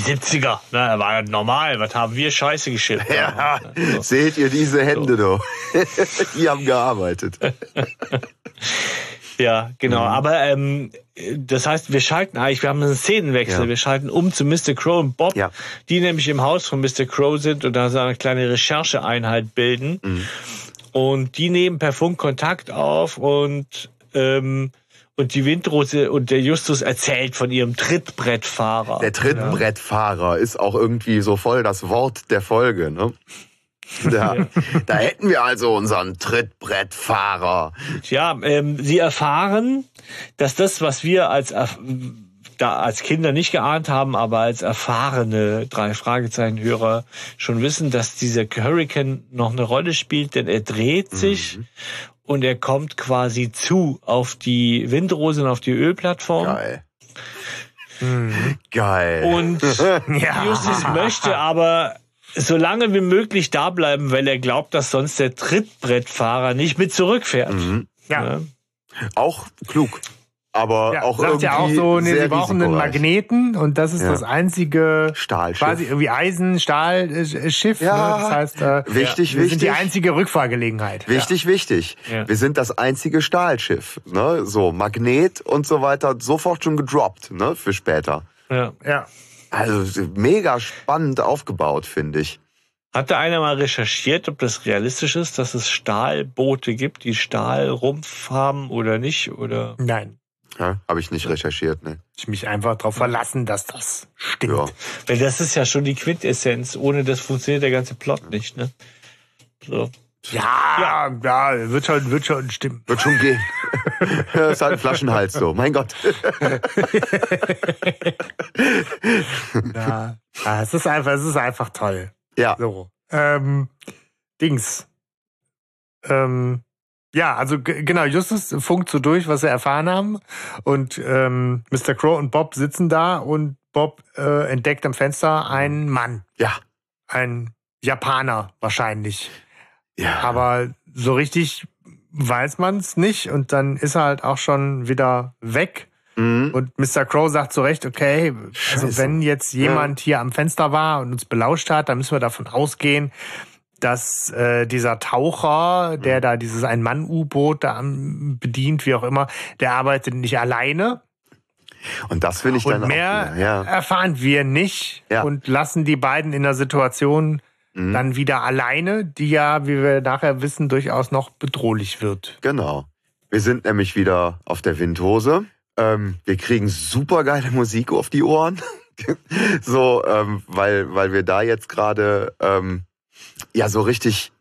70er, ne, war normal. Was haben wir Scheiße geschippt? Ja, also. seht ihr diese Hände so. doch? (laughs) die haben gearbeitet. (laughs) Ja, genau. Mhm. Aber ähm, das heißt, wir schalten eigentlich, wir haben einen Szenenwechsel. Ja. Wir schalten um zu Mr. Crow und Bob, ja. die nämlich im Haus von Mr. Crow sind und da so eine kleine Rechercheeinheit bilden. Mhm. Und die nehmen per Funk Kontakt auf und ähm, und die Windrose und der Justus erzählt von ihrem Trittbrettfahrer. Der Trittbrettfahrer ja. ist auch irgendwie so voll das Wort der Folge, ne? Da, da hätten wir also unseren Trittbrettfahrer. Ja, ähm, sie erfahren, dass das, was wir als da als Kinder nicht geahnt haben, aber als erfahrene drei Fragezeichen-Hörer schon wissen, dass dieser Hurricane noch eine Rolle spielt, denn er dreht sich mhm. und er kommt quasi zu auf die Windrose und auf die Ölplattform. Geil. Mhm. Geil. Und ja. (laughs) Justus möchte aber so lange wie möglich da bleiben, weil er glaubt, dass sonst der Trittbrettfahrer nicht mit zurückfährt. Mhm. Ja. ja. Auch klug. Aber ja, auch sagt irgendwie ja auch so, nee, sie brauchen einen Magneten und das ist ja. das einzige Stahlschiff. quasi irgendwie Eisen, Stahlschiff. Ja, ne? das heißt, äh, wichtig, ja, wir wichtig. sind die einzige Rückfahrgelegenheit. Wichtig, ja. wichtig. Wir sind das einzige Stahlschiff. Ne? So Magnet und so weiter, sofort schon gedroppt ne? für später. Ja, ja. Also mega spannend aufgebaut, finde ich. Hat da einer mal recherchiert, ob das realistisch ist, dass es Stahlboote gibt, die Stahlrumpf haben oder nicht? Oder? Nein. Ja, habe ich nicht recherchiert, ne? Ich mich einfach darauf verlassen, dass das stimmt. Ja. Weil das ist ja schon die Quintessenz. Ohne das funktioniert der ganze Plot nicht, ne? So. Ja, ja, ja, wird schon, wird schon stimmen. Wird schon gehen. (laughs) das ist halt ein Flaschenhals so, mein Gott. (laughs) ja, es ist einfach, es ist einfach toll. Ja. So. Ähm, Dings. Ähm, ja, also genau, Justus funkt so durch, was sie erfahren haben. Und ähm, Mr. Crow und Bob sitzen da und Bob äh, entdeckt am Fenster einen Mann. Ja. Ein Japaner wahrscheinlich. Ja. Aber so richtig weiß man es nicht und dann ist er halt auch schon wieder weg. Mhm. Und Mr. Crow sagt zu Recht, okay, also wenn jetzt jemand ja. hier am Fenster war und uns belauscht hat, dann müssen wir davon ausgehen, dass äh, dieser Taucher, der mhm. da dieses Ein-Mann-U-Boot da bedient, wie auch immer, der arbeitet nicht alleine. Und das finde ich dann und mehr auch, ja. erfahren wir nicht ja. und lassen die beiden in der Situation mhm. dann wieder alleine, die ja, wie wir nachher wissen, durchaus noch bedrohlich wird. Genau. Wir sind nämlich wieder auf der Windhose. Ähm, wir kriegen super geile Musik auf die Ohren. (laughs) so, ähm, weil, weil wir da jetzt gerade ähm, ja so richtig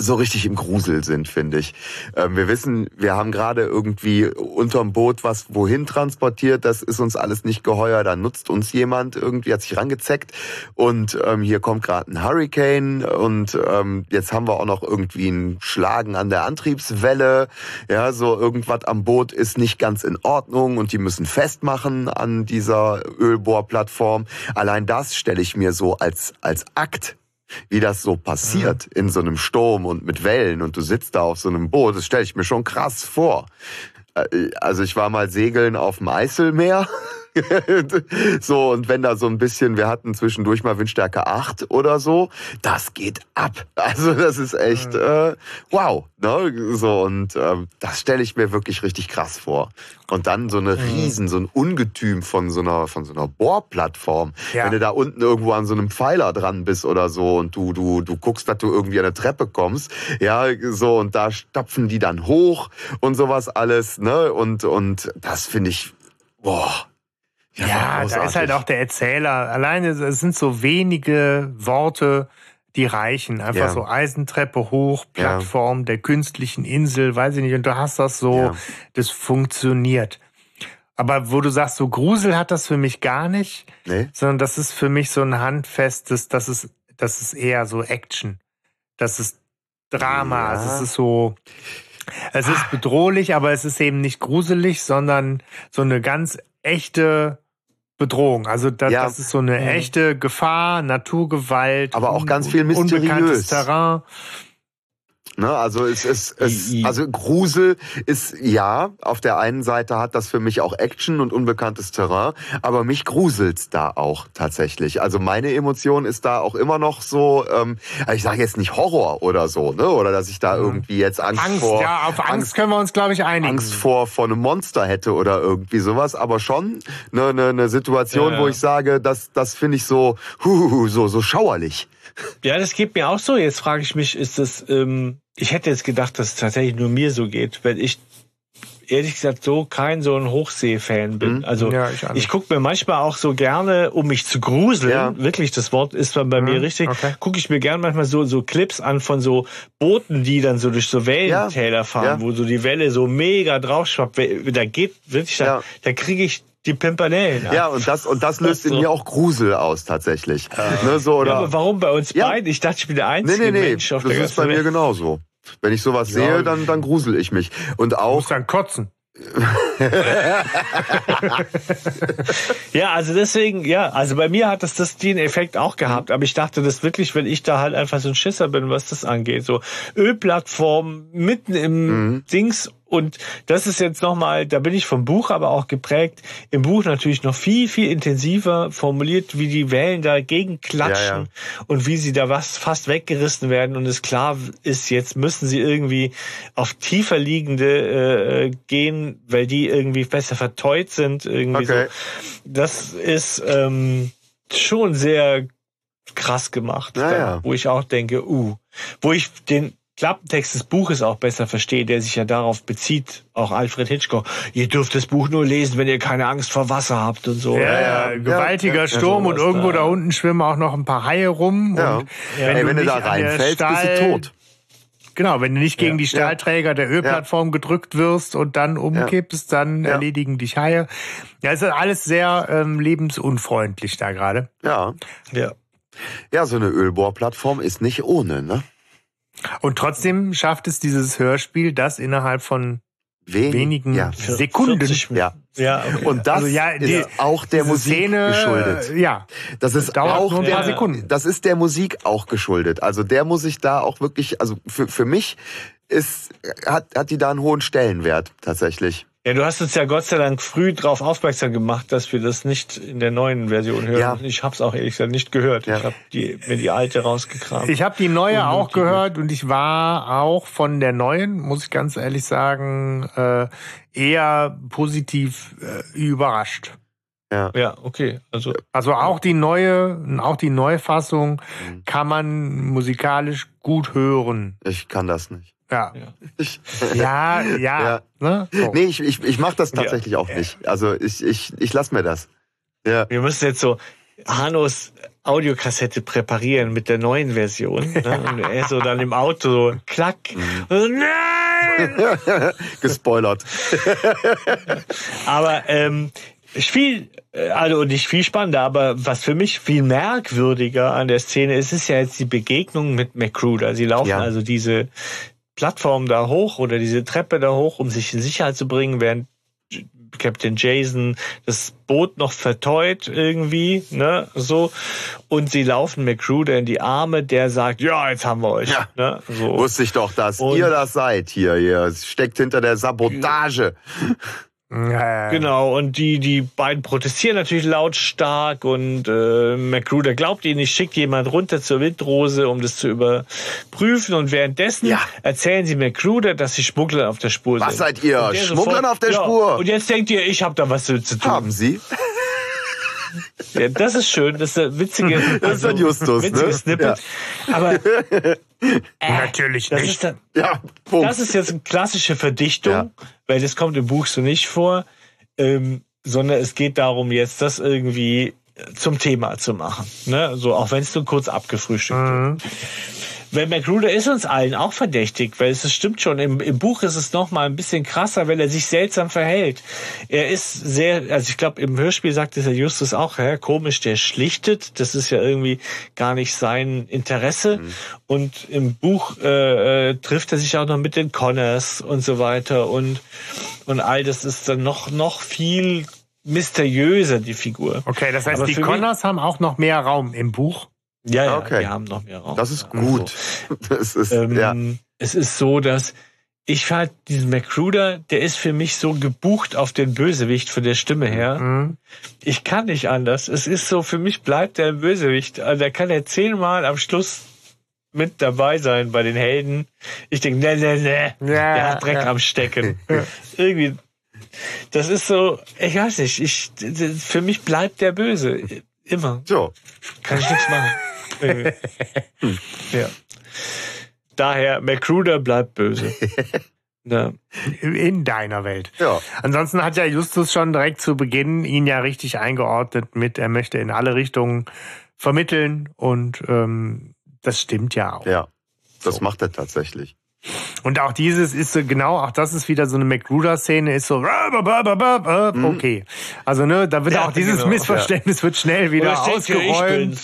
so richtig im Grusel sind, finde ich. Ähm, wir wissen, wir haben gerade irgendwie unterm Boot was wohin transportiert, das ist uns alles nicht geheuer, da nutzt uns jemand, irgendwie hat sich rangezeckt. Und ähm, hier kommt gerade ein Hurricane. Und ähm, jetzt haben wir auch noch irgendwie ein Schlagen an der Antriebswelle, ja, so irgendwas am Boot ist nicht ganz in Ordnung und die müssen festmachen an dieser Ölbohrplattform. Allein das stelle ich mir so als, als Akt wie das so passiert in so einem Sturm und mit Wellen und du sitzt da auf so einem Boot, das stelle ich mir schon krass vor. Äh, also ich war mal segeln auf dem Eiselmeer (laughs) (laughs) so, und wenn da so ein bisschen, wir hatten zwischendurch mal Windstärke 8 oder so, das geht ab. (laughs) Also das ist echt äh, wow. Ne? So, und ähm, das stelle ich mir wirklich richtig krass vor. Und dann so eine Riesen, so ein Ungetüm von so einer, von so einer Bohrplattform. Ja. Wenn du da unten irgendwo an so einem Pfeiler dran bist oder so und du, du, du guckst, dass du irgendwie an eine Treppe kommst, ja, so, und da stapfen die dann hoch und sowas alles, ne? Und, und das finde ich, boah, ja, ja da ist halt auch der Erzähler. Alleine es sind so wenige Worte, die reichen. Einfach ja. so Eisentreppe hoch, Plattform ja. der künstlichen Insel, weiß ich nicht. Und du hast das so, ja. das funktioniert. Aber wo du sagst, so Grusel hat das für mich gar nicht, nee. sondern das ist für mich so ein handfestes, das ist, das ist eher so Action. Das ist Drama. Ja. Es ist so, es ist bedrohlich, aber es ist eben nicht gruselig, sondern so eine ganz echte Bedrohung. Also das, ja. das ist so eine echte Gefahr, Naturgewalt. Aber auch ganz viel mysteriös. Unbekanntes Terrain. Ne, also es ist es, also Grusel ist ja auf der einen Seite hat das für mich auch Action und unbekanntes Terrain, aber mich gruselt's da auch tatsächlich. Also meine Emotion ist da auch immer noch so, ähm, ich sage jetzt nicht Horror oder so, ne, oder dass ich da mhm. irgendwie jetzt Angst, Angst vor ja auf Angst, Angst können wir uns glaube ich einigen. Angst vor vor einem Monster hätte oder irgendwie sowas, aber schon eine ne, ne Situation, ja. wo ich sage, das das finde ich so hu, so so schauerlich. Ja, das geht mir auch so. Jetzt frage ich mich, ist das, ähm, ich hätte jetzt gedacht, dass es tatsächlich nur mir so geht, weil ich ehrlich gesagt so kein so ein Hochsee-Fan bin. Mhm. Also ja, ich, ich gucke mir manchmal auch so gerne, um mich zu gruseln, ja. wirklich, das Wort ist bei mhm. mir richtig, okay. gucke ich mir gerne manchmal so, so Clips an von so Booten, die dann so durch so Wellentäler ja. fahren, wo so die Welle so mega draufschwappt. Da geht wirklich, da, da kriege ich die Pimpernellen. Ja, und das, und das löst in mir auch Grusel aus, tatsächlich. Äh. Ne, so, oder? Ja, aber warum bei uns ja. beiden? Ich dachte, ich bin der einzige nee, nee, nee. Mensch auf das der ist bei mir genauso. Wenn ich sowas ja. sehe, dann, dann grusel ich mich. Und auch. Du musst dann kotzen. (laughs) ja, also deswegen, ja, also bei mir hat das, das den Effekt auch gehabt, aber ich dachte das wirklich, wenn ich da halt einfach so ein Schisser bin, was das angeht, so Ölplattform mitten im mhm. Dings und das ist jetzt nochmal, da bin ich vom Buch aber auch geprägt, im Buch natürlich noch viel, viel intensiver formuliert, wie die Wellen dagegen klatschen ja, ja. und wie sie da was fast weggerissen werden und es klar ist, jetzt müssen sie irgendwie auf tiefer liegende äh, gehen, weil die irgendwie besser verteut sind. Irgendwie okay. so. Das ist ähm, schon sehr krass gemacht, ja, da, wo ich auch denke, uh, wo ich den Klappentext des Buches auch besser verstehe, der sich ja darauf bezieht, auch Alfred Hitchcock. Ihr dürft das Buch nur lesen, wenn ihr keine Angst vor Wasser habt und so. Ja, ja, gewaltiger ja, Sturm und irgendwo da. da. unten schwimmen auch noch ein paar Haie rum. Ja. Und wenn, Ey, wenn du, da reinfällst, Stahl, bist du tot. Genau, wenn du nicht gegen die Stahlträger der Ölplattform gedrückt wirst und dann umkippst, dann erledigen dich Haie. Ja, es ist alles sehr ähm, lebensunfreundlich da gerade. Ja. Ja. Ja, so eine Ölbohrplattform ist nicht ohne, ne? Und trotzdem schafft es dieses Hörspiel, das innerhalb von Wenig, wenigen ja, Sekunden. Ja. ja okay. Und das also ja, die, ist auch der Musik Szene, geschuldet. Ja. Das ist auch nur ein paar Sekunden. Das ist der Musik auch geschuldet. Also der muss sich da auch wirklich, also für, für mich ist, hat, hat die da einen hohen Stellenwert tatsächlich. Ja, du hast uns ja Gott sei Dank früh darauf aufmerksam gemacht, dass wir das nicht in der neuen Version hören. Ja. Ich habe es auch ehrlich gesagt nicht gehört. Ja. Ich habe die, mir die alte rausgekramt. Ich habe die neue auch gehört und ich war auch von der neuen, muss ich ganz ehrlich sagen, äh, eher positiv äh, überrascht. Ja. ja, okay. Also, also auch die neue, auch die Neufassung mhm. kann man musikalisch gut hören. Ich kann das nicht. Ja. Ich, ja, ja. ja. Ne? So. Nee, ich, ich, ich mache das tatsächlich ja. auch nicht. Also ich, ich, ich lass mir das. Ja. Wir müssen jetzt so Hanos Audiokassette präparieren mit der neuen Version. Ne? Und er so dann im Auto so klack. Mhm. So, nein! (laughs) Gespoilert. (laughs) Aber ähm, viel, also nicht viel spannender, aber was für mich viel merkwürdiger an der Szene ist, ist ja jetzt die Begegnung mit McCruder. Sie laufen ja. also diese Plattform da hoch oder diese Treppe da hoch, um sich in Sicherheit zu bringen, während Captain Jason das Boot noch verteut irgendwie, ne, so. Und sie laufen McCruder in die Arme, der sagt, ja, jetzt haben wir euch. Ja. Ne, so. Wusste ich doch, dass Und ihr das seid hier, ihr steckt hinter der Sabotage. Genau, und die, die beiden protestieren natürlich lautstark und äh, McGruder glaubt ihnen, ich schickt jemand runter zur Windrose, um das zu überprüfen und währenddessen ja. erzählen sie McGruder, dass sie Schmugglern auf der Spur was sind. Was seid ihr? Schmugglern auf der ja, Spur? Und jetzt denkt ihr, ich habe da was zu tun. Haben sie? Ja, das ist schön, das ist ein witzige, das ist ein also Justus, ne? Snippet. Ja. Aber äh, natürlich das nicht. Ist dann, ja, Punkt. Das ist jetzt eine klassische Verdichtung, ja. weil das kommt im Buch so nicht vor, ähm, sondern es geht darum, jetzt das irgendwie zum Thema zu machen. Ne? So, auch wenn es nur kurz abgefrühstückt mhm. wird. Weil Magruder ist uns allen auch verdächtig, weil es stimmt schon. Im, Im Buch ist es noch mal ein bisschen krasser, weil er sich seltsam verhält. Er ist sehr, also ich glaube, im Hörspiel sagt es ja Justus auch, ja, komisch, der schlichtet. Das ist ja irgendwie gar nicht sein Interesse. Mhm. Und im Buch äh, äh, trifft er sich auch noch mit den Connors und so weiter. Und, und all das ist dann noch, noch viel mysteriöser, die Figur. Okay, das heißt, Aber die Connors haben auch noch mehr Raum im Buch. Ja, ja, okay. wir haben noch mehr Raum. Das ist gut. Also, (laughs) das ist, ähm, ja. es ist so, dass ich halt diesen McCruder, der ist für mich so gebucht auf den Bösewicht von der Stimme her. Mhm. Ich kann nicht anders. Es ist so, für mich bleibt der Bösewicht. Also der kann ja zehnmal am Schluss mit dabei sein bei den Helden. Ich denke, ne, ne, ne, Ja, der hat Dreck ja. am Stecken. (laughs) Irgendwie, das ist so, ich weiß nicht, ich, für mich bleibt der Böse. Immer. So. Kann ich nichts machen. (laughs) Irgendwie. ja. Daher, McCruder bleibt böse. (laughs) Ja. In deiner Welt. Ja. Ansonsten hat ja Justus schon direkt zu Beginn ihn ja richtig eingeordnet mit, er möchte in alle Richtungen vermitteln und ähm, das stimmt ja auch. Ja. Das So. macht er tatsächlich. Und auch dieses ist so genau, auch das ist wieder so eine McGruder-Szene, ist so okay. Also ne, da wird Ja, auch dieses genau. Missverständnis wird schnell wieder ausgeräumt.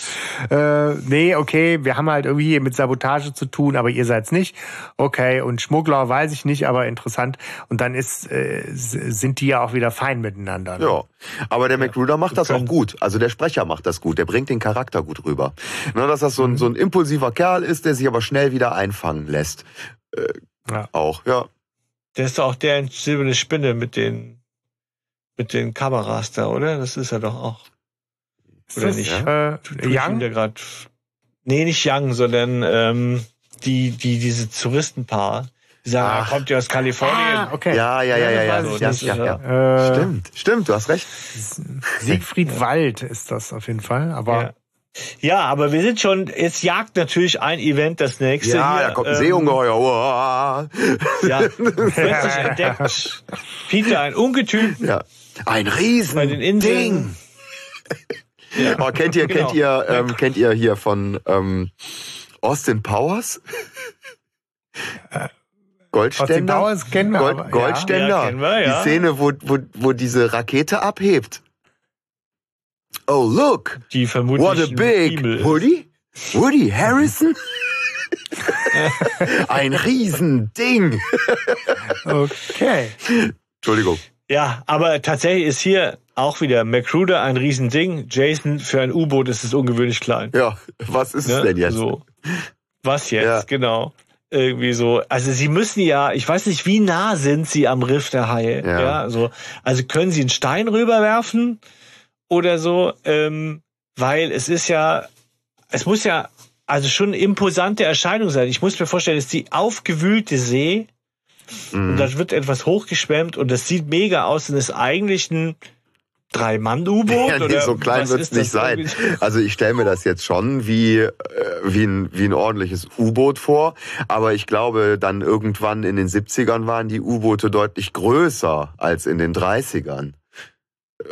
Äh, nee, okay, wir haben halt irgendwie hier mit Sabotage zu tun, aber ihr seid's nicht. Okay, und Schmuggler weiß ich nicht, aber interessant. Und dann ist, äh, sind die ja auch wieder fein miteinander. Ne? Ja. Aber der McGruder macht das auch gut. Also der Sprecher macht das gut. Der bringt den Charakter gut rüber. Ne, dass das so ein, so ein impulsiver Kerl ist, der sich aber schnell wieder einfangen lässt. Ja. Auch, ja. Der ist doch auch der in silberne Spinne mit den, mit den Kameras da, oder? Das ist er doch auch. Ist Oder das, nicht? Äh, Young? da grad, nee, nicht Young, sondern ähm, die, die, diese Touristenpaar. Die sagen, Ach. er kommt ja aus Kalifornien. Ah, okay. Ja, ja, ja, ja, ja. nicht, ja, ja. ja. Äh, Stimmt, stimmt, du hast recht. Siegfried Wald ist das auf jeden Fall. Aber Ja. aber wir sind schon, jetzt jagt natürlich ein Event das nächste. Ja, hier, da kommt ein ähm, Seeungeheuer. Ja, (laughs) plötzlich entdeckt Peter ein Ungetüm Ja. Ein bei den Riesending. Inseln. Ja. (laughs) Oh, kennt ihr, Genau. kennt ihr, ähm, kennt ihr hier von ähm, Austin Powers? Goldständer? Austin Powers kennen wir, Gold, aber, ja. Goldständer. Ja, kennen wir, ja. Die Szene, wo, wo, wo diese Rakete abhebt. Oh, look. Die vermutlich What a ein big ist. Woody? Woody Harrison? (laughs) Ein Riesending. okay. Entschuldigung. Ja, aber tatsächlich ist hier auch wieder McCruder ein Riesending. Jason für ein U-Boot ist es ungewöhnlich klein. Ja, was ist es Ne? denn jetzt? So. Was jetzt, Ja. genau. Irgendwie so. Also sie müssen ja, ich weiß nicht, wie nah sind sie am Riff der Haie. Ja. Ja. so. Also können sie einen Stein rüberwerfen oder so, ähm, weil es ist ja, es muss ja also schon eine imposante Erscheinung sein. Ich muss mir vorstellen, es ist die aufgewühlte See und Mhm. da wird etwas hochgeschwemmt und das sieht mega aus und ist eigentlich ein Drei-Mann-U-Boot? Ja, nee, oder so klein wird's nicht sein. irgendwie? Also ich stelle mir das jetzt schon wie, äh, wie, ein, wie ein ordentliches U-Boot vor. Aber ich glaube, dann irgendwann in den 70ern waren die U-Boote deutlich größer als in den 30ern.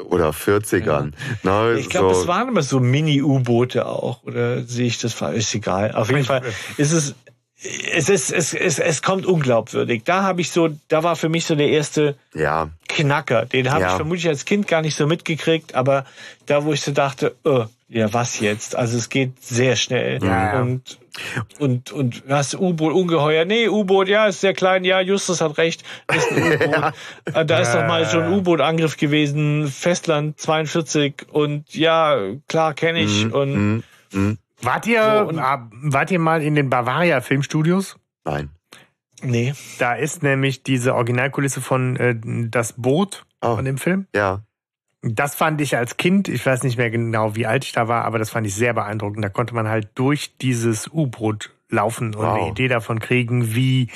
Oder 40ern. Na, Ich glaube, so, es waren immer so Mini-U-Boote auch. Oder sehe ich das falsch? Ist egal. Auf jeden Fall ist es, es ist, es, es, es kommt unglaubwürdig. Da habe ich so, da war für mich so der erste Ja, Knacker. Den habe Ja. ich vermutlich als Kind gar nicht so mitgekriegt, aber da, wo ich so dachte, oh, ja, was jetzt? Also es geht sehr schnell. Ja. Und, und, und was U-Boot, Ungeheuer? Nee, U-Boot, ja, ist sehr klein. Ja, Justus hat recht, ist ein (laughs) U-Boot. Äh, Da ist doch mal schon ein U-Boot-Angriff gewesen, Festland 42 und ja, klar kenne ich. und mhm, mhm. Wart ihr, So, und- ah, wart ihr mal in den Bavaria Filmstudios? nein. nee, Da ist nämlich diese Originalkulisse von äh, das Boot Oh. von dem Film. Ja, Das fand ich als Kind, ich weiß nicht mehr genau, wie alt ich da war, aber das fand ich sehr beeindruckend. Da konnte man halt durch dieses U-Boot laufen und Wow. eine Idee davon kriegen, wie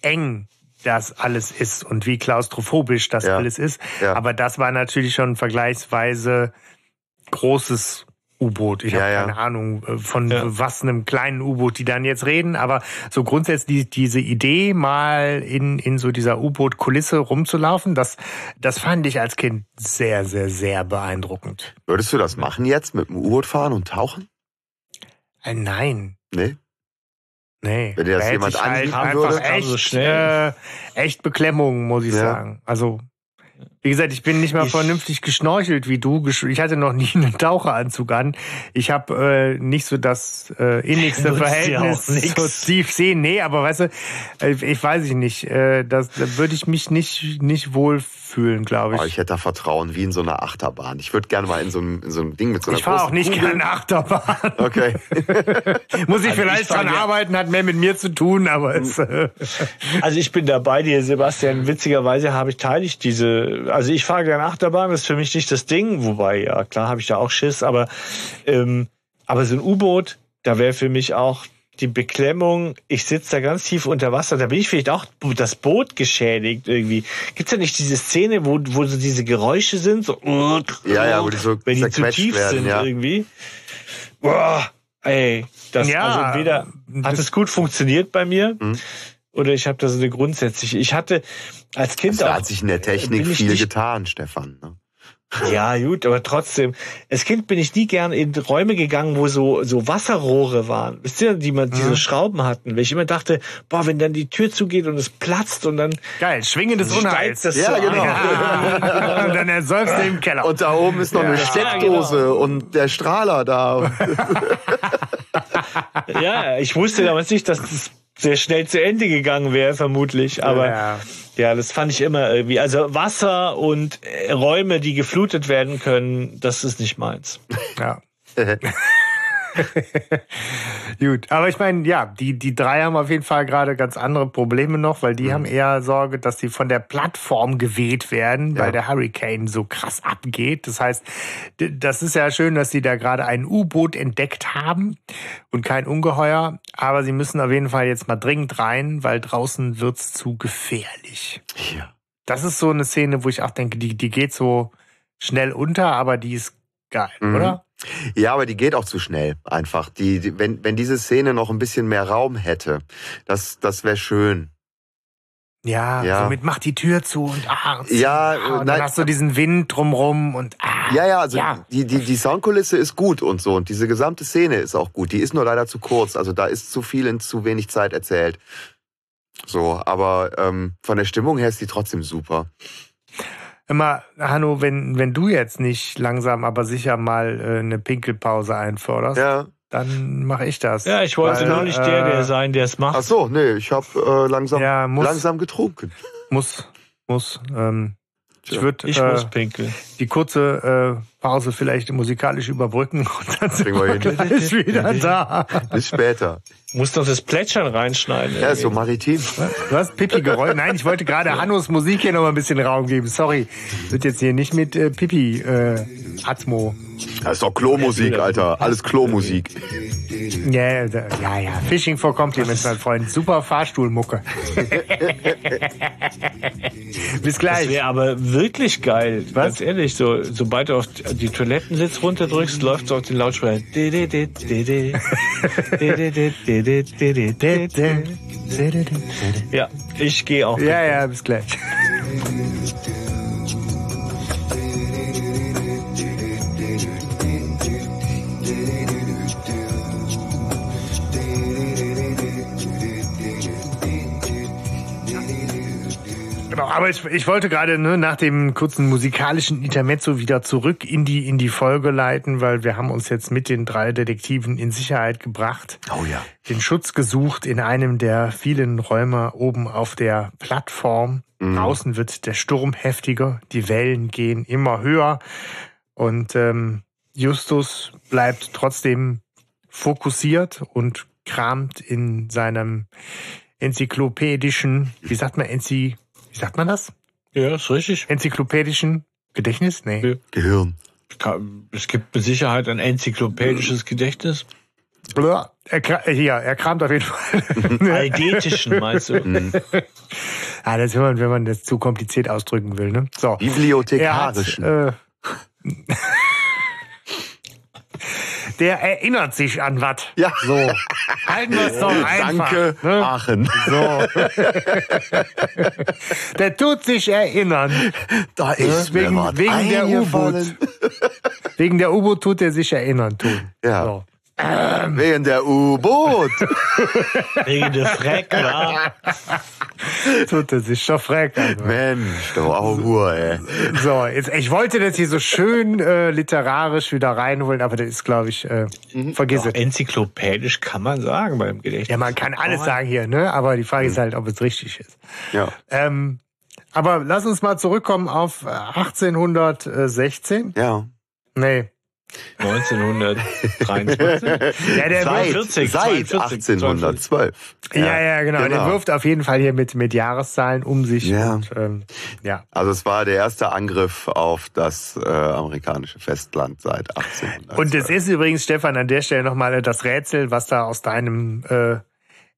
eng das alles ist und wie klaustrophobisch das Ja. alles ist. Ja. Aber das war natürlich schon ein vergleichsweise großes U-Boot. Ich Ja, habe ja. keine Ahnung äh, von Ja. was einem kleinen U-Boot, die dann jetzt reden, aber so grundsätzlich diese Idee, mal in, in so dieser U-Boot-Kulisse rumzulaufen, das, das fand ich als Kind sehr, sehr, sehr beeindruckend. Würdest du das machen jetzt mit dem U-Boot fahren und tauchen? Äh, nein. Nee? Nee. Wenn dir das Da jemand halt anbieten einfach würde? Also echt, schnell. äh, echt Beklemmung, muss ich Ja. sagen. Also Wie gesagt, ich bin nicht mal ich, vernünftig geschnorchelt wie du. Ich hatte noch (laughs) nie einen Taucheranzug an. Ich habe äh, nicht so das äh, (laughs) innigste Verhältnis zur Tiefsee. Nee, aber weißt du, äh, ich weiß ich nicht. Äh, das, da würde ich mich nicht, nicht wohl fühlen, glaube ich. Oh, ich hätte da Vertrauen, wie in so einer Achterbahn. Ich würde gerne mal in so, einem, in so einem Ding mit so einer Ich fahre auch nicht gerne Achterbahn. (laughs) Okay. Muss ich also vielleicht ich dran arbeiten, hat mehr mit mir zu tun, aber es... Äh also ich bin dabei dir, Sebastian. Witzigerweise habe ich, teile ich diese also ich fahre gerne Achterbahn, das ist für mich nicht das Ding. Wobei, ja, klar habe ich da auch Schiss, aber, ähm, aber so ein U-Boot, da wäre für mich auch die Beklemmung, ich sitze da ganz tief unter Wasser, da bin ich vielleicht auch das Boot geschädigt irgendwie. Gibt's ja nicht diese Szene, wo, wo so diese Geräusche sind, so ja, ja, wo die so wenn die zu tief werden, sind ja. irgendwie. Boah, ey, das ja, also entweder hat es gut funktioniert bei mir. Mhm oder ich habe da so eine grundsätzliche. Ich hatte als Kind also, auch. Da hat sich in der Technik viel getan, Stefan. Ne? Ja, gut, aber trotzdem. Als Kind bin ich nie gern in Räume gegangen, wo so, so Wasserrohre waren. Wisst ihr, die man diese Schrauben hatten. Weil ich immer dachte, boah, wenn dann die Tür zugeht und es platzt und dann. Geil, schwingendes Unheils. Das ja, so genau. Ja. (laughs) und dann ersäufst du im Keller. Und da oben ist noch ja. eine Steckdose ja, genau. und der Strahler da. (laughs) (laughs) (laughs) ja, ich wusste damals nicht, dass das sehr schnell zu Ende gegangen wäre, vermutlich. Aber ja. ja, das fand ich immer irgendwie. Also Wasser und äh, Räume, die geflutet werden können, das ist nicht meins. Ja. (laughs) (laughs) Gut, aber ich meine, ja, die, die drei haben auf jeden Fall gerade ganz andere Probleme noch, weil die mhm. haben eher Sorge, dass sie von der Plattform geweht werden, ja. weil der Hurricane so krass abgeht. Das heißt, das ist ja schön, dass sie da gerade ein U-Boot entdeckt haben und kein Ungeheuer, aber sie müssen auf jeden Fall jetzt mal dringend rein, weil draußen wird's zu gefährlich. Ja. Das ist so eine Szene, wo ich auch denke, die, die geht so schnell unter, aber die ist geil, mhm. oder? Ja, aber die geht auch zu schnell einfach. Die, die, wenn, wenn diese Szene noch ein bisschen mehr Raum hätte, das, das wäre schön. Ja, ja, somit macht die Tür zu und ah, ja, ah, und dann hast du diesen Wind drumrum und ah, ja, ja, also ja. Die, die, die Soundkulisse ist gut und so und diese gesamte Szene ist auch gut. Die ist nur leider zu kurz, also da ist zu viel in zu wenig Zeit erzählt. So, aber ähm, von der Stimmung her ist die trotzdem super. Immer, Hanno, wenn, wenn du jetzt nicht langsam, aber sicher mal äh, eine Pinkelpause einforderst, ja. dann mache ich das. Ja, ich wollte weil, nur nicht der, der äh, sein, der es macht. Ach so, nee, ich habe äh, langsam, ja, muss, langsam getrunken. Muss, muss. Ähm, ich würde ich äh, pinkeln. die kurze äh, Pause vielleicht musikalisch überbrücken und dann sind wir gleich wieder da. Bis später. Muss doch das Plätschern reinschneiden. Ja, so maritim. Du hast Pipi gerollt. Nein, ich wollte gerade Hannos Musik hier noch mal ein bisschen Raum geben. Sorry. Wird jetzt hier nicht mit äh, Pipi äh, Atmo. Das ist doch Klo-Musik, Alter. Alles Klo-Musik. Ja, ja, ja. Fishing for Compliments, mein Freund. Super Fahrstuhlmucke. (laughs) Bis gleich. Das wäre aber wirklich geil. Was? Ganz ehrlich, so, sobald du auf die Toilettensitz runterdrückst, läuft es auf den Lautsprecher. ja, ich gehe auch. Ja, ja, bis gleich. Genau, aber ich, ich wollte gerade ne, nach dem kurzen musikalischen Intermezzo wieder zurück in die, in die Folge leiten, weil wir haben uns jetzt mit den drei Detektiven in Sicherheit gebracht. Oh ja. Den Schutz gesucht in einem der vielen Räume oben auf der Plattform. Mhm. Draußen wird der Sturm heftiger, die Wellen gehen immer höher und ähm, Justus bleibt trotzdem fokussiert und kramt in seinem enzyklopädischen, wie sagt man, Enzyklopädischen wie sagt man das? Ja, ist richtig. Enzyklopädischen Gedächtnis? Nee. Ja. Gehirn. Es gibt mit Sicherheit ein enzyklopädisches Gedächtnis. Er, ja, er kramt auf jeden Fall. (laughs) Algetischen, meinst du? (laughs) Mhm. ah, das ist immer, wenn man das zu kompliziert ausdrücken will. Ne? So. Bibliothekarischen. Hat, äh, der erinnert sich an was. Ja. So. (laughs) Halten wir es doch einfach. Danke, ne? Aachen. So. (laughs) der tut sich erinnern. Da ist wegen, wegen der U-Boot. Wegen der U-Boot tut er sich erinnern tun. Ja. So. Ähm. Wegen der U-Boot. (laughs) Wegen der Freck, wa? (laughs) Tut er sich schon freck. Also. Mensch, du auch Ruhe, ey. So, jetzt, ich wollte das hier so schön äh, literarisch wieder reinholen, aber das ist, glaube ich, äh, Mhm. vergiss Doch, es. enzyklopädisch kann man sagen beim Gedächtnis. Ja, man kann alles sagen hier, ne? Aber die Frage Mhm. ist halt, ob es richtig ist. Ja. Ähm, aber lass uns mal zurückkommen auf äh, 1816. Ja. Nee. 1923. (laughs) Ja, der Seit, 42, seit 42, 1812. Ja, ja, genau. Der genau. wirft auf jeden Fall hier mit, mit Jahreszahlen um sich. Ja. Und, ähm, ja. Also es war der erste Angriff auf das äh, amerikanische Festland seit 1812. Und es ist übrigens, Stefan, an der Stelle nochmal das Rätsel, was da aus deinem äh,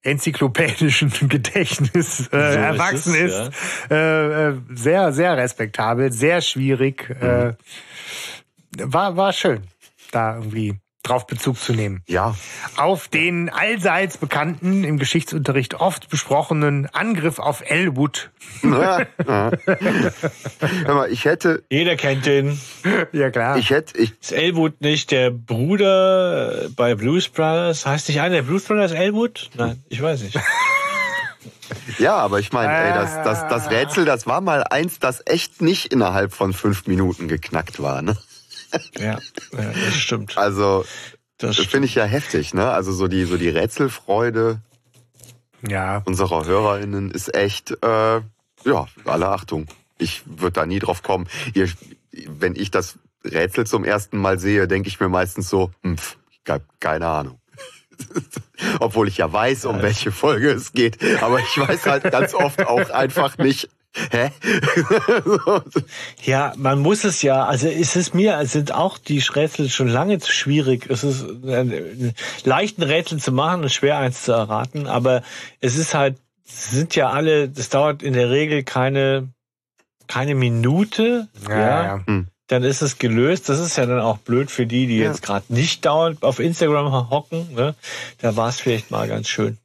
enzyklopädischen (laughs) Gedächtnis äh, ist erwachsen es, ist. Äh, äh, sehr, sehr respektabel, sehr schwierig. Äh, war, war schön, da irgendwie drauf Bezug zu nehmen. ja, Auf den allseits bekannten, im Geschichtsunterricht oft besprochenen Angriff auf Elwood. (laughs) Hör mal, ich hätte, Jeder kennt den. ja, klar. ich hätte, ich, Ist Elwood nicht der Bruder bei Blues Brothers? Heißt nicht einer der Blues Brothers Elwood? Nein, ich weiß nicht. (laughs) ja, aber ich meine, ey, das, das, das Rätsel, das war mal eins, das echt nicht innerhalb von fünf Minuten geknackt war, ne? Ja, ja das stimmt. Also, Das das stimmt. finde ich ja heftig, ne? Also so die, so die Rätselfreude ja. unserer HörerInnen ist echt, äh, ja, alle Achtung. Ich würde da nie drauf kommen. Ihr, wenn ich das Rätsel zum ersten Mal sehe, denke ich mir meistens so, hm, pf, keine Ahnung. (laughs) Obwohl ich ja weiß, um welche Folge es geht. Aber ich weiß halt ganz oft auch einfach nicht, hä? Ja, man muss es ja, also es ist mir, es sind auch die Rätsel schon lange zu schwierig. Es ist äh, leichten Rätsel zu machen und schwer eins zu erraten, aber es ist halt, es sind ja alle, das dauert in der Regel keine, keine Minute, Ja, ja. dann ist es gelöst. Das ist ja dann auch blöd für die, die Ja. jetzt gerade nicht dauernd auf Instagram hocken. Ne? Da war es vielleicht mal ganz schön.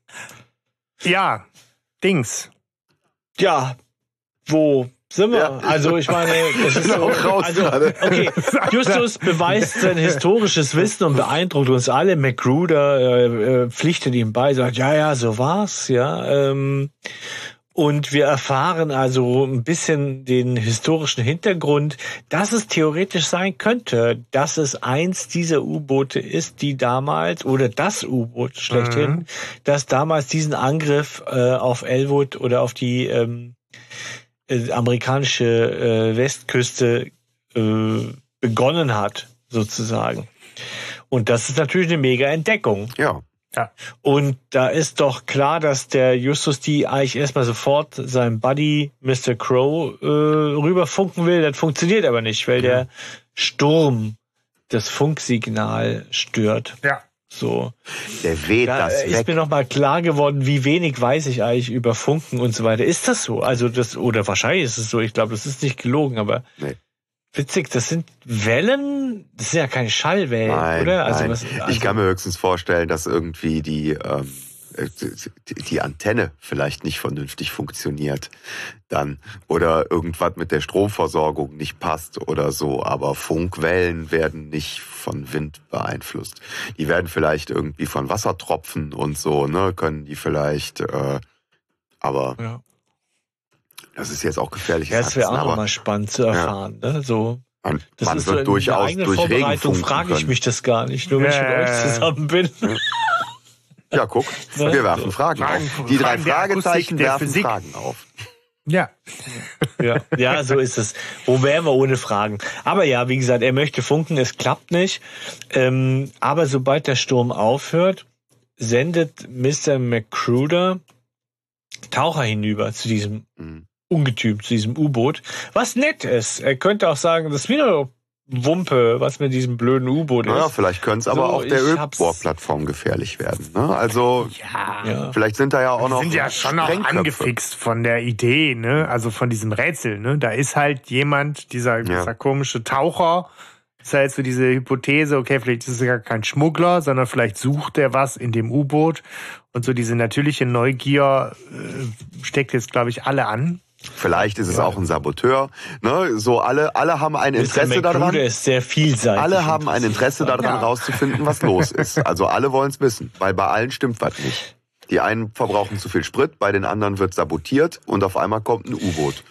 ja, Dings. Ja, wo sind wir? Ja. Also ich meine, es ist (laughs) so, Auch raus also, okay, Justus (laughs) beweist sein historisches Wissen und beeindruckt uns alle. Magruder äh, äh, pflichtet ihm bei, sagt, ja, ja, so war's, ja. Ähm, und wir erfahren also ein bisschen den historischen Hintergrund, dass es theoretisch sein könnte, dass es eins dieser U-Boote ist, die damals, oder das U-Boot schlechthin, Mhm. das damals diesen Angriff äh, auf Elwood oder auf die ähm, äh, amerikanische äh, Westküste äh, begonnen hat, sozusagen. Und das ist natürlich eine mega Entdeckung. Ja. Und da ist doch klar, dass der Justus die eigentlich erstmal sofort seinem Buddy Mr. Crow äh, rüberfunken will. Das funktioniert aber nicht, weil der Sturm das Funksignal stört. Ja. So. Der weht Da das ist weg. mir noch mal klar geworden, wie wenig weiß ich eigentlich über Funken und so weiter. Ist das so? Also das oder wahrscheinlich ist es so. Ich glaube, das ist nicht gelogen, aber Nee. witzig. Das sind Wellen. Das sind ja keine Schallwellen, Nein, oder? Also nein. was? ich Also, kann mir höchstens vorstellen, dass irgendwie die, ähm, äh, die- die Antenne vielleicht nicht vernünftig funktioniert dann oder irgendwas mit der Stromversorgung nicht passt oder so, aber Funkwellen werden nicht von Wind beeinflusst. Die werden vielleicht irgendwie von Wassertropfen und so, ne, können die vielleicht äh, aber ja. das ist jetzt auch gefährlich. Ja, das wäre auch nochmal spannend zu erfahren. Ne? So, man, das man ist so wird in durchaus durch Regen Vorbereitung frage ich mich das gar nicht, nur wenn ich mit Ja. euch zusammen bin. (laughs) Ja, guck, Ne? wir werfen. Fragen, Fragen- auf. Die drei Fragezeichen werfen Physik. Fragen auf. Ja. Ja, ja, so ist es. Wo wären wir ohne Fragen? Aber ja, wie gesagt, er möchte funken, es klappt nicht. Ähm, aber sobald der Sturm aufhört, sendet Mr. McCruder Taucher hinüber zu diesem Mhm. Ungetüm, zu diesem U-Boot. Was nett ist. Er könnte auch sagen, das ist wieder Wumpe, was mit diesem blöden U-Boot Naja, ist. vielleicht könnte es aber So, auch der Ölbohrplattform gefährlich werden. Ne? Also Ja. Ja. vielleicht sind da ja auch Die noch sind ja schon noch angefixt von der Idee, ne? Also von diesem Rätsel, ne? Da ist halt jemand, dieser, dieser komische Taucher, ist halt so diese Hypothese, okay, vielleicht ist es ja kein Schmuggler, sondern vielleicht sucht er was in dem U-Boot. Und so diese natürliche Neugier äh, steckt jetzt, glaube ich, alle an. Vielleicht ist es auch ein Saboteur. Ne? So alle, alle haben ein Interesse daran. ist sehr vielseitig. Alle haben ein Interesse daran, ja. rauszufinden, was los ist. Also alle wollen es wissen, weil bei allen stimmt was nicht. Die einen verbrauchen zu viel Sprit, bei den anderen wird sabotiert und auf einmal kommt ein U-Boot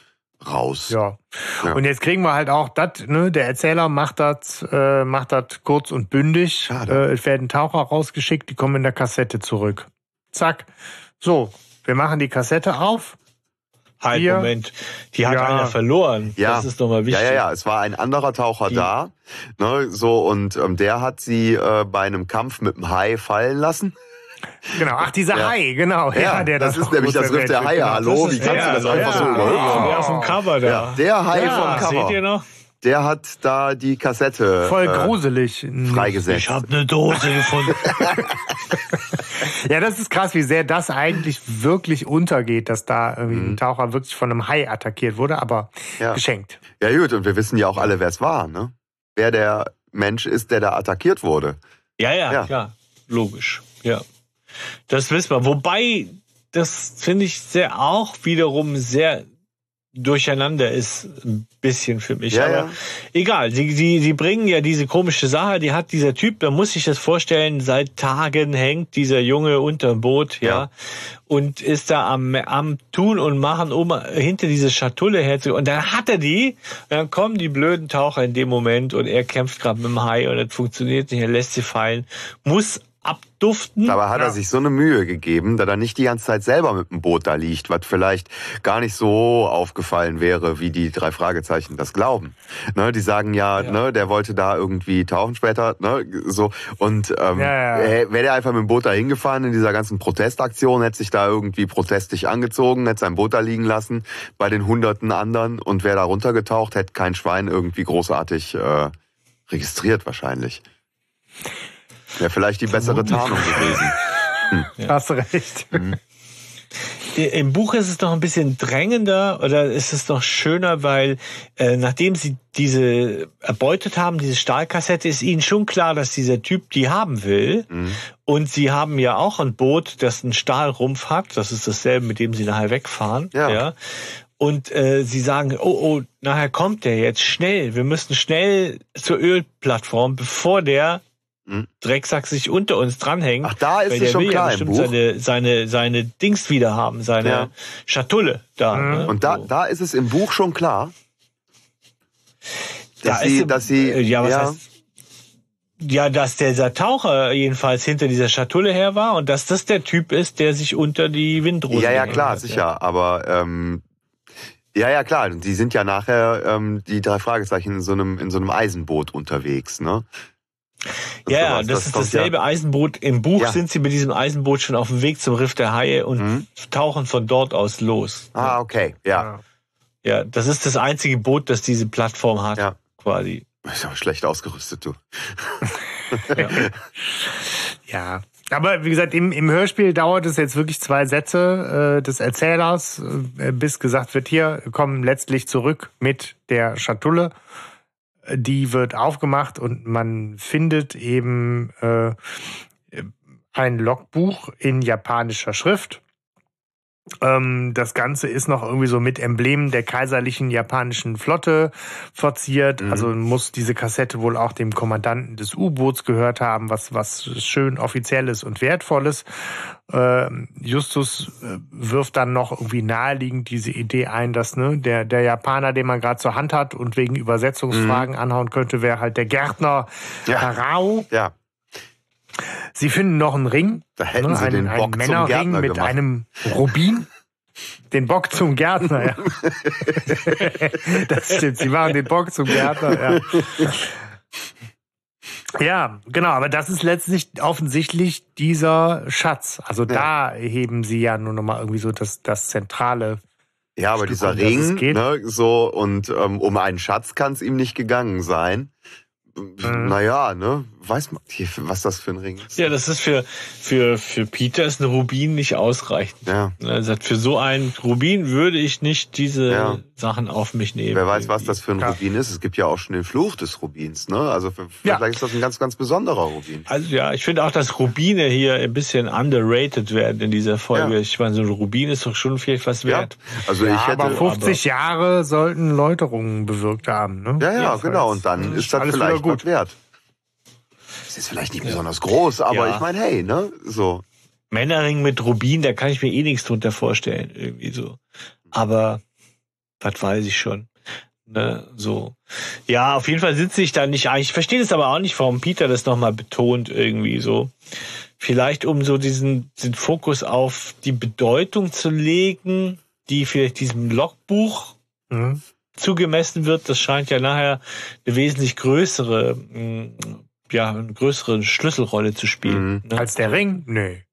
raus. Ja. ja. Und jetzt kriegen wir halt auch das, ne, der Erzähler macht das, äh, macht das kurz und bündig. Äh, es werden Taucher rausgeschickt, die kommen in der Kassette zurück. Zack. So, wir machen die Kassette auf. Halt, Hier. Moment. Die hat ja. einer verloren. Ja. Das ist doch mal wichtig. Ja, ja, ja. Es war ein anderer Taucher die. da. Ne, so, und ähm, der hat sie äh, bei einem Kampf mit dem Hai fallen lassen. Genau, ach, dieser (laughs) ja. Hai, genau. Ja, ja der das, das ist nämlich das Riff der Haie. Genau. Hallo, wie kannst ja, du das einfach so überhören? Ja, der auf dem Cover da. der Hai vom Cover. Seht ihr noch? Der hat da die Kassette voll äh, gruselig freigesetzt. Ich habe eine Dose gefunden. (laughs) (laughs) ja, das ist krass, wie sehr das eigentlich wirklich untergeht, dass da irgendwie mhm. ein Taucher wirklich von einem Hai attackiert wurde, aber ja. geschenkt. Ja gut, und wir wissen ja auch alle, wer es war, ne? Wer der Mensch ist, der da attackiert wurde. Ja, ja, ja, klar, logisch. Ja. Das wissen wir. Wobei, das finde ich sehr auch wiederum sehr durcheinander ist ein bisschen für mich. Ja, Aber ja. egal, sie, sie, sie bringen ja diese komische Sache, die hat dieser Typ, da muss ich das vorstellen, seit Tagen hängt dieser Junge unterm Boot, ja, ja und ist da am, am Tun und Machen, um hinter diese Schatulle herzu. Und dann hat er die, und dann kommen die blöden Taucher in dem Moment und er kämpft gerade mit dem Hai und das funktioniert nicht, er lässt sie fallen, muss abduften. Aber hat ja. er sich so eine Mühe gegeben, da er nicht die ganze Zeit selber mit dem Boot da liegt, was vielleicht gar nicht so aufgefallen wäre, wie die drei Fragezeichen das glauben. Ne, die sagen ja, ja. Ne, der wollte da irgendwie tauchen später, ne, so und ähm, ja, wäre der einfach mit dem Boot da hingefahren in dieser ganzen Protestaktion, hätte sich da irgendwie protestig angezogen, hätte sein Boot da liegen lassen bei den hunderten anderen und wäre da runtergetaucht, hätte kein Schwein irgendwie großartig äh, registriert wahrscheinlich. Wäre vielleicht die bessere Tarnung gewesen. Hm. (laughs) Ja. Hast recht. Mhm. Im Buch ist es noch ein bisschen drängender oder ist es noch schöner, weil äh, nachdem sie diese erbeutet haben, diese Stahlkassette, ist ihnen schon klar, dass dieser Typ die haben will. Mhm. Und sie haben ja auch ein Boot, das einen Stahlrumpf hat. Das ist dasselbe, mit dem sie nachher wegfahren. Ja. ja. Und äh, sie sagen, oh, oh, nachher kommt der jetzt schnell. Wir müssen schnell zur Ölplattform, bevor der hm? Drecksack sich unter uns dranhängt. Ach, da ist es schon klar ja im Buch. Seine, seine, seine Dings wieder haben, seine ja. Schatulle da. Mhm. Ne? Und da, da ist es im Buch schon klar, dass da sie, ist, dass sie, äh, ja, was ja. heißt, ja, dass der Taucher jedenfalls hinter dieser Schatulle her war und dass das der Typ ist, der sich unter die Windrose. Ja, ja, klar, hat, sicher. Ja. Aber ähm, ja, ja, klar. Die sind ja nachher ähm, die drei Fragezeichen in so einem in so einem Eisenboot unterwegs, ne? Ja, ja, das, das, ist dasselbe ja. Eisenboot. Im Buch ja. sind sie mit diesem Eisenboot schon auf dem Weg zum Riff der Haie und mhm. tauchen von dort aus los. Ah, okay, ja. Ja, das ist das einzige Boot, das diese Plattform hat, ja. quasi. Ist aber schlecht ausgerüstet, du. (laughs) ja. ja. Aber wie gesagt, im, im Hörspiel dauert es jetzt wirklich zwei Sätze äh, des Erzählers, äh, bis gesagt wird, hier kommen letztlich zurück mit der Schatulle die wird aufgemacht und man findet eben äh, ein Logbuch in japanischer Schrift das Ganze ist noch irgendwie so mit Emblemen der kaiserlichen japanischen Flotte verziert. Mhm. Also muss diese Kassette wohl auch dem Kommandanten des U-Boots gehört haben, was, was schön offizielles und wertvolles. Ähm, Justus äh, wirft dann noch irgendwie naheliegend diese Idee ein, dass ne, der, der Japaner, den man gerade zur Hand hat und wegen Übersetzungsfragen mhm. anhauen könnte, wäre halt der Gärtner ja. Harao. Ja. Sie finden noch einen Ring. Da hätten ne, sie einen, den Bock einen Männerring mit gemacht. einem Rubin. Den Bock zum Gärtner, ja. (laughs) das stimmt, sie machen den Bock zum Gärtner, ja. Ja, genau, aber das ist letztlich offensichtlich dieser Schatz. Also ja. da heben sie ja nur nochmal irgendwie so das, das zentrale. Ja, aber Stück, dieser Ring, ne, so, und ähm, um einen Schatz kann es ihm nicht gegangen sein. Mhm. Naja, ne? Weiß man, was das für ein Ring ist? Ja, das ist für, für, für Peter ist ein Rubin nicht ausreichend. Ja. Er sagt, für so einen Rubin würde ich nicht diese Ja. Sachen auf mich nehmen. Wer weiß, was das für ein Ja. Rubin ist. Es gibt ja auch schon den Fluch des Rubins, ne? Also für- Ja. vielleicht ist das ein ganz, ganz besonderer Rubin. Also ja, ich finde auch, dass Rubine hier ein bisschen underrated werden in dieser Folge. Ja. Ich meine, so ein Rubin ist doch schon vielleicht was Ja. wert. Also Ja, ich hätte. aber 50 Jahre sollten Läuterungen bewirkt haben. Ne? ja, ja, Ja, genau. Und dann ist ist das alles vielleicht wieder gut. was wert. Es ist vielleicht nicht besonders groß, aber Ja. ich meine, hey, ne? So. Männerring mit Rubin, da kann ich mir eh nichts drunter vorstellen, irgendwie so. Aber was weiß ich schon. Ne, so. Ja, auf jeden Fall sitze ich da nicht ein. Ich verstehe das aber auch nicht, warum Peter das nochmal betont, irgendwie so. Vielleicht um so diesen, den Fokus auf die Bedeutung zu legen, die vielleicht diesem Logbuch Mhm. zugemessen wird. Das scheint ja nachher eine wesentlich größere, mh, ja, eine größere Schlüsselrolle zu spielen. Ne? Als der Ring? Nee.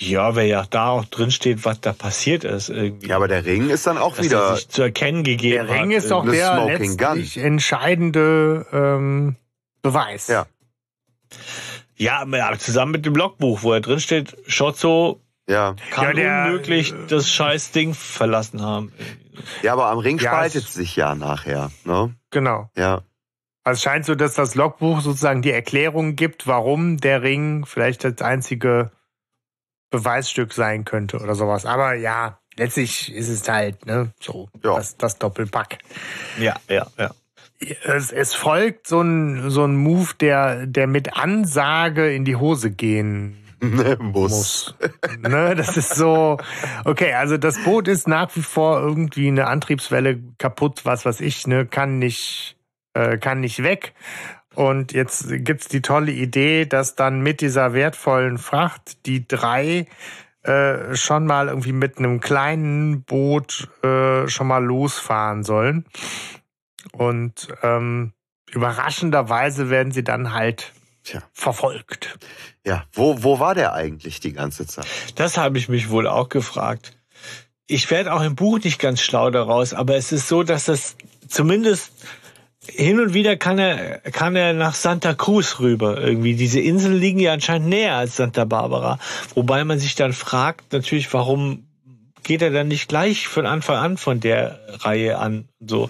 Ja, weil ja da auch drin steht, was da passiert ist irgendwie. Ja, aber der Ring ist dann auch dass er wieder. sich zu erkennen gegeben Der Ring hat. ist doch der Smoking letztlich entscheidende ähm, Beweis. Ja. Ja, aber zusammen mit dem Logbuch, wo er drin steht, Schotzo Ja. kann Ja, der- unmöglich das scheiß Ding verlassen haben. Ja, aber am Ring Ja, spaltet es- sich ja nachher, ne? Genau. Ja. Also es scheint so, dass das Logbuch sozusagen die Erklärung gibt, warum der Ring vielleicht das einzige Beweisstück sein könnte oder sowas. Aber ja, letztlich ist es halt, ne, so, Ja. das, das Doppelpack. Ja, ja, ja. Es, es folgt so ein, so ein Move, der, der mit Ansage in die Hose gehen (laughs) Muss. muss. ne, das ist so, okay, also das Boot ist nach wie vor irgendwie eine Antriebswelle kaputt, was weiß ich, ne, kann nicht, äh, kann nicht weg. Und jetzt gibt's die tolle Idee, dass dann mit dieser wertvollen Fracht die drei äh, schon mal irgendwie mit einem kleinen Boot äh, schon mal losfahren sollen. Und ähm, überraschenderweise werden sie dann halt Tja. verfolgt. Ja. Wo, wo war der eigentlich die ganze Zeit? Das habe ich mich wohl auch gefragt. Ich werde auch im Buch nicht ganz schlau daraus, aber es ist so, dass das zumindest hin und wieder kann er, kann er nach Santa Cruz rüber irgendwie. Diese Inseln liegen ja anscheinend näher als Santa Barbara. Wobei man sich dann fragt, natürlich, warum geht er dann nicht gleich von Anfang an von der Reihe an, so.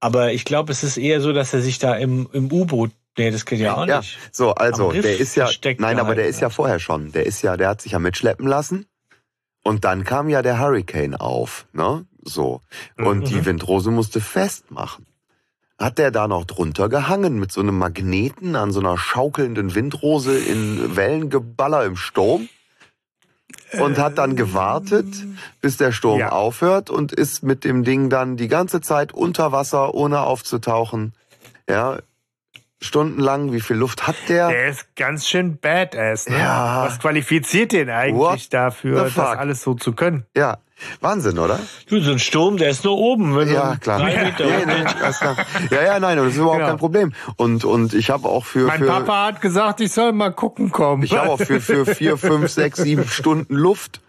Aber ich glaube, es ist eher so, dass er sich da im, im U-Boot, nee, das geht ja auch Ja, nicht. so, also, der ist ja, nein, aber der gehalten, ist ja ja. vorher schon. Der ist ja, der hat sich ja mitschleppen lassen. Und dann kam ja der Hurricane auf, ne? So. Und Mhm. die Windrose musste festmachen. Hat der da noch drunter gehangen mit so einem Magneten an so einer schaukelnden Windrose in Wellengeballer im Sturm? Und hat dann gewartet, bis der Sturm Ja. aufhört und ist mit dem Ding dann die ganze Zeit unter Wasser, ohne aufzutauchen. Ja, stundenlang. Wie viel Luft hat der? Der ist ganz schön badass. Ne? Ja. Was qualifiziert den eigentlich What dafür, das alles so zu können? Ja, Wahnsinn, oder? Du, so ein Sturm, der ist nur oben. Wenn Ja, klar. drei Meter Nee, nee, klar. Ja, ja, nein, das ist überhaupt Genau. kein Problem. Und, und ich habe auch für, Mein für Papa hat gesagt, ich soll mal gucken kommen. ich habe auch für, für vier, fünf, sechs, sieben Stunden Luft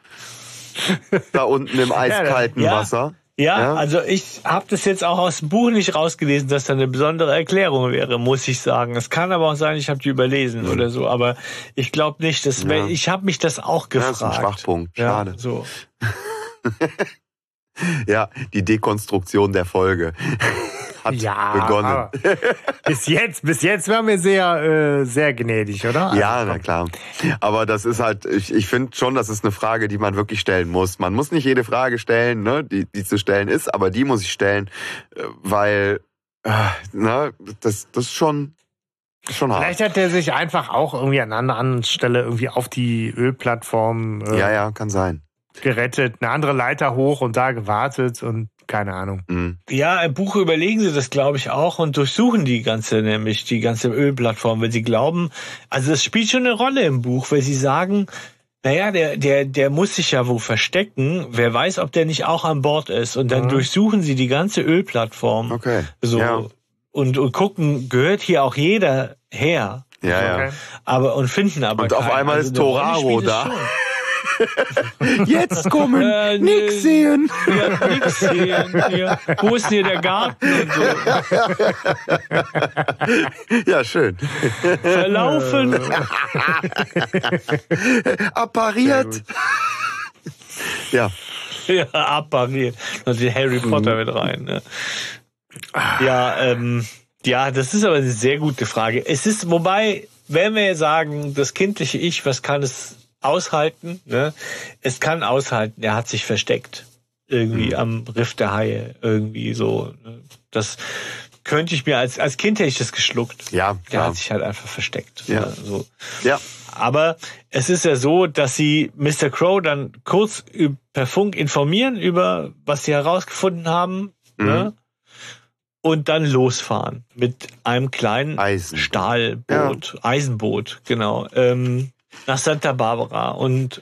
da unten im (laughs) eiskalten Ja. Wasser. Ja, Ja. also ich habe das jetzt auch aus dem Buch nicht rausgelesen, dass da eine besondere Erklärung wäre, muss ich sagen. Es kann aber auch sein, ich habe die überlesen oder so, aber ich glaube nicht. Das wär, Ja. Ich habe mich das auch Ja, gefragt. das ist ein Schwachpunkt. Ja, Schade. so. (laughs) (laughs) Ja, die Dekonstruktion der Folge (laughs) hat ja, begonnen. bis jetzt, bis jetzt waren wir sehr, äh, sehr gnädig, oder? Ja, Also, na klar. Aber das ist halt, ich, ich finde schon, das ist eine Frage, die man wirklich stellen muss. Man muss nicht jede Frage stellen, ne, die, die zu stellen ist, aber die muss ich stellen, äh, weil, äh, ne, das, das ist schon, schon hart. Vielleicht hat er sich einfach auch irgendwie an einer anderen Stelle irgendwie auf die Ölplattform äh, Ja, ja, kann sein. Gerettet, eine andere Leiter hoch und da gewartet und keine Ahnung. Mhm. Ja, im Buch überlegen sie das, glaube ich, auch und durchsuchen die ganze, nämlich die ganze Ölplattform, weil sie glauben, also es spielt schon eine Rolle im Buch, weil sie sagen, naja, der, der, der muss sich ja wo verstecken. Wer weiß, ob der nicht auch an Bord ist. Und dann Mhm. durchsuchen sie die ganze Ölplattform. Okay. So. Ja, Und, und gucken, gehört hier auch jeder her. ja. ja. Okay. Aber, und finden aber Und auf keinen. einmal ist eine Rolle Toraro da. (laughs) (laughs) Jetzt kommen, Äh, nix sehen. Ja, nix sehen. Ja. Wo ist denn hier der Garten und so? Ja, schön. Verlaufen. (laughs) Appariert. Ja, Ja, appariert. Und den Harry Potter mit rein. Ne? Ja, ähm, ja, das ist aber eine sehr gute Frage. Es ist, wobei, wenn wir sagen, das kindliche Ich, was kann es aushalten? Ne? Es kann aushalten, er hat sich versteckt. Irgendwie am Riff der Haie. Irgendwie so. Ne? Das könnte ich mir, als, als Kind hätte ich das geschluckt. ja, Der klar. hat sich halt einfach versteckt. Ja. Ne? So. Ja, Aber es ist ja so, dass sie Mr. Crow dann kurz per Funk informieren über, was sie herausgefunden haben. Mhm. Ne? Und dann losfahren mit einem kleinen Eisenboot. Stahlboot, Eisenboot, genau, ähm, nach Santa Barbara. Und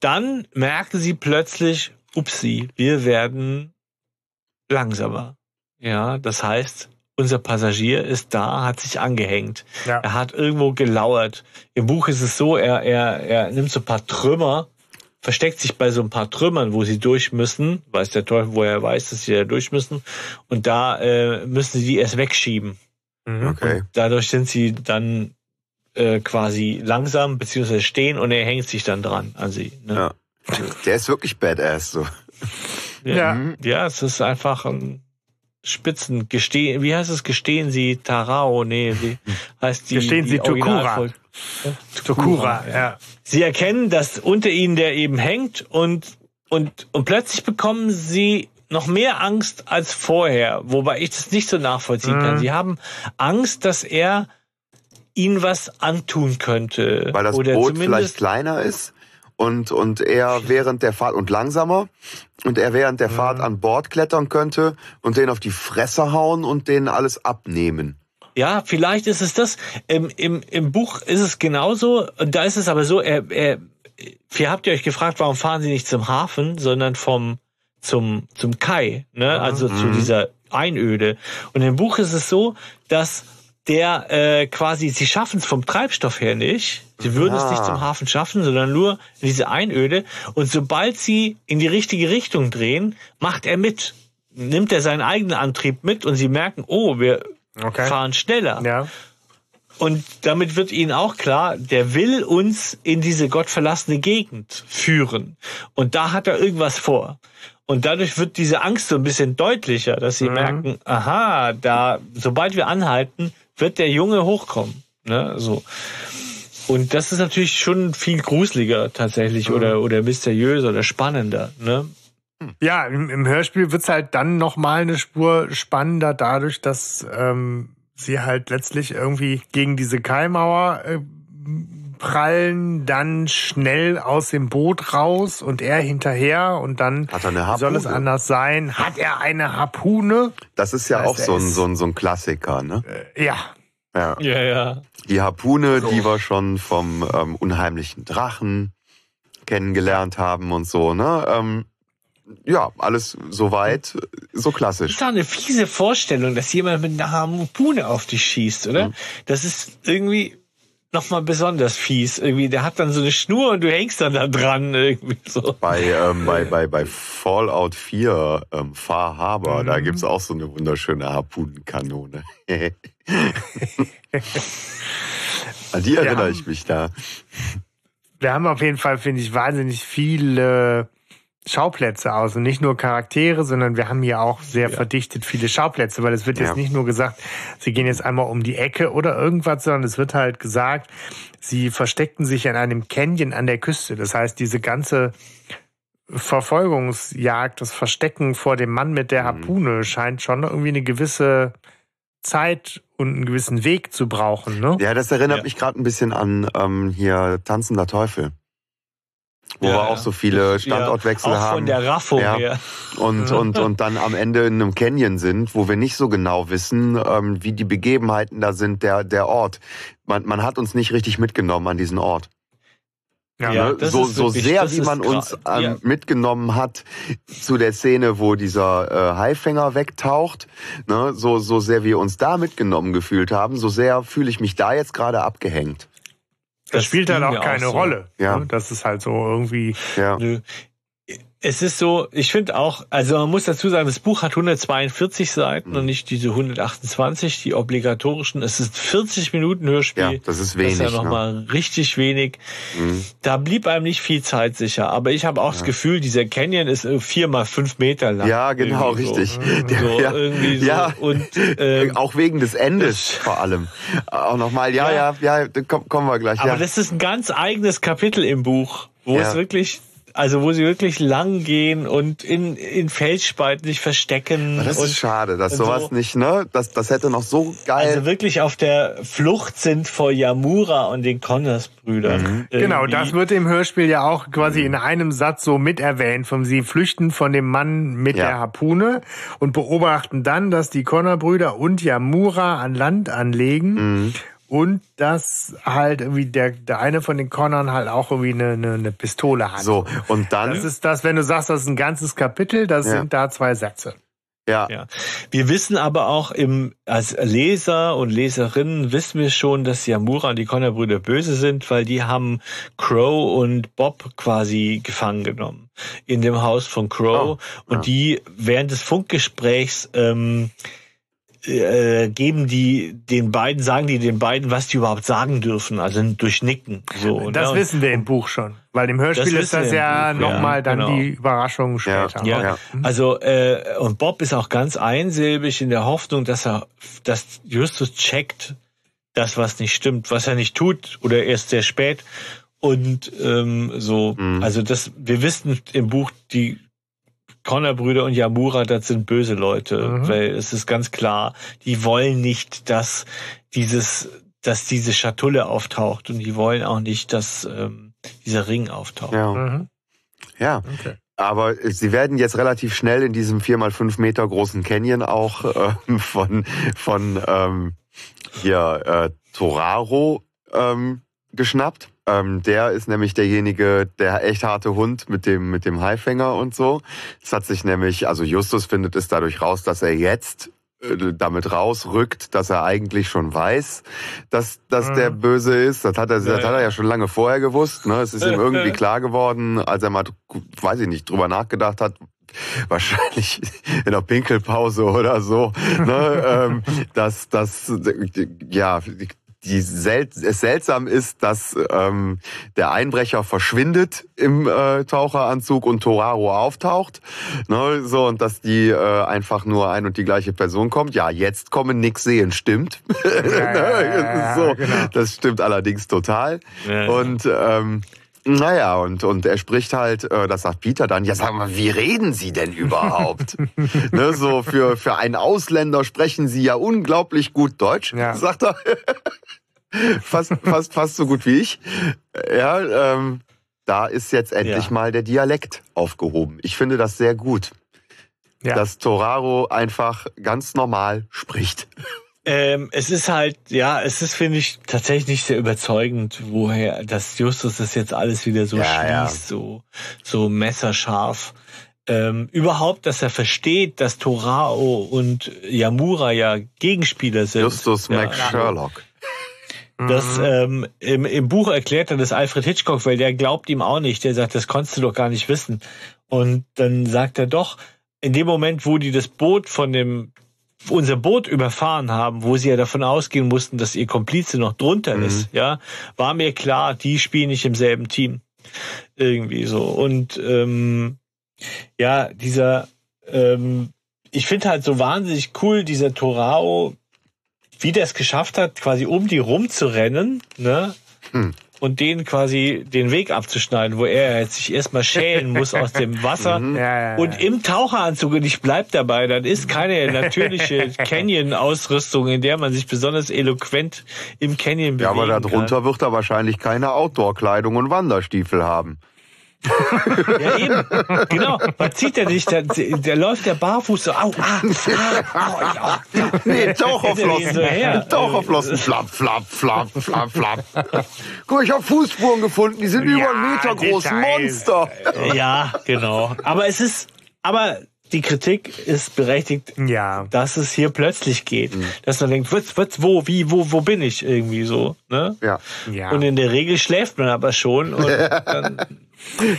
dann merken sie plötzlich, upsi, wir werden langsamer. Ja, das heißt, unser Passagier ist da, hat sich angehängt. Ja. Er hat irgendwo gelauert. Im Buch ist es so, er, er, er nimmt so ein paar Trümmer, versteckt sich bei so ein paar Trümmern, wo sie durch müssen. Weiß der Teufel, wo er weiß, dass sie da durch müssen. Und da äh, müssen sie die erst wegschieben. Mhm. okay. Dadurch sind sie dann äh, quasi langsam beziehungsweise stehen und er hängt sich dann dran an sie. Ne? Ja. Der ist wirklich badass, so. Ja. Mhm. ja, es ist einfach ein Spitzen gestehen. Wie heißt es? Gestehen Sie Tarao? Nee, wie (laughs) heißt die? Gestehen die Sie Tokura. Tokura, ja. Sie erkennen, dass unter ihnen der eben hängt und, und, und plötzlich bekommen sie noch mehr Angst als vorher, wobei ich das nicht so nachvollziehen Mhm. kann. Sie haben Angst, dass er ihnen was antun könnte. Weil das Oder Boot vielleicht kleiner ist und, und er während der Fahrt und langsamer und er während der Fahrt an Bord klettern könnte und den auf die Fresse hauen und denen alles abnehmen. ja, vielleicht ist es das. Im, im, Im Buch ist es genauso. Und da ist es aber so, er, er, ihr habt ihr euch gefragt, warum fahren sie nicht zum Hafen, sondern vom, zum, zum Kai, ne? also zu dieser Einöde. Und im Buch ist es so, dass der äh, quasi, sie schaffen es vom Treibstoff her nicht. Sie würden es Ah. nicht zum Hafen schaffen, sondern nur in diese Einöde. Und sobald sie in die richtige Richtung drehen, macht er mit. Nimmt er seinen eigenen Antrieb mit und sie merken, oh, wir Okay. fahren schneller. Ja. Und damit wird ihnen auch klar, der will uns in diese gottverlassene Gegend führen. Und da hat er irgendwas vor. Und dadurch wird diese Angst so ein bisschen deutlicher, dass sie merken, aha, da, sobald wir anhalten, wird der Junge hochkommen. Ne, so. Und das ist natürlich schon viel gruseliger tatsächlich oder, oder mysteriöser oder spannender. Ne? Ja, im, im Hörspiel wird's halt dann nochmal eine Spur spannender dadurch, dass ähm, sie halt letztlich irgendwie gegen diese Keimauer äh, prallen, dann schnell aus dem Boot raus und er hinterher und dann Hat er eine wie soll es anders sein? Hat er eine Harpune? Das ist ja Das auch so ein, so ein, so ein Klassiker, ne? Äh, ja. Ja. Ja, ja. Die Harpune, die wir schon vom ähm, unheimlichen Drachen kennengelernt haben und so, ne? Ähm, ja, alles soweit, so Das klassisch. ist doch eine fiese Vorstellung, dass jemand mit einer Harpune auf dich schießt, oder? Das ist irgendwie nochmal besonders fies. Irgendwie, der hat dann so eine Schnur und du hängst dann da dran, irgendwie so. Bei, ähm, bei, bei, bei Fallout 4, ähm, Far Harbor, Mhm. da gibt's auch so eine wunderschöne Harpunenkanone. An die erinnere Ja. ich mich da. Wir haben auf jeden Fall, finde ich, wahnsinnig viele Schauplätze aus und nicht nur Charaktere, sondern wir haben hier auch sehr verdichtet viele Schauplätze, weil es wird Ja. jetzt nicht nur gesagt, sie gehen jetzt einmal um die Ecke oder irgendwas, sondern es wird halt gesagt, sie versteckten sich in einem Canyon an der Küste. Das heißt, diese ganze Verfolgungsjagd, das Verstecken vor dem Mann mit der Harpune scheint schon irgendwie eine gewisse Zeit und einen gewissen Weg zu brauchen, ne? Ja, das erinnert Ja. mich gerade ein bisschen an ähm, hier Tanzender Teufel. Wo Ja, wir ja. auch so viele Standortwechsel ja, auch haben. von der Raffung Ja. her. und, (laughs) und, und dann am Ende in einem Canyon sind, wo wir nicht so genau wissen, ähm, wie die Begebenheiten da sind, der, der Ort. Man, man hat uns nicht richtig mitgenommen an diesen Ort. Ja, ne? das so, so wirklich- sehr, wie man uns ähm, ja. mitgenommen hat zu der Szene, wo dieser äh, Haifänger wegtaucht, ne? so, so sehr wir uns da mitgenommen gefühlt haben, so sehr fühle ich mich da jetzt gerade abgehängt. Das, spielt dann auch keine auch so. Rolle. Ja. ne? Das ist halt so irgendwie. Ja. Nö. Es ist so, ich finde auch, also man muss dazu sagen, das Buch hat 142 Seiten Mhm. und nicht diese 128, die obligatorischen. Es ist 40 Minuten Hörspiel. Ja, das ist wenig, Das ist ja ne? nochmal richtig wenig. Mhm. Da blieb einem nicht viel Zeit sicher. Aber ich habe auch das Gefühl, dieser Canyon ist äh, vier mal fünf Meter lang. Ja, genau, Irgendwie so. richtig. (laughs) So, ja. irgendwie so. Ja. Und ähm, auch wegen des Endes vor allem. Auch nochmal, ja, ja, ja, da komm- kommen wir gleich. Aber ja. das ist ein ganz eigenes Kapitel im Buch, wo Ja. es wirklich, also wo sie wirklich lang gehen und in, in Felsspalten sich verstecken. das und ist schade, dass sowas so. nicht, ne? Das, das hätte noch so geil. Also wirklich auf der Flucht sind vor Yamura und den Connors-Brüdern. Genau, Irgendwie. das wird im Hörspiel ja auch quasi in einem Satz so mit erwähnt. Von sie flüchten von dem Mann mit Ja. der Harpune und beobachten dann, dass die Connor-Brüder und Yamura an Land anlegen. Mhm. Und dass halt irgendwie der, der eine von den Connern halt auch irgendwie eine, eine, eine Pistole hat. so, und dann, Das ist das, wenn du sagst, das ist ein ganzes Kapitel, das Ja. sind da zwei Sätze. ja, Ja. Wir wissen aber auch im, als Leser und Leserinnen wissen wir schon, dass Yamura und die Connor-Brüder böse sind, weil die haben Crow und Bob quasi gefangen genommen in dem Haus von Crow Oh, und ja. die während des Funkgesprächs ähm, äh, geben die den beiden, sagen die den beiden, was die überhaupt sagen dürfen, also durch Nicken. So, Das ne? Wissen wir im Buch schon. Weil im Hörspiel Das ist das ja Buch, ja, nochmal dann genau. die Überraschung später. Ja, Ja. also äh, und Bob ist auch ganz einsilbig in der Hoffnung, dass er, dass Justus checkt, das was nicht stimmt, was er nicht tut oder erst sehr spät und ähm, so. Mhm. Also das, wir wissen im Buch die Connor-Brüder und Yamura, das sind böse Leute, Mhm. weil es ist ganz klar, die wollen nicht, dass dieses, dass diese Schatulle auftaucht und die wollen auch nicht, dass ähm, dieser Ring auftaucht. ja, Mhm. ja. Okay. Aber sie werden jetzt relativ schnell in diesem vier mal fünf Meter großen Canyon auch (laughs) ähm, von, von ähm, hier äh, Toraro ähm, geschnappt. Ähm, der ist nämlich derjenige, der echt harte Hund mit dem, mit dem Haifänger und so. Es hat sich nämlich, also Justus findet es dadurch raus, dass er jetzt äh, damit rausrückt, dass er eigentlich schon weiß, dass, dass Mhm. der böse ist. Das hat er, das Ja, hat er ja. ja schon lange vorher gewusst. Ne? Es ist ihm irgendwie (laughs) klar geworden, als er mal, weiß ich nicht, drüber nachgedacht hat, wahrscheinlich (laughs) in der Pinkelpause oder so, ne, (laughs) ähm, dass das ja die sel es seltsam ist, dass ähm, der Einbrecher verschwindet im äh, Taucheranzug und Toraro auftaucht, ne, so und dass die äh, einfach nur ein und die gleiche Person kommt. Ja, jetzt kommen nix sehen, stimmt. (laughs) ja, ja, ja, so, genau. Das stimmt allerdings total. Ja, ja. Und ähm, naja, und, und er spricht halt, äh, das sagt Peter dann, ja sag mal, wie reden Sie denn überhaupt? (laughs) ne, so für, für einen Ausländer sprechen Sie ja unglaublich gut Deutsch, Ja. sagt er. (laughs) fast, fast, fast so gut wie ich. Ja, ähm, da ist jetzt endlich Ja. mal der Dialekt aufgehoben. Ich finde das sehr gut, Ja. dass Toraro einfach ganz normal spricht. Ähm, es ist halt, ja, es ist, finde ich, tatsächlich nicht sehr überzeugend, woher, dass Justus das jetzt alles wieder so Ja, schließt, ja. so, so messerscharf. Ähm, überhaupt, dass er versteht, dass Torao und Yamura ja Gegenspieler sind. Justus ja, Mac Sherlock. Das, ähm, im, Im Buch erklärt er das Alfred Hitchcock, weil der glaubt ihm auch nicht. Der sagt, das konntest du doch gar nicht wissen. Und dann sagt er doch, in dem Moment, wo die das Boot von dem, unser Boot überfahren haben, wo sie ja davon ausgehen mussten, dass ihr Komplize noch drunter Mhm. ist, ja, war mir klar, die spielen nicht im selben Team. Irgendwie so. Und ähm, ja, dieser, ähm, ich finde halt so wahnsinnig cool, dieser Torao, wie der es geschafft hat, quasi um die rumzurennen, ne? Hm. Und denen quasi den Weg abzuschneiden, wo er jetzt sich erstmal schälen muss aus dem (laughs) Wasser. Mhm. Ja, ja, ja. Und im Taucheranzug, und ich bleib dabei, dann ist keine natürliche (laughs) Canyon-Ausrüstung, in der man sich besonders eloquent im Canyon Ja, bewegen aber darunter wird er wahrscheinlich keine Outdoor-Kleidung und Wanderstiefel haben. Ja, eben. Genau. Was zieht er nicht? Der, der läuft der barfuß so, au, ah, ah, au, ja, ja. Nee, Taucherflossen. Taucherflossen. Flap, flap, flap, flap, flap. Guck, mal, ich habe Fußspuren gefunden. Die sind über einen Meter groß. Details. Monster. Ja, genau. Aber es ist, aber die Kritik ist berechtigt, Ja. dass es hier plötzlich geht. Dass man denkt, was, was, wo, wie, wo, wo bin ich irgendwie so, ne? Ja, Ja. Und in der Regel schläft man aber schon und (laughs) dann,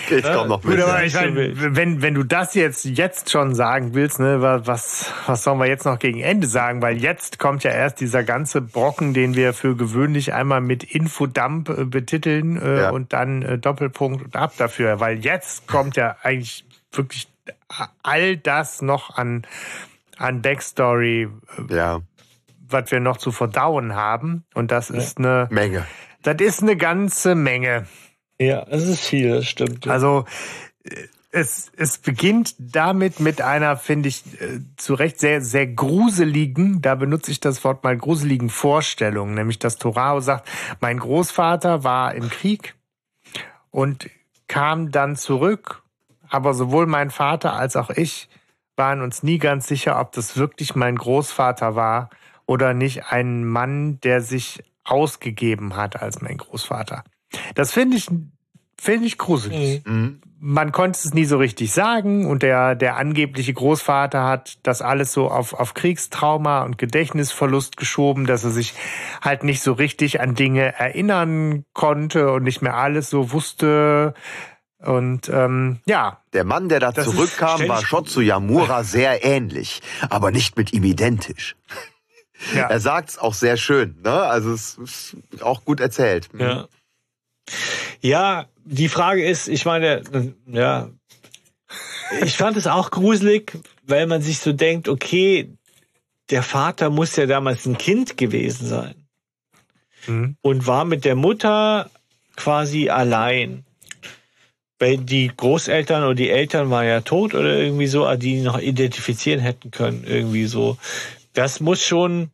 ich komme noch mit. Gut, aber ich mein, wenn, wenn du das jetzt, jetzt schon sagen willst, ne, wa- was, was sollen wir jetzt noch gegen Ende sagen? Weil jetzt kommt ja erst dieser ganze Brocken, den wir für gewöhnlich einmal mit Infodump äh, betiteln äh, Ja. und dann äh, Doppelpunkt und ab dafür. Weil jetzt kommt ja eigentlich wirklich all das noch an, an Backstory, äh, Ja, was wir noch zu verdauen haben. Und das ist eine, Menge. das ist eine ganze Menge. ja, es ist viel, das stimmt. ja. Also äh, es, es beginnt damit mit einer, finde ich, äh, zu Recht sehr, sehr gruseligen, da benutze ich das Wort mal, gruseligen Vorstellung, nämlich dass Torao sagt, mein Großvater war im Krieg und kam dann zurück, aber sowohl mein Vater als auch ich waren uns nie ganz sicher, ob das wirklich mein Großvater war oder nicht ein Mann, der sich ausgegeben hat als mein Großvater. Das finde ich, finde ich gruselig. Mhm. Man konnte es nie so richtig sagen und der, der angebliche Großvater hat das alles so auf, auf Kriegstrauma und Gedächtnisverlust geschoben, dass er sich halt nicht so richtig an Dinge erinnern konnte und nicht mehr alles so wusste. Und ähm, ja, Der Mann, der da zurückkam, war Shotsu Yamura sehr ähnlich, aber nicht mit ihm identisch. (laughs) ja. Er sagt's auch sehr schön, ne? Also es ist auch gut erzählt. Mhm. Ja. Ja, die Frage ist, ich meine, ja, ich fand es auch gruselig, weil man sich so denkt, okay, der Vater muss ja damals ein Kind gewesen sein Mhm. und war mit der Mutter quasi allein. Weil die Großeltern oder die Eltern waren ja tot oder irgendwie so, also die noch identifizieren hätten können, irgendwie so. Das muss schon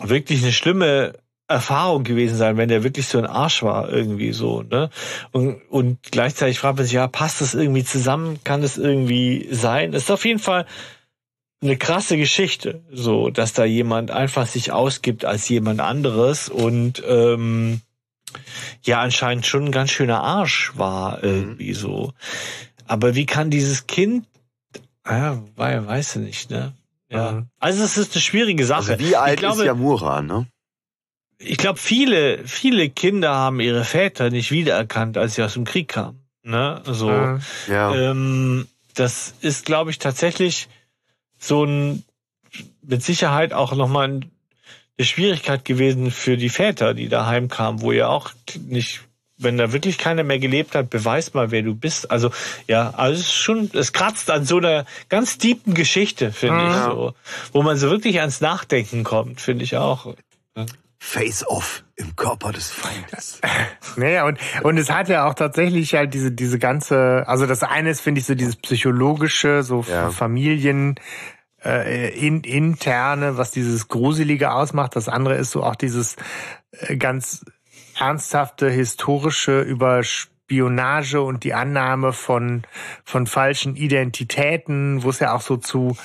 wirklich eine schlimme Erfahrung gewesen sein, wenn der wirklich so ein Arsch war, irgendwie so, ne? Und, und gleichzeitig fragt man sich, ja, passt das irgendwie zusammen? Kann das irgendwie sein? Das ist auf jeden Fall eine krasse Geschichte, so, dass da jemand einfach sich ausgibt als jemand anderes und ähm, ja, anscheinend schon ein ganz schöner Arsch war, irgendwie so. Aber wie kann dieses Kind, ja, wei- weiß ich nicht, ne? Ja. Mhm. Also es ist eine schwierige Sache. Also wie alt ich glaube, ist Yamura, ne? ich glaube, viele, viele Kinder haben ihre Väter nicht wiedererkannt, als sie aus dem Krieg kamen. Ne? So, Mhm. Ja. ähm, das ist, glaube ich, tatsächlich so ein mit Sicherheit auch nochmal ein, eine Schwierigkeit gewesen für die Väter, die daheim kamen, wo ja auch nicht, wenn da wirklich keiner mehr gelebt hat, beweis mal, wer du bist. Also ja, also es ist schon, es kratzt an so einer ganz tiefen Geschichte, finde ich Ja. so, wo man so wirklich ans Nachdenken kommt, finde ich auch. Face-off im Körper des Feindes. (laughs) Naja, und, und es hat ja auch tatsächlich halt diese, diese ganze, also das eine ist, finde ich, so dieses psychologische, so Ja. Familien, äh, in, interne, was dieses Gruselige ausmacht. Das andere ist so auch dieses äh, ganz ernsthafte historische über Spionage und die Annahme von, von falschen Identitäten, wo es ja auch so zu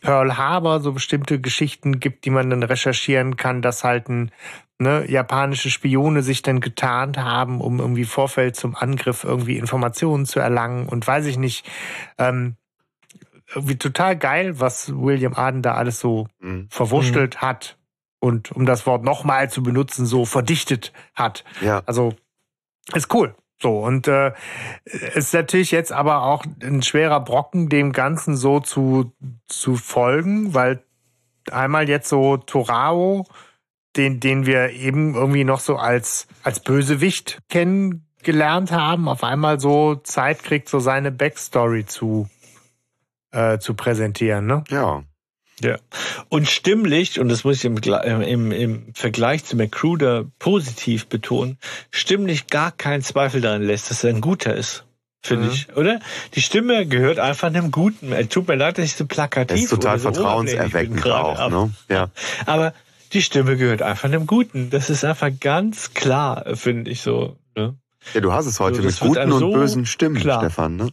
Pearl Harbor so bestimmte Geschichten gibt, die man dann recherchieren kann, dass halt ein ne, japanische Spione sich dann getarnt haben, um irgendwie Vorfeld zum Angriff irgendwie Informationen zu erlangen und weiß ich nicht. Ähm, irgendwie total geil, was William Arden da alles so Mhm. verwurstelt hat und um das Wort nochmal zu benutzen, so verdichtet hat. Ja. Also ist cool. So, und äh, ist natürlich jetzt aber auch ein schwerer Brocken, dem Ganzen so zu, zu folgen, weil einmal jetzt so Torao, den, den wir eben irgendwie noch so als, als Bösewicht kennengelernt haben, auf einmal so Zeit kriegt, so seine Backstory zu, äh, zu präsentieren. Ne? Ja. Ja. Und stimmlich, und das muss ich im, im, im Vergleich zu McCruder positiv betonen, stimmlich gar keinen Zweifel daran lässt, dass er ein guter ist. Finde Mhm. ich, oder? Die Stimme gehört einfach einem Guten. Tut mir leid, dass ich so plakativ Er ist total oder so vertrauenserweckend auch, ne? Ja. Aber die Stimme gehört einfach einem Guten. Das ist einfach ganz klar, finde ich so. Ne? Ja, du hast es heute So, mit das guten und so bösen Stimmen, klar. Stefan, ne?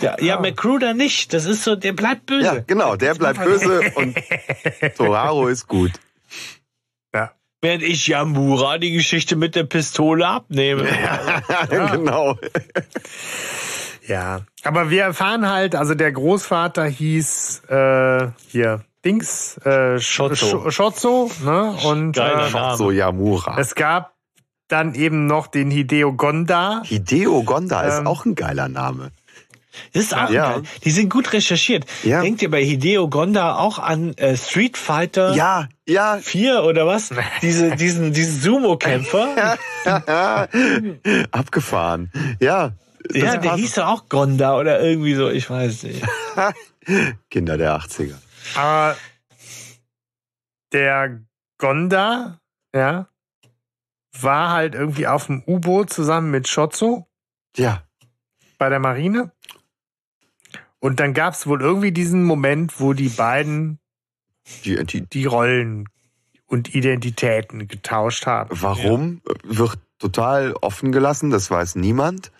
Ja, ja, Ah. McCruder nicht. Das ist so, der bleibt böse. Ja, genau, der bleibt böse (laughs) und Toraro ist gut. Während ich Yamura die Geschichte mit der Pistole abnehme. (laughs) genau. Ja, aber wir erfahren halt, also der Großvater hieß äh, hier Dings äh, Shotzo. Shotzo, ne? Und Geiler äh, Name. So Yamura. es gab dann eben noch den Hideo Gonda. Hideo Gonda ist Ähm, auch ein geiler Name. Das ist auch Ja. geil. Die sind gut recherchiert. Ja. Denkt ihr bei Hideo Gonda auch an äh, Street Fighter Ja, ja. 4 oder was? (laughs) Diese, diesen, diesen Sumo-Kämpfer. (laughs) (laughs) Abgefahren. Ja. das ja, der hieß doch auch Gonda oder irgendwie so, ich weiß nicht. Kinder der 80er. Aber der Gonda, ja, war halt irgendwie auf dem U-Boot zusammen mit Shotzo Ja. bei der Marine. Und dann gab es wohl irgendwie diesen Moment, wo die beiden Die, die, die Rollen und Identitäten getauscht haben. warum wird total offen gelassen, das weiß niemand.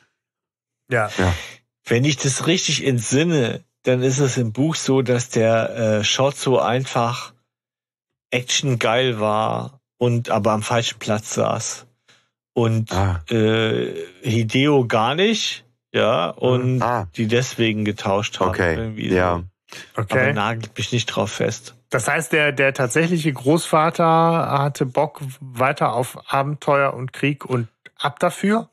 Ja. Wenn ich das richtig entsinne, dann ist es im Buch so, dass der äh, Shotzo einfach actiongeil war und aber am falschen Platz saß. Und Ah. äh, Hideo gar nicht, ja, und Ah. die deswegen getauscht haben. Okay, irgendwie ja. So. Aber Okay. nagelt mich nicht drauf fest. Das heißt, der, der tatsächliche Großvater hatte Bock weiter auf Abenteuer und Krieg und ab dafür.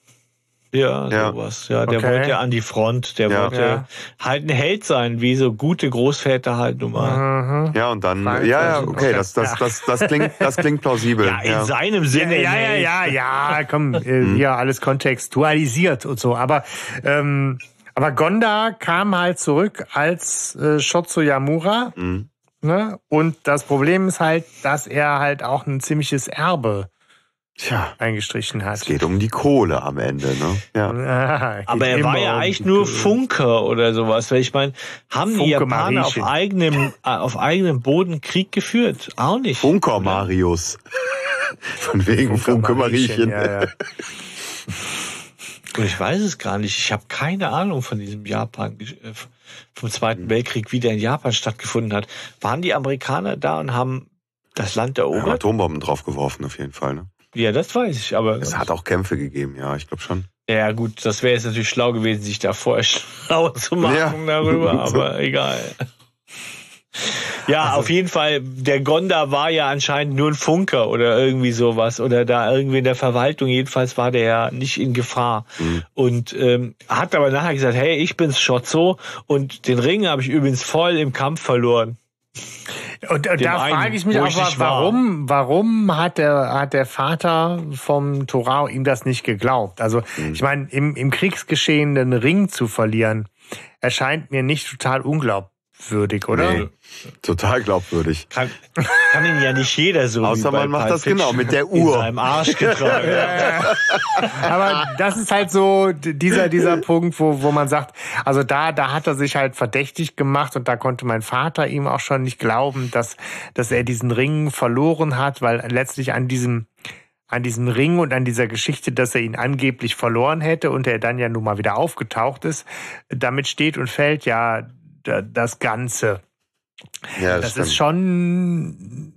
Ja, Ja. sowas. Ja, der Okay. wollte ja an die Front, der Ja. wollte Ja. halt ein Held sein, wie so gute Großväter halt nun mal. Mhm. Ja, und dann, Frankreich ja, ja, okay, okay. das, das, Ja. das, das klingt, das klingt plausibel. Ja, in Ja. seinem Ja, Sinne. ja, ja, ja, ja, (laughs) komm, äh, Mhm. hier alles kontextualisiert und so. Aber, ähm, aber Gonda kam halt zurück als äh, Shotsu Yamura. Mhm. Ne? Und das Problem ist halt, dass er halt auch ein ziemliches Erbe Tja, eingestrichen hat. es geht um die Kohle am Ende, ne? Ja. (laughs) Ah, Aber er war ja um eigentlich die nur. Auf oder sowas. Weil ich meine, haben die Funke Japaner auf eigenem, (laughs) äh, auf eigenem Boden Krieg geführt? Auch nicht. Funker oder? Marius. (laughs) Von wegen Funke Mariechen. Ja, ja. Und ich weiß es gar nicht. Ich habe keine Ahnung von diesem Japan, äh, vom Zweiten Weltkrieg, wie der in Japan stattgefunden hat. Waren die Amerikaner da und haben das Land Ja, erobert? Atombomben draufgeworfen auf jeden Fall. Ne? Ja, das weiß ich. Aber Es hat auch Kämpfe gegeben, ja, ich glaube schon. ja gut, das wäre jetzt natürlich schlau gewesen, sich da vorher (laughs) schlau zu machen Ja. darüber. (laughs) Aber egal. Ja, auf jeden Fall, der Gonda war ja anscheinend nur ein Funker oder irgendwie sowas oder da irgendwie in der Verwaltung. Jedenfalls war der ja nicht in Gefahr. Mhm. Und ähm, hat aber nachher gesagt, hey, ich bin's Schotzo und den Ring habe ich übrigens voll im Kampf verloren. Und, und da einen, frage ich mich auch, ich nicht war. warum, warum hat der, hat der Vater vom Torao ihm das nicht geglaubt? Also, Mhm. ich meine, im, im Kriegsgeschehen den Ring zu verlieren, erscheint mir nicht total unglaubwürdig, oder? Nee, total glaubwürdig. Kann, kann ihn ja nicht jeder so. Außer wie bei man macht Pulp das genau Fiction mit der In Uhr. seinem Arsch getragen. Aber das ist halt so dieser, dieser Punkt, wo, wo man sagt, also da, da hat er sich halt verdächtig gemacht und da konnte mein Vater ihm auch schon nicht glauben, dass, dass er diesen Ring verloren hat, weil letztlich an diesem, an diesem Ring und an dieser Geschichte, dass er ihn angeblich verloren hätte und er dann ja nun mal wieder aufgetaucht ist, damit steht und fällt ja das Ganze. Ja, Das stimmt. ist schon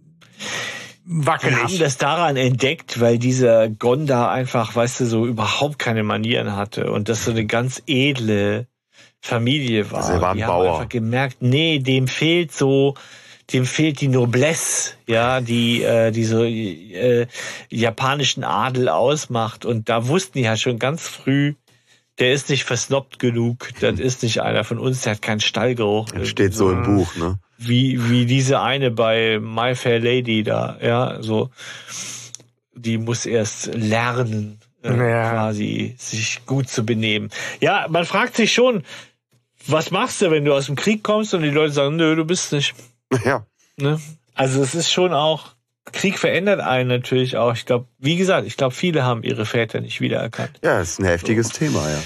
Wir haben wackelig. das daran entdeckt, weil dieser Gonda einfach, weißt du, so überhaupt keine Manieren hatte und das so eine ganz edle Familie war. Also war ein die Bauer. haben einfach gemerkt, nee, dem fehlt so, dem fehlt die Noblesse, ja, die äh, die so äh, japanischen Adel ausmacht und da wussten die halt schon ganz früh, der ist nicht versnobbt genug, das ist nicht einer von uns, der hat keinen Stallgeruch. Das steht so im Buch, ne? wie, wie diese eine bei My Fair Lady da, ja, so, die muss erst lernen, äh, Ja. quasi sich gut zu benehmen. Ja, man fragt sich schon, was machst du, wenn du aus dem Krieg kommst und die Leute sagen, nö, du bist nicht. Ja. Ne? Also es ist schon auch, Krieg verändert einen natürlich auch. Ich glaube, wie gesagt, ich glaube, viele haben ihre Väter nicht wiedererkannt. Ja, ist ein heftiges Thema, ja.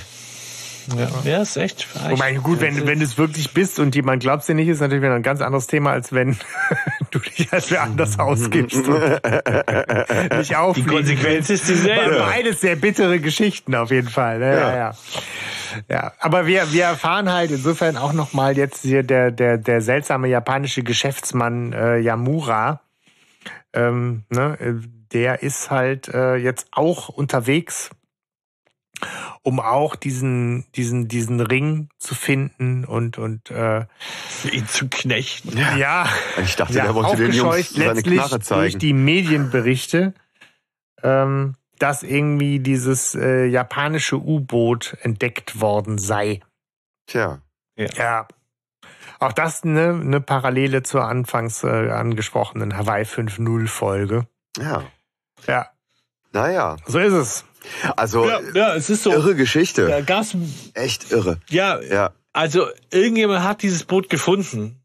Ja, ja ist echt. Wobei, gut, wenn, wenn du es wirklich bist und jemand glaubt dir nicht, ist natürlich wieder ein ganz anderes Thema, als wenn (laughs) du dich als wer anders ausgibst und (laughs) nicht die auffliegst. Konsequenz ist dieselbe. Beides sehr bittere Geschichten auf jeden Fall. Ne? Ja. Ja. Ja, ja. aber wir, wir erfahren halt insofern auch nochmal jetzt hier der, der, der seltsame japanische Geschäftsmann äh, Yamura. Ähm, ne? äh, Der ist halt äh, jetzt auch unterwegs um auch diesen, diesen, diesen Ring zu finden und, und äh, ihn zu knechten. Ja, ja ich dachte, ja, der wollte den Jungs seine Knarre zeigen. durch die Medienberichte, ähm, dass irgendwie dieses äh, japanische U-Boot entdeckt worden sei. Tja. Ja. ja. Auch das eine, eine Parallele zur anfangs äh, angesprochenen Hawaii 5.0 Folge. Ja. Ja. Naja. So ist es. Also, ja, ja, es ist so. Irre Geschichte. Da gab's, Echt irre. Ja, ja. Also, irgendjemand hat dieses Boot gefunden.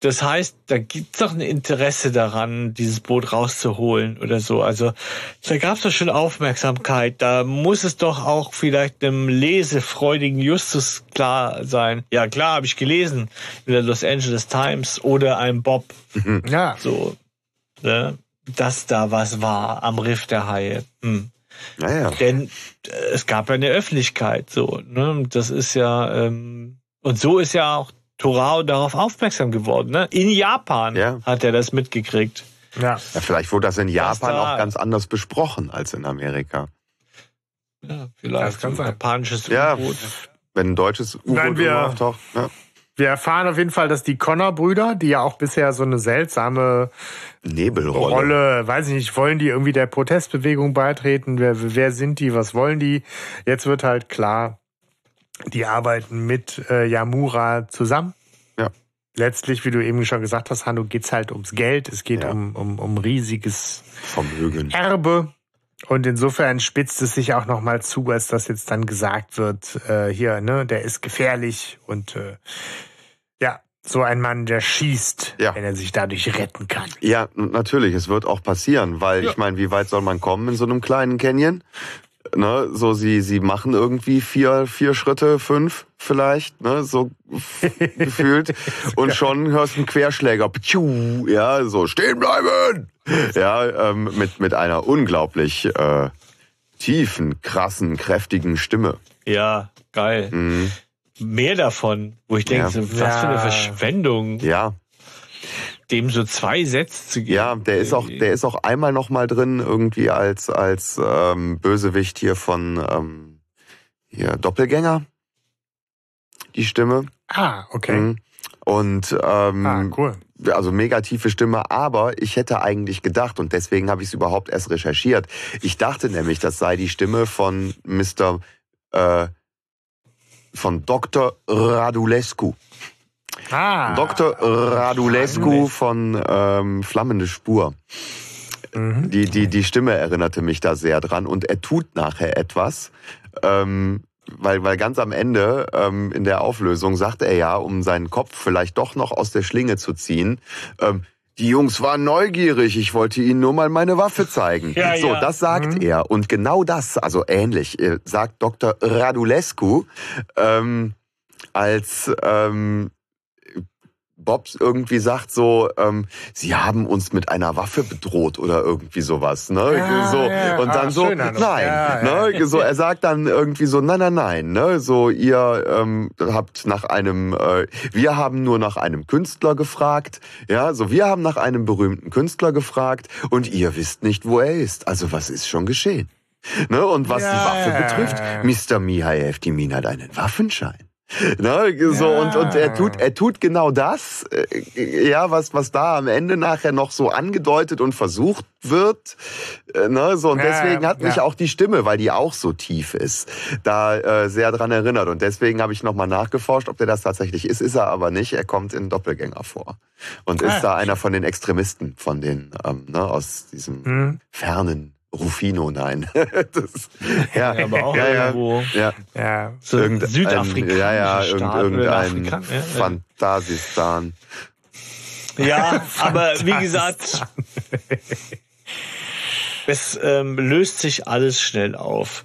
Das heißt, da gibt's doch ein Interesse daran, dieses Boot rauszuholen oder so. Also da gab's doch schon Aufmerksamkeit. Da muss es doch auch vielleicht einem lesefreudigen Justus klar sein. Ja, klar, habe ich gelesen in der Los Angeles Times oder einem Bob. Mhm. Ja. So, ne, dass da was war am Riff der Haie. Hm. Naja. Denn äh, es gab ja eine Öffentlichkeit. So, ne? Das ist ja ähm, und so ist ja auch Torao darauf aufmerksam geworden. Ne? In Japan ja. hat er das mitgekriegt. Ja. ja vielleicht wurde das in Japan da, auch ganz anders besprochen als in Amerika. Ja, vielleicht ganz ein japanisches ja, U-Boot. Wenn ein deutsches U-Boot auftaucht. Ja. Wir erfahren auf jeden Fall, dass die Connor-Brüder, die ja auch bisher so eine seltsame Nebelrolle, Rolle, weiß ich nicht, wollen die irgendwie der Protestbewegung beitreten? Wer, wer sind die? Was wollen die? Jetzt wird halt klar, die arbeiten mit äh, Yamura zusammen. Ja. Letztlich, wie du eben schon gesagt hast, Hanno, geht's halt ums Geld. Es geht ja. um, um, um riesiges Vermögen. Erbe. Und insofern spitzt es sich auch nochmal zu, als dass jetzt dann gesagt wird, äh, hier, ne, der ist gefährlich und äh, ja, so ein Mann, der schießt, ja. wenn er sich dadurch retten kann. Ja, natürlich, es wird auch passieren, weil ja. ich meine, wie weit soll man kommen in so einem kleinen Canyon? Ne, so sie sie machen irgendwie vier vier Schritte, fünf vielleicht, ne, so (laughs) gefühlt und schon hörst du einen Querschläger, ja, so stehen bleiben, ja, ähm, mit mit einer unglaublich äh, tiefen, krassen, kräftigen Stimme. Ja, geil. Mhm. Mehr davon, wo ich denke, ja. was für eine Verschwendung. Ja dem so zwei Sätze zu geben. Ja, der ist auch, der ist auch einmal noch mal drin irgendwie als als ähm, Bösewicht hier von ähm, hier Doppelgänger. Die Stimme. Ah, okay. Mhm. Und ähm, ah, cool. also mega tiefe Stimme, aber ich hätte eigentlich gedacht, und deswegen habe ich es überhaupt erst recherchiert, ich dachte nämlich, das sei die Stimme von Mr. Äh, von Dr. Radulescu. Ah, Dr. Radulescu von ähm, Flammende Spur. Mhm. Die, die, die Stimme erinnerte mich da sehr dran und er tut nachher etwas, ähm, weil, weil ganz am Ende ähm, in der Auflösung sagt er ja, um seinen Kopf vielleicht doch noch aus der Schlinge zu ziehen, ähm, die Jungs waren neugierig, ich wollte ihnen nur mal meine Waffe zeigen. (laughs) Ja, so, ja. das sagt mhm. er. Und genau das, also ähnlich, äh, sagt Dr. Radulescu, ähm, als ähm, Bobs irgendwie sagt so, ähm, sie haben uns mit einer Waffe bedroht oder irgendwie sowas, ne? Ja, so ja, und dann ah, so, nein, ne? So er sagt dann irgendwie so, nein, nein, nein, ne? So ihr ähm, habt nach einem, äh, wir haben nur nach einem Künstler gefragt, ja? So wir haben nach einem berühmten Künstler gefragt und ihr wisst nicht, wo er ist. Also was ist schon geschehen? Ne? Und was die Waffe betrifft, Mr. Mihaev, die Min hat einen Waffenschein. (laughs) Ne, so ja. und und er tut er tut genau das, äh, ja was was da am Ende nachher noch so angedeutet und versucht wird, äh, ne, so und deswegen hat mich ja. auch die Stimme, weil die auch so tief ist, da äh, sehr dran erinnert und deswegen habe ich noch mal nachgeforscht, ob der das tatsächlich ist, ist er aber nicht. Er kommt in Doppelgänger vor und ist ah. da einer von den Extremisten von den ähm, ne, aus diesem hm. fernen Rufino, nein. (laughs) das, ja, ja, aber auch ja, irgendwo. Ja, ja. So irgendein Südafrika. Ja, ja, irgendein ja, Fantasistan. Ja, (laughs) aber wie gesagt, es ähm, löst sich alles schnell auf.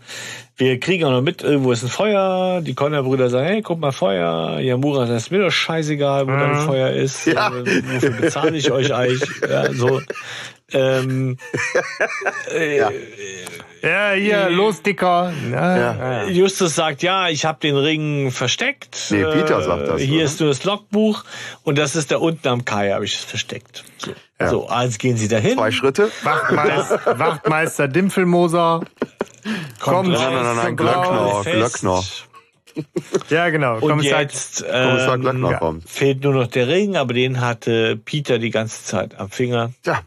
Wir kriegen auch noch mit, irgendwo ist ein Feuer. Die Conner-Brüder sagen, hey, guck mal, Feuer. Yamura sagt, ist mir doch scheißegal, wo mhm. da ein Feuer ist. Ja. Äh, wofür bezahle ich euch eigentlich? Ja, so. Ähm, (laughs) äh, ja. ja, hier, los, Dicker. Ja, ja. Justus sagt, ja, ich habe den Ring versteckt. Nee, Peter sagt das. Hier oder? ist nur das Logbuch und das ist da unten am Kai, habe ich es versteckt. So. Ja. so, also gehen sie dahin. Zwei Schritte. Wachtmeister, (laughs) Wachtmeister Dimpfelmoser. Kommt Nein, nein, nein, nein, Glöckner. Glöckner. Ja, genau. Und Kommissar- jetzt Kommissar ähm, Glöckner ja. kommt. fehlt nur noch der Ring, aber den hatte Peter die ganze Zeit am Finger, Tja,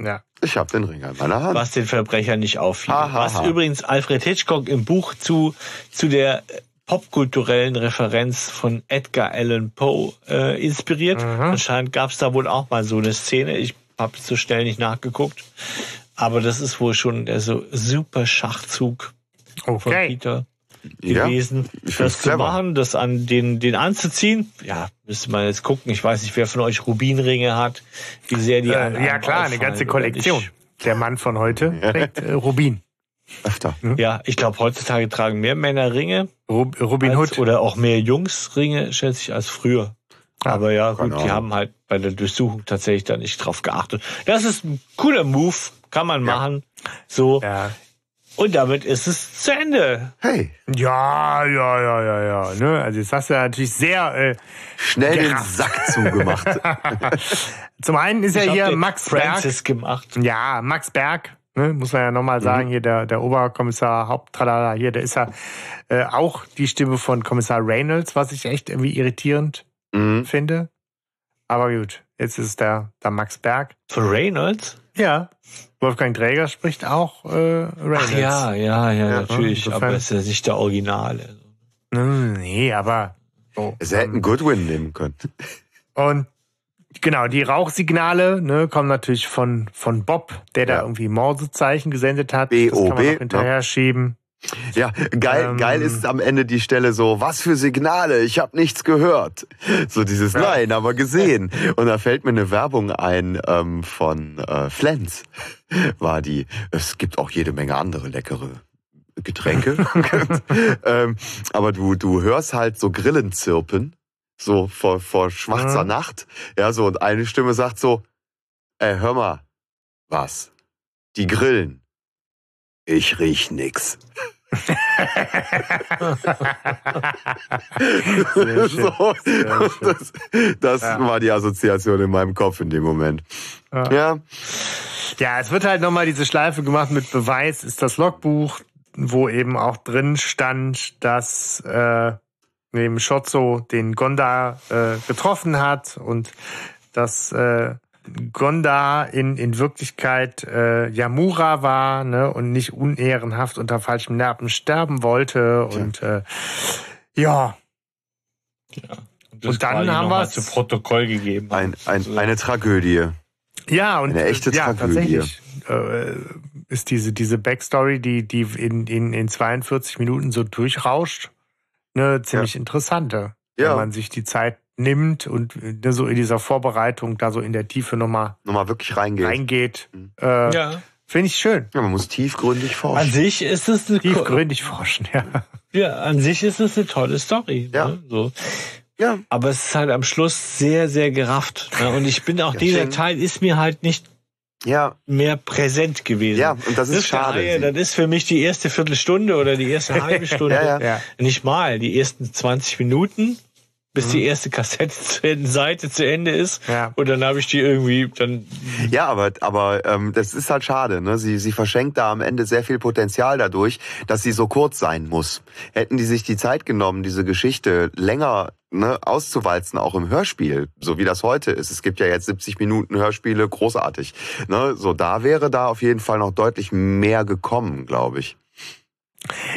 Ja. ich habe den Ring in meiner Hand. was den Verbrecher nicht auffiel. Ha, ha, was ha. übrigens Alfred Hitchcock im Buch zu, zu der popkulturellen Referenz von Edgar Allan Poe äh, inspiriert. Mhm. Anscheinend gab es da wohl auch mal so eine Szene. Ich habe so schnell nicht nachgeguckt. Aber das ist wohl schon der so super Schachzug von Okay. Peter Ja, gewesen, find's das zu machen, das an den, den anzuziehen. Ja, müsste man jetzt gucken. Ich weiß nicht, wer von euch Rubinringe hat, wie sehr die Äh, ja klar, eine ganze Kollektion. Der Mann von heute trägt äh, Rubin. Öfter. Ja, ich glaube, heutzutage tragen mehr Männer Ringe Rub, Robin als, Hood. oder auch mehr Jungs Ringe, schätze ich, als früher. Ah, Aber ja, gut, die Ahnung. haben halt bei der Durchsuchung tatsächlich da nicht drauf geachtet. Das ist ein cooler Move, kann man Ja. machen. So. Ja. Und damit ist es zu Ende. Hey, ja, ja, ja, ja, ja. Ne? Also jetzt hast du natürlich sehr. Äh, schnell den Gerafft. Sack zugemacht. (laughs) zum einen ist ja Ich hab hier den Max Berg. Francis gemacht. Ja, Max Berg, ne, muss man ja nochmal sagen, Mhm. hier der, der Oberkommissar Haupttralala, hier, der ist ja äh, auch die Stimme von Kommissar Reynolds, was ich echt irgendwie irritierend mhm. finde. Aber gut, jetzt ist es der, der Max Berg. Von Reynolds? Ja, Wolfgang Träger spricht auch äh, Reynolds. Ach ja, ja, ja, natürlich. insofern- aber es ist ja nicht der Originale. Nee, aber. So, Sie hätten Goodwin nehmen können. Und genau, die Rauchsignale ne, kommen natürlich von, von Bob, der da Ja. irgendwie Morsezeichen gesendet hat. B.O.B., das kann man hinterher schieben. Ja, geil, Ähm. geil ist am Ende die Stelle so, was für Signale, ich habe nichts gehört. So dieses Ja. Nein, aber gesehen. Und da fällt mir eine Werbung ein ähm, von äh, Flens, war die. Es gibt auch jede Menge andere leckere Getränke. (laughs) ähm, aber du, du hörst halt so Grillen zirpen, so vor, vor schwarzer Mhm. Nacht. Ja, so, und eine Stimme sagt so, ey, hör mal, was? Die Grillen. Ich riech nix. So, das das Ja. war die Assoziation in meinem Kopf in dem Moment. Ja. Ja, Ja, es wird halt nochmal diese Schleife gemacht mit Beweis, ist das Logbuch, wo eben auch drin stand, dass äh, neben Schotzo den Gonda äh, getroffen hat und dass äh, Gonda in, in Wirklichkeit äh, Yamura war ne, und nicht unehrenhaft unter falschem Nerven sterben wollte. Und äh, ja, das Und dann quasi haben mal wir's- zu Protokoll gegeben. ein, ein, So. eine Tragödie. Ja, und Eine echte ja, Tragödie. tatsächlich äh, ist diese, diese Backstory, die, die in, in, in 42 Minuten so durchrauscht, eine ziemlich interessante. Ja. Wenn man sich die Zeit nimmt und äh, so in dieser Vorbereitung da so in der Tiefe nochmal Nochmal wirklich reingehen. reingeht. Mhm. Äh, Ja. Finde ich schön. Ja, man muss tiefgründig An forschen. sich ist es eine, Tiefgründig forschen, ja. ja, an sich ist es eine tolle Story. Ja. Ne? So. Ja, Aber es ist halt am Schluss sehr, sehr gerafft. Ne? Und ich bin auch, Ja, dieser schön. Teil ist mir halt nicht ja, mehr präsent gewesen. ja, und das ist der schade. Reihe, das ist für mich die erste Viertelstunde oder die erste halbe (laughs) Stunde. Ja, ja. ja. Nicht mal, die ersten 20 Minuten, bis die erste Kassette (laughs) zu Ende, Seite zu Ende ist. Ja. Und dann habe ich die irgendwie, dann Ja, aber, aber ähm, das ist halt schade. Ne? Sie, sie verschenkt da am Ende sehr viel Potenzial dadurch, dass sie so kurz sein muss. Hätten die sich die Zeit genommen, diese Geschichte länger ne, auszuwalzen, auch im Hörspiel, so wie das heute ist. Es gibt ja jetzt 70 Minuten Hörspiele, großartig. Ne? So, da wäre da auf jeden Fall noch deutlich mehr gekommen, glaube ich.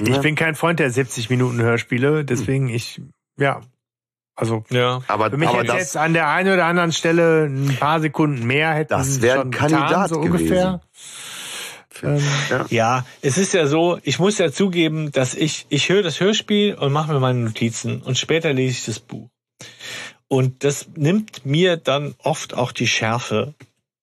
Ich Ne? bin kein Freund der 70 Minuten Hörspiele, deswegen ich, ja, also ja. aber, Für mich aber hätte das, jetzt an der einen oder anderen Stelle ein paar Sekunden mehr hätten Das wär ein Kandidat getan, so ungefähr. Ähm, ja. Ja, es ist ja so, ich muss ja zugeben, dass ich, ich höre das Hörspiel und mache mir meine Notizen und später lese ich das Buch. Und das nimmt mir dann oft auch die Schärfe.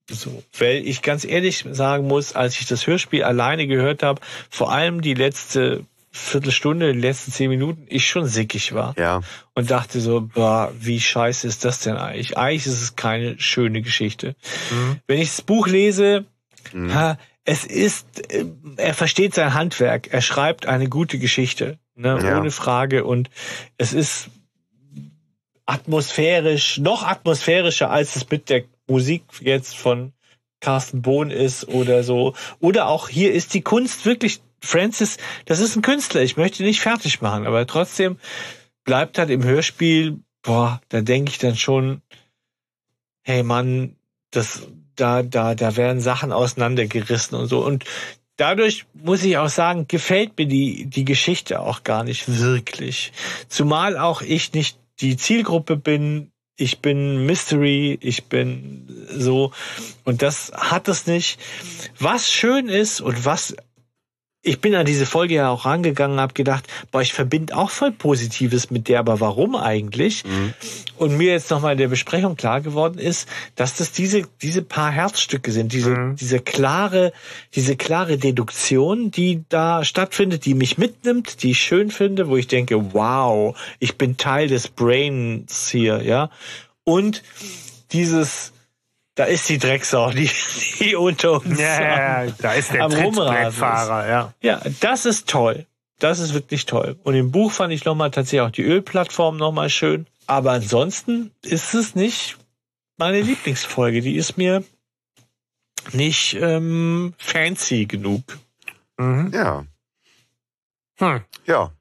So, weil ich ganz ehrlich sagen muss, als ich das Hörspiel alleine gehört habe, vor allem die letzte Viertelstunde, die letzten zehn Minuten, ich schon sickig war ja, und dachte so, boah, wie scheiße ist das denn eigentlich? Eigentlich ist es keine schöne Geschichte. Mhm. Wenn ich das Buch lese, Mhm. ha, es ist, äh, er versteht sein Handwerk, er schreibt eine gute Geschichte, ne, Ja. ohne Frage und es ist atmosphärisch, noch atmosphärischer, als es mit der Musik jetzt von Carsten Bohn ist oder so. Oder auch hier ist die Kunst wirklich Francis, das ist ein Künstler, ich möchte nicht fertig machen, aber trotzdem bleibt halt im Hörspiel, boah, da denke ich dann schon, hey Mann, das, da, da, da werden Sachen auseinandergerissen und so. Und dadurch muss ich auch sagen, gefällt mir die, die Geschichte auch gar nicht wirklich. Zumal auch ich nicht die Zielgruppe bin, ich bin Mystery, ich bin so. Und das hat es nicht. Was schön ist und was ich bin an diese Folge ja auch rangegangen, habe gedacht, boah, ich verbinde auch voll Positives mit der, aber warum eigentlich? Mhm. Und mir jetzt nochmal in der Besprechung klar geworden ist, dass das diese diese paar Herzstücke sind, diese mhm. diese klare diese klare Deduktion, die da stattfindet, die mich mitnimmt, die ich schön finde, wo ich denke, wow, ich bin Teil des Brains hier, ja. Und dieses da ist die Drecksau, die, die unter uns ja, ja, ja, da ist der am Trittbrettfahrer, ja. Ja, das ist toll. Das ist wirklich toll. Und im Buch fand ich nochmal tatsächlich auch die Ölplattform nochmal schön. Aber ansonsten ist es nicht meine Lieblingsfolge. Die ist mir nicht ähm, fancy genug. Mhm. Ja. Hm. Ja.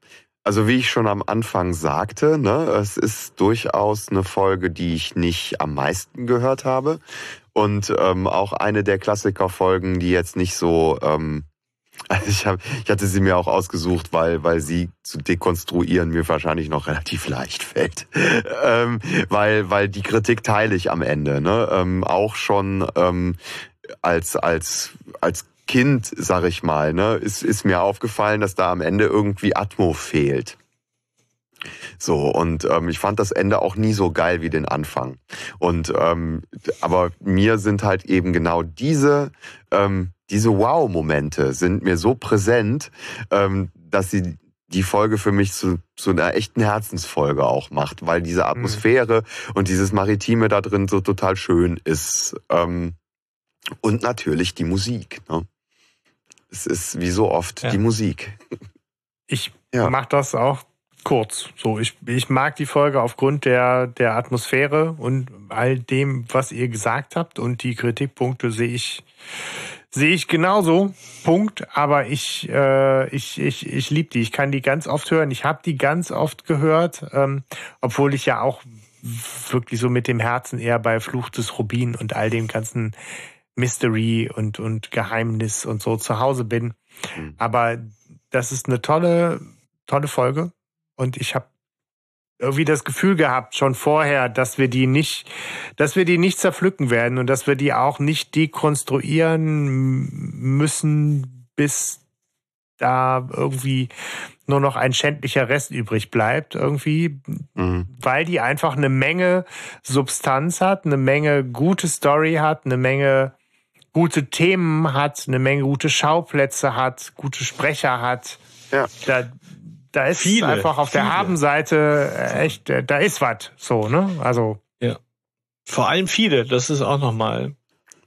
Also wie ich schon am Anfang sagte, ne, es ist durchaus eine Folge, die ich nicht am meisten gehört habe. Und ähm, auch eine der Klassikerfolgen, die jetzt nicht so... Ähm, (laughs) also ich, hab, ich hatte sie mir auch ausgesucht, weil, weil sie zu dekonstruieren mir wahrscheinlich noch relativ leicht fällt. (laughs) ähm, weil, weil die Kritik teile ich am Ende. Ne? Ähm, auch schon ähm, als, als, als Kind, sag ich mal, ne, ist, ist mir aufgefallen, dass da am Ende irgendwie Atmo fehlt. So, und ähm, ich fand das Ende auch nie so geil wie den Anfang. Und ähm, aber mir sind halt eben genau diese, ähm, diese Wow-Momente sind mir so präsent, ähm, dass sie die Folge für mich zu, zu einer echten Herzensfolge auch macht, weil diese mhm. Atmosphäre mhm. und dieses Maritime da drin so total schön ist. Ähm, und natürlich die Musik. Ne? Es ist wie so oft ja. die Musik. Ich ja. mache das auch kurz. So, ich, ich mag die Folge aufgrund der, der Atmosphäre und all dem, was ihr gesagt habt. Und die Kritikpunkte sehe ich, sehe ich genauso. Punkt. Aber ich, äh, ich, ich, ich liebe die. Ich kann die ganz oft hören. Ich habe die ganz oft gehört, ähm, obwohl ich ja auch wirklich so mit dem Herzen eher bei Fluch des Rubin und all dem ganzen Mystery und, und Geheimnis und so zu Hause bin. Mhm. Aber das ist eine tolle, tolle Folge. Und ich habe irgendwie das Gefühl gehabt, schon vorher, dass wir die nicht, dass wir die nicht zerpflücken werden und dass wir die auch nicht dekonstruieren müssen, bis da irgendwie nur noch ein schändlicher Rest übrig bleibt, irgendwie, mhm. weil die einfach eine Menge Substanz hat, eine Menge gute Story hat, eine Menge gute Themen hat, eine Menge gute Schauplätze hat, gute Sprecher hat. Ja. Da, da ist viele, einfach auf viele. der Habenseite echt, da ist was so, ne? Also. Ja. Vor allem viele, das ist auch nochmal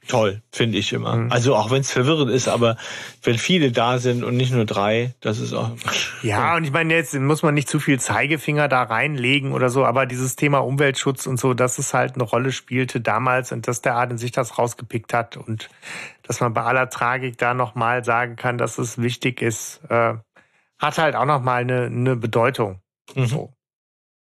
toll, finde ich immer. Mhm. Also auch wenn es verwirrend ist, aber wenn viele da sind und nicht nur drei, das ist auch. (laughs) Ja, und ich meine, jetzt muss man nicht zu viel Zeigefinger da reinlegen oder so, aber dieses Thema Umweltschutz und so, dass es halt eine Rolle spielte damals und dass der Aden sich das rausgepickt hat und dass man bei aller Tragik da nochmal sagen kann, dass es wichtig ist, äh, hat halt auch nochmal eine, eine Bedeutung. Mhm. So.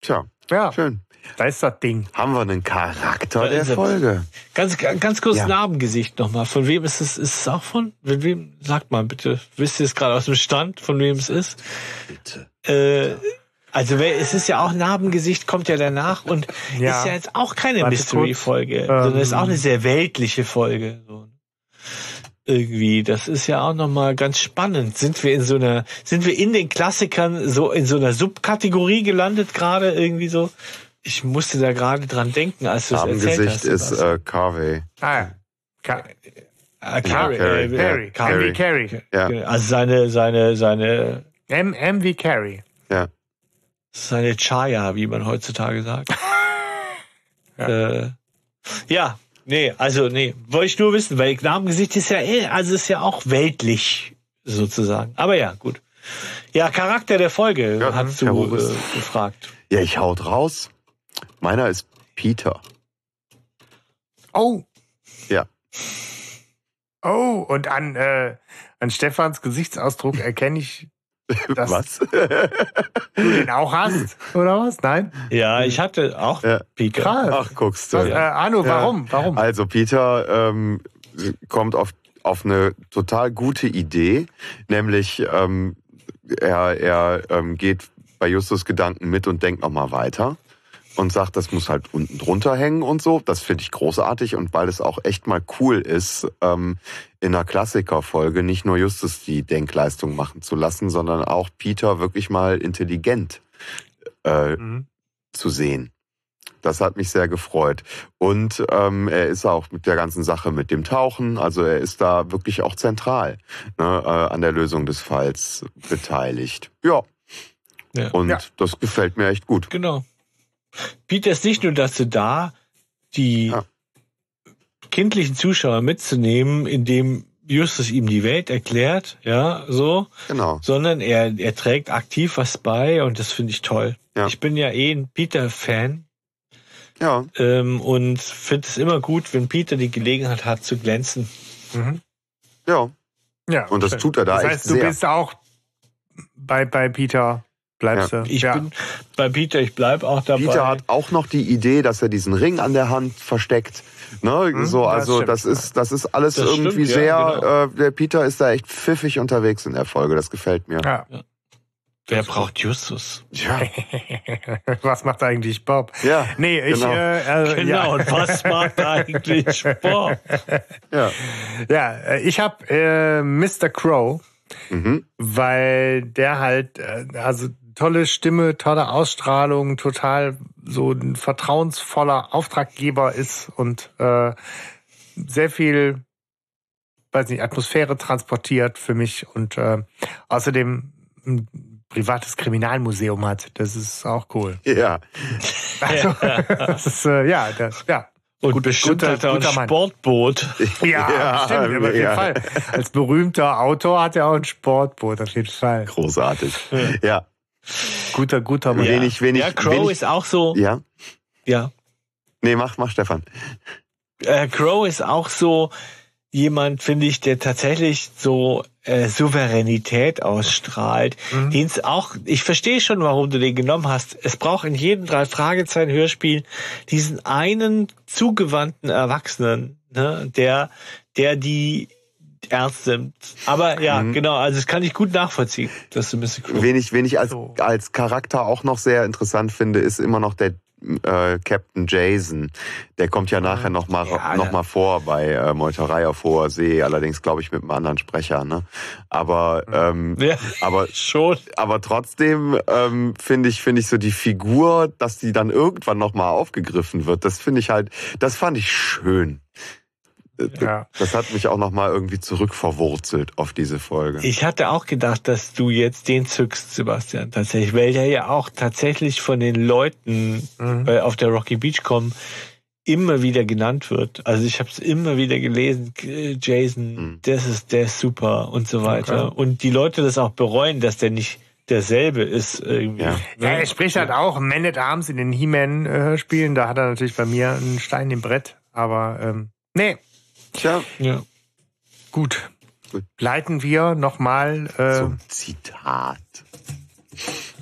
Tja, ja. schön. Da ist das Ding. Haben wir einen Charakter der Folge? Ganz, ganz kurz ja. Narbengesicht nochmal. Von wem ist es? Ist es auch von? Von wem? Sagt mal bitte. Wisst ihr es gerade aus dem Stand, von wem es ist? Bitte. Äh, also es ist ja auch Narbengesicht, kommt ja danach und ja. ist ja jetzt auch keine Mystery-Folge, ähm, sondern ist auch eine sehr weltliche Folge. So. Irgendwie, das ist ja auch nochmal ganz spannend. Sind wir in so einer, sind wir in den Klassikern so in so einer Subkategorie gelandet gerade irgendwie so? Ich musste da gerade dran denken, als du es erzählt hast. ist äh, Carvey. Ah, Car äh. Carey. Carey. Carey. Carey. Ja. Also seine, seine, seine. M, M wie Carey. Ja. Seine Chaya, wie man heutzutage sagt. (laughs) ja. Äh, ja, nee, also nee, wollte ich nur wissen, weil Namengesicht ist ja, eh, also ist ja auch weltlich sozusagen. Aber ja, gut. Ja, Charakter der Folge ja, hast du äh, gefragt. Ja, ich haut raus. Meiner ist Peter. Oh. Ja. Oh, und an, äh, an Stefans Gesichtsausdruck (laughs) erkenne ich, dass Was? du den auch hast, oder was? Nein? Ja, ich hatte auch Ja. Peter. Krass. Ach, guckst du. Was, äh, Arno, Ja. warum? Warum? Also Peter ähm, kommt auf, auf eine total gute Idee, nämlich ähm, er, er ähm, geht bei Justus Gedanken mit und denkt nochmal weiter und sagt, das muss halt unten drunter hängen und so. Das finde ich großartig und weil es auch echt mal cool ist, ähm, in einer Klassikerfolge nicht nur Justus die Denkleistung machen zu lassen, sondern auch Peter wirklich mal intelligent äh, Mhm. zu sehen. Das hat mich sehr gefreut. Und ähm, er ist auch mit der ganzen Sache mit dem Tauchen, also er ist da wirklich auch zentral ne, äh, an der Lösung des Falls beteiligt. Ja. Ja. Und Ja. das gefällt mir echt gut. Genau. Peter ist nicht nur dazu da, die Ja. kindlichen Zuschauer mitzunehmen, indem Justus ihm die Welt erklärt, ja, so, Genau. sondern er, er trägt aktiv was bei und das finde ich toll. Ja. Ich bin ja eh ein Peter-Fan Ja. ähm, und finde es immer gut, wenn Peter die Gelegenheit hat zu glänzen. Mhm. Ja. Ja. Und das tut er da Das echt heißt, du sehr. bist auch bei, bei Peter, bleibst du. Ich ja. bin bei Peter, ich bleib auch dabei. Peter hat auch noch die Idee, dass er diesen Ring an der Hand versteckt. Ne, Hm, so, das also stimmt. das ist, das ist alles Das irgendwie stimmt, ja, genau. sehr. Äh, der Peter ist da echt pfiffig unterwegs in der Folge. Das gefällt mir. ja. Wer braucht Justus? Ja, (laughs) Was macht eigentlich Bob? ja, Nee, ich, Genau. äh, äh, Genau, ja. und was macht (laughs) eigentlich Sport? ja. Ja, äh, ich habe äh, Mr. Crow, Mhm. weil der halt, äh, also tolle Stimme, tolle Ausstrahlung, total so ein vertrauensvoller Auftraggeber ist und äh, sehr viel, weiß nicht, Atmosphäre transportiert für mich und äh, außerdem ein privates Kriminalmuseum hat. Das ist auch cool. Ja. (laughs) Also, das ist, äh, ja, das, ja. Und Gut- bestimmt guter- hat er ein. Sportboot. (laughs) Ja, Ja, stimmt, auf jeden ja. Fall. Als berühmter Autor hat er auch ein Sportboot, auf jeden Fall. Großartig. Ja. Guter, guter Mann. Wenig, wenig, ja, Crow wenig- ist auch so. Ja. Ja. Nee, mach, mach Stefan. Äh, Crow ist auch so jemand, finde ich, der tatsächlich so äh, Souveränität ausstrahlt. Mhm. Den es auch, ich verstehe schon, warum du den genommen hast. Es braucht in jedem drei Fragezeichen Hörspiel diesen einen zugewandten Erwachsenen, ne, der, der die ernst nimmt. Aber ja, Mhm. genau, also das kann ich gut nachvollziehen, dass du Mr. Crow. Wen ich, wen ich als, So. als Charakter auch noch sehr interessant finde, ist immer noch der äh, Captain Jason. Der kommt ja nachher noch mal, Ja, noch ja. mal vor bei äh, Meuterei auf hoher See, allerdings glaube ich mit einem anderen Sprecher. Ne? Aber, ähm, (laughs) Ja, aber schon. aber trotzdem ähm, finde ich finde ich so die Figur, dass die dann irgendwann noch mal aufgegriffen wird. Das finde ich halt, das fand ich schön. Äh, Ja. Das hat mich auch noch mal irgendwie zurückverwurzelt auf diese Folge. Ich hatte auch gedacht, dass du jetzt den zückst, Sebastian, tatsächlich, weil der ja auch tatsächlich von den Leuten Mhm. äh, auf der Rocky Beach kommen immer wieder genannt wird. Also ich habe es immer wieder gelesen, äh, Jason, Mhm. das ist der super und so weiter. Okay. Und die Leute das auch bereuen, dass der nicht derselbe ist irgendwie. Ja. Ja, er spricht halt auch Man at Arms in den He-Man-Hörspielen. Da hat er natürlich bei mir einen Stein im Brett. Aber ähm, nee, Tja, Ja. gut. Gut. Leiten wir nochmal äh, zum Zitat.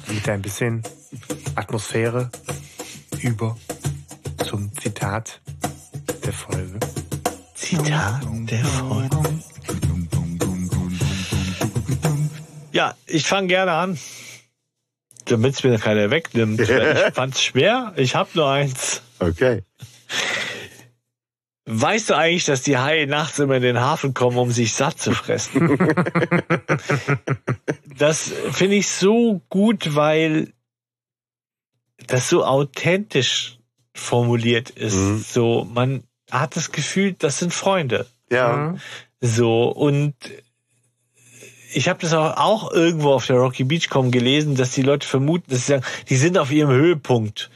mit ein bisschen Atmosphäre über zum Zitat der Folge. Zitat der Folge. Ja, ich fange gerne an. Damit es mir keiner wegnimmt. Ich (laughs) fand's schwer. Ich habe nur eins. Okay. Weißt du eigentlich, dass die Haie nachts immer in den Hafen kommen, um sich satt zu fressen? (laughs) das finde ich so gut, weil das so authentisch formuliert ist. Mhm. So, man hat das Gefühl, das sind Freunde. Ja. Mhm. So, und ich habe das auch, auch irgendwo auf der Rocky Beach kommen gelesen, dass die Leute vermuten, dass sie sagen, die sind auf ihrem Höhepunkt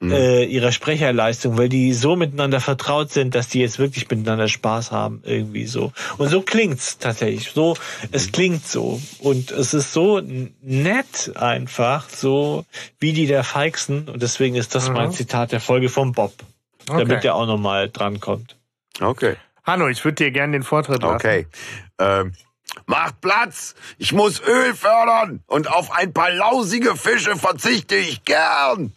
Mhm. äh, ihrer Sprecherleistung, weil die so miteinander vertraut sind, dass die jetzt wirklich miteinander Spaß haben, irgendwie so. Und so klingt's tatsächlich. So, es klingt so. Und es ist so nett einfach, so wie die der Feigsten. Und deswegen ist das Mhm. mein Zitat der Folge von Bob. Damit Okay. der auch nochmal drankommt. Okay. Hanno, ich würde dir gerne den Vortritt lassen. Okay. Ähm, macht Platz! Ich muss Öl fördern und auf ein paar lausige Fische verzichte ich gern.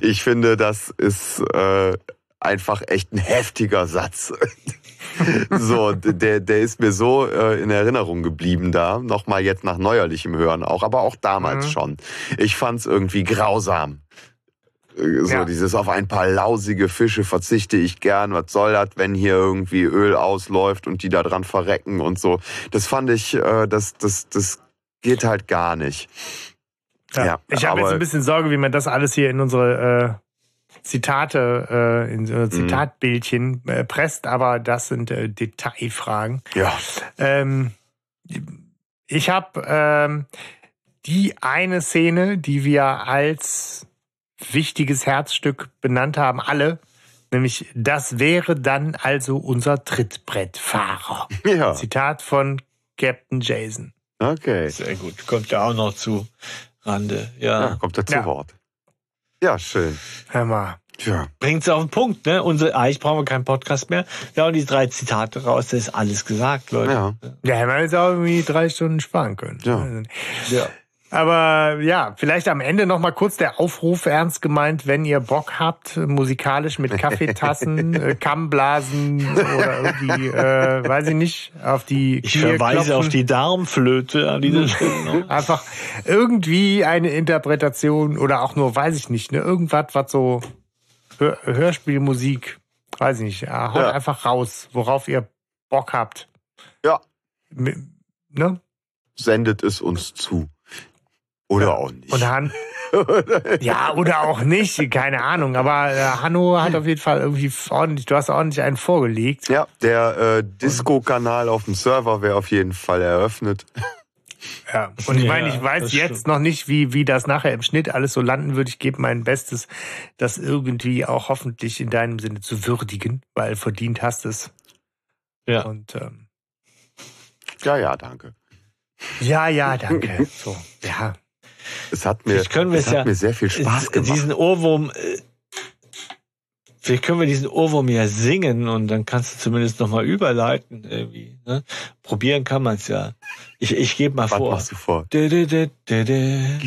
Ich finde, das ist äh, einfach echt ein heftiger Satz. (laughs) so, der, der ist mir so äh, in Erinnerung geblieben da. Nochmal jetzt nach neuerlichem Hören auch, aber auch damals Mhm. schon. Ich fand's irgendwie grausam. Äh, So Ja. dieses auf ein paar lausige Fische verzichte ich gern. Was soll das, wenn hier irgendwie Öl ausläuft und die da dran verrecken und so. Das fand ich, äh, das, das, das geht halt gar nicht. Ja. Ja, ich habe jetzt ein bisschen Sorge, wie man das alles hier in unsere äh, Zitate, äh, in Mhm. so Zitatbildchen äh, presst, aber das sind äh, Detailfragen. Ja. Ähm, ich habe ähm, die eine Szene, die wir als wichtiges Herzstück benannt haben, alle. Nämlich, das wäre dann also unser Trittbrettfahrer. (laughs) Ja. Zitat von Captain Jason. Okay. Sehr gut. Kommt ja auch noch zu Rande. Ja, Ja. kommt er zu Ja. Wort. Ja, schön. Hör mal. Tja. Bringt's auf den Punkt, ne? Unsere, eigentlich brauchen wir keinen Podcast mehr. Wir hauen die drei Zitate raus, da ist alles gesagt, Leute. Ja. Ja, hätten wir jetzt auch irgendwie drei Stunden sparen können. Ja. Ja. Aber ja, vielleicht am Ende noch mal kurz der Aufruf ernst gemeint, wenn ihr Bock habt, musikalisch mit Kaffeetassen, (laughs) äh, Kammblasen oder irgendwie, äh, weiß ich nicht, auf die Ich Knie verweise klopfen. auf die Darmflöte an dieser (laughs) Stelle. Einfach irgendwie eine Interpretation oder auch nur, weiß ich nicht, ne, irgendwas, was so Hör Hörspielmusik, weiß ich nicht, ja, haut Ja. einfach raus, worauf ihr Bock habt. Ja. Ne? Sendet es uns zu. Oder auch nicht. Und Han (laughs) ja, oder auch nicht, keine Ahnung. Aber äh, Hanno hat auf jeden Fall irgendwie ordentlich, du hast ordentlich einen vorgelegt. ja, der äh, Disco-Kanal auf dem Server wäre auf jeden Fall eröffnet. Ja. Und ich Ja, meine, ich weiß das jetzt noch nicht, wie, wie das nachher im Schnitt alles so landen wird. Ich gebe mein Bestes, das irgendwie auch hoffentlich in deinem Sinne zu würdigen, weil verdient hast es. Ja. Und ähm, Ja, ja, danke. ja, ja, danke. (laughs) So, ja. Es hat mir, können es hat ja- mir sehr viel Spaß gemacht. Diesen Ohrwurm, äh, vielleicht können wir diesen Ohrwurm ja singen und dann kannst du zumindest nochmal überleiten irgendwie. Ne? Probieren kann man es ja. Ich, ich gebe mal Was vor. machst du vor? Dä, dä, dä, dä, dä.